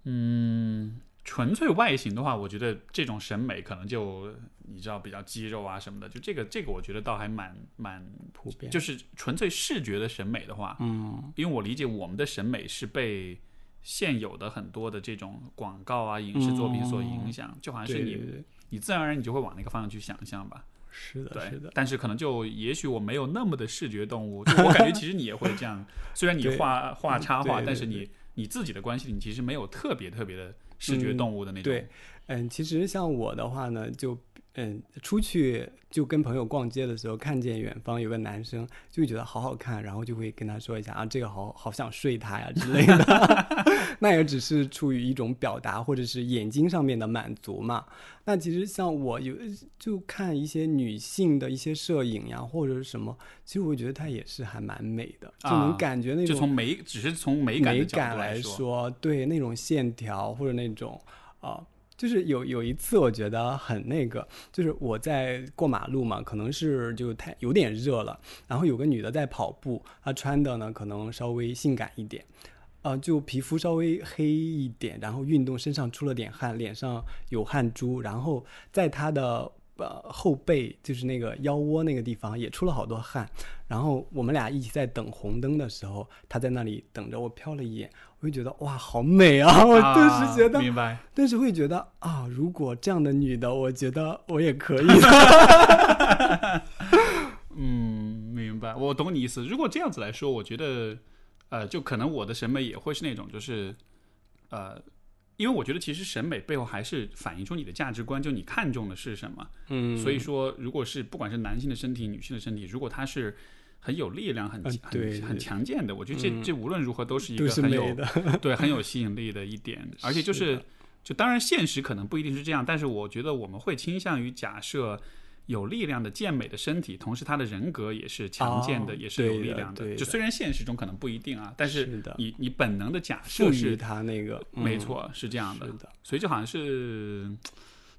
嗯，纯粹外形的话，我觉得这种审美可能就你知道比较肌肉啊什么的，就这个这个我觉得倒还蛮蛮普遍。就是纯粹视觉的审美的话，嗯。因为我理解我们的审美是被现有的很多的这种广告啊、影视作品所影响，就好像是你你自然而然你就会往那个方向去想象吧。是的，是的，但是可能就也许我没有那么的视觉动物，就我感觉其实你也会这样，虽然你画画插画，但是你你自己的关系里，你其实没有特别特别的视觉嗯动物的那种。对嗯，其实像我的话呢，就嗯出去就跟朋友逛街的时候，看见远方有个男生，就会觉得好好看，然后就会跟他说一下啊，这个好好想睡他呀之类的。那也只是出于一种表达或者是眼睛上面的满足嘛。那其实像我有就看一些女性的一些摄影呀，或者是什么，其实我觉得她也是还蛮美的，就能啊感觉那种就从美，只是从美感美感来说，说，对那种线条或者那种啊、就是有有一次我觉得很那个，就是我在过马路嘛，可能是就太有点热了，然后有个女的在跑步，她穿的呢可能稍微性感一点。呃，就皮肤稍微黑一点，然后运动身上出了点汗，脸上有汗珠，然后在她的呃后背，就是那个腰窝那个地方也出了好多汗。然后我们俩一起在等红灯的时候，他在那里等着，我瞟了一眼，我就觉得哇，好美啊！我顿时觉得，啊明白。顿时会觉得啊，如果这样的女的，我觉得我也可以。嗯，明白，我懂你意思。如果这样子来说，我觉得，呃，就可能我的审美也会是那种，就是，呃，因为我觉得其实审美背后还是反映出你的价值观，就你看重的是什么。嗯。所以说，如果是不管是男性的身体、女性的身体，如果它是很有力量、很嗯很很强健的，我觉得这嗯。这无论如何都是一个很有，对很有吸引力的一点，而且就是就当然现实可能不一定是这样，但是我觉得我们会倾向于假设有力量的健美的身体，同时他的人格也是强健的，哦也是有力量对的。就虽然现实中可能不一定啊，但是的。你你本能的假设是他那个，嗯没错，是这样。的，所以就好像是，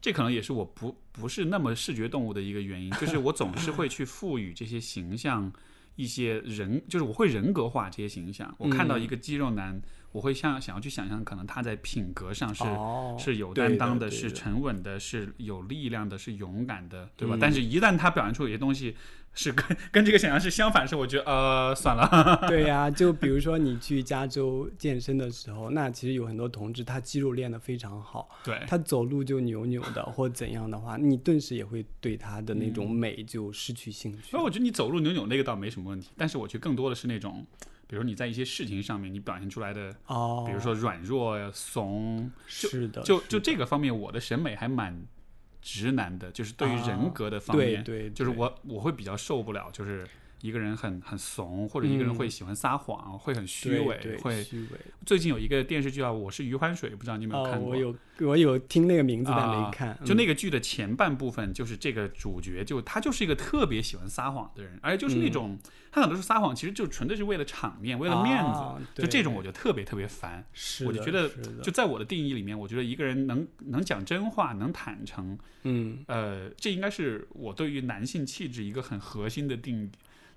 这可能也是我不不是那么视觉动物的一个原因，就是我总是会去赋予这些形象一些人，就是我会人格化这些形象。我看到一个肌肉男，我会像想要去想象，可能他在品格上是、哦是有担当的，是沉稳的，是有力量的，是勇敢的，对吧？嗯但是一旦他表现出有些东西是跟跟这个想象是相反是，我觉得呃算了，对呀、就比如说你去加州健身的时候，那其实有很多同志他肌肉练得非常好，对。他走路就扭扭的或怎样的话，你顿时也会对他的那种美就失去兴趣所以。我觉得你走路扭扭那个倒没什么问题，但是我觉得更多的是那种，比如你在一些事情上面你表现出来的，哦，比如说软弱呀、怂，是的，就就这个方面，我的审美还蛮直男的，就是对于人格的方面，对对，对就是我我会比较受不了，就是一个人很很怂，或者一个人嗯会喜欢撒谎，会很虚伪，会。虚伪。最近有一个电视剧啊，《我是余欢水》，不知道你有没有哦，看过？我有我有听那个名字，但啊没看。就那个个剧的前半部分，就是这个主角，就他就是一个特别喜欢撒谎的人，而且就是那种、他很多时候撒谎，其实就纯粹是为了场面，为了面子。啊就这种，我就特别特别烦。是我就觉得就在我的定义里面，我觉得一个人能能讲真话，能坦诚，嗯呃，这应该是我对于男性气质一个很核心的定义。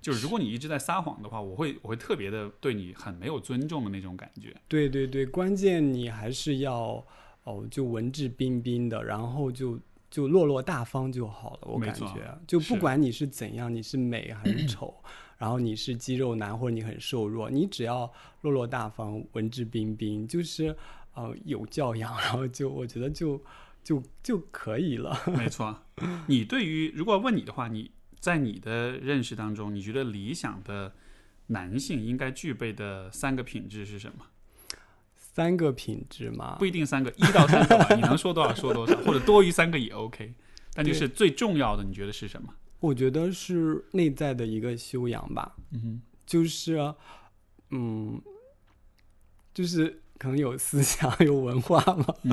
就是如果你一直在撒谎的话，我会我会特别的对你很没有尊重的那种感觉。对对对，关键你还是要哦，就文质彬彬的，然后就就落落大方就好了。我感觉，就不管你是怎样，你是美还是丑，然后你是肌肉男或者你很瘦弱，你只要落落大方、文质彬彬，就是呃有教养，然后就我觉得就就就可以了。没错，你对于如果问你的话，你在你的认识当中，你觉得理想的男性应该具备的三个品质是什么？三个品质嘛不，一定三个，一到三个吧，你能说多少说多少，或者多于三个也 OK。但就是最重要的，你觉得是什么？我觉得是内在的一个修养吧。嗯就是，嗯，就是可能有思想、有文化嘛，嗯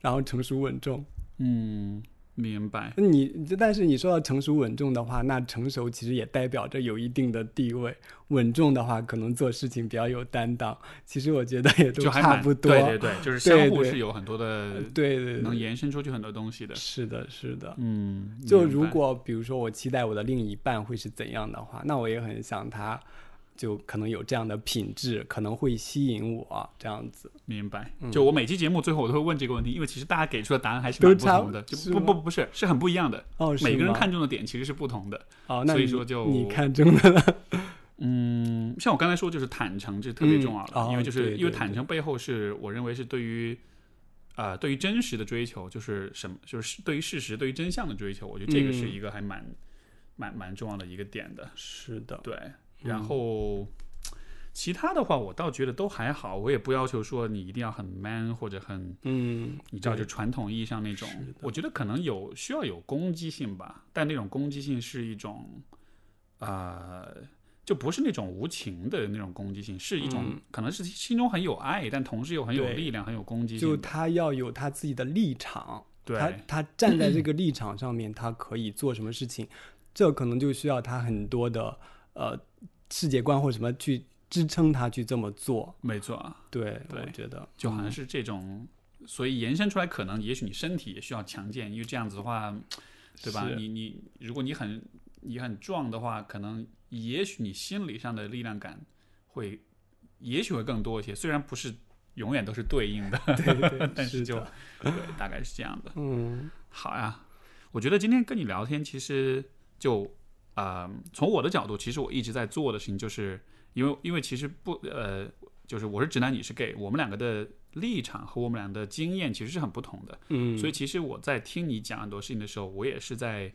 然后成熟稳重。嗯，明白。你但是你说到成熟稳重的话，那成熟其实也代表着有一定的地位，稳重的话可能做事情比较有担当。其实我觉得也都差不多。对对对，就是相互是有很多的，对对对能延伸出去很多东西的。是的，是的。嗯，就如果比如说我期待我的另一半会是怎样的话，那我也很想他，就可能有这样的品质，可能会吸引我这样子。明白，嗯就我每期节目最后我都会问这个问题，因为其实大家给出的答案还是蛮不同的，就不不不是是很不一样的，哦，是每个人看重的点其实是不同的。哦，那所以说就你看中的了，嗯，像我刚才说，就是坦诚这特别重要了，嗯哦因为就是因为坦诚背后是我认为是对于。呃，对于真实的追求，就是什么，就是对于事实、对于真相的追求，我觉得这个是嗯一个还蛮、蛮蛮重要的一个点的。是的，对，嗯然后、其他的话，我倒觉得都还好，我也不要求说你一定要很 man 或者很，嗯，你知道，就传统意义上那种。我觉得可能有需要有攻击性吧，但那种攻击性是一种，呃，就不是那种无情的那种攻击性，是一种、嗯可能是心中很有爱，但同时又很有力量、很有攻击就性就。他要有他自己的立场，对他他站在这个立场上面，他可以做什么事情，这可能就需要他很多的呃世界观或者什么去支撑他去这么做。没错。啊，对，对。我觉得。就好像嗯是这种，所以延伸出来，可能也许你身体也需要强健，因为这样子的话，对吧？你你如果你很你很壮的话，可能也许你心理上的力量感会，也许会更多一些，虽然不是永远都是对应的，对 对，但是就的。对，大概是这样的。嗯。好呀，我觉得今天跟你聊天，其实就呃，从我的角度，其实我一直在做的事情，就是因为因为其实不呃，就是我是直男，你是 gay，我们两个的立场和我们俩的经验其实是很不同的，嗯，所以其实我在听你讲很多事情的时候，我也是在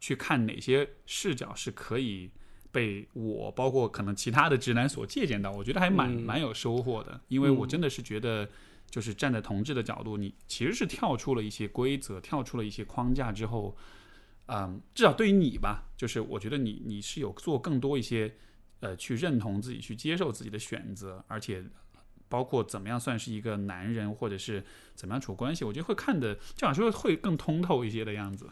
去看哪些视角是可以。被我包括可能其他的直男所借鉴到，我觉得还蛮嗯。蛮有收获的，因为我嗯。真的是觉得，就是站在同志的角度，你其实是跳出了一些规则，跳出了一些框架之后，嗯，至少对于你吧，就是我觉得你你是有做更多一些，呃，去认同自己、去接受自己的选择，而且包括怎么样算是一个男人，或者是怎么样处关系，我觉得会看的，这样说会更通透一些的样子。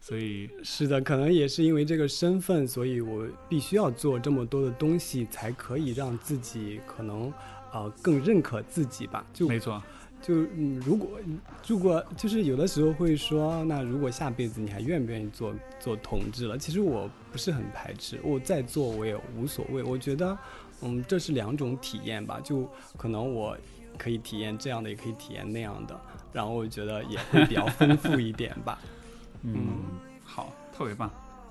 所以，是的，可能也是因为这个身份，所以我必须要做这么多的东西，才可以让自己可能呃更认可自己吧。就没错，就嗯，如果如果就是有的时候会说，那如果下辈子你还愿不愿意做做同志了？其实我不是很排斥，我再做我也无所谓。我觉得，嗯，这是两种体验吧，就可能我可以体验这样的，也可以体验那样的，然后我觉得也会比较丰富一点吧。嗯，好，特别棒。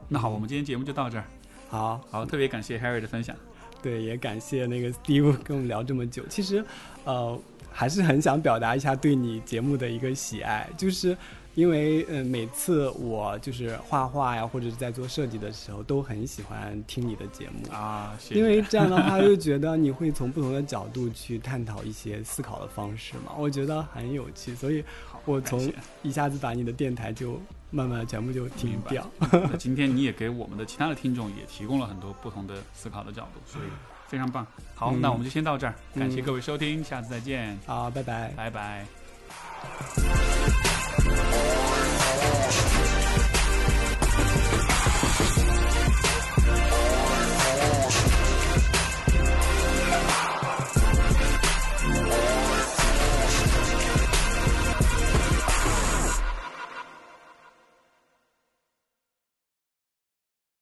那好，我们今天节目就到这儿。好，好，特别感谢 Harry 的分享。对，也感谢那个 Steve 跟我们聊这么久。其实，呃，还是很想表达一下对你节目的一个喜爱，就是因为，嗯、每次我就是画画呀，或者是在做设计的时候，都很喜欢听你的节目。啊，谢谢。因为这样的话，就觉得你会从不同的角度去探讨一些思考的方式嘛，我觉得很有趣，所以我从一下子把你的电台就慢慢全部就停掉。那今天你也给我们的其他的听众也提供了很多不同的思考的角度，所以非常棒。好那我们就先到这儿感谢各位收听下次再见。好拜拜。拜拜。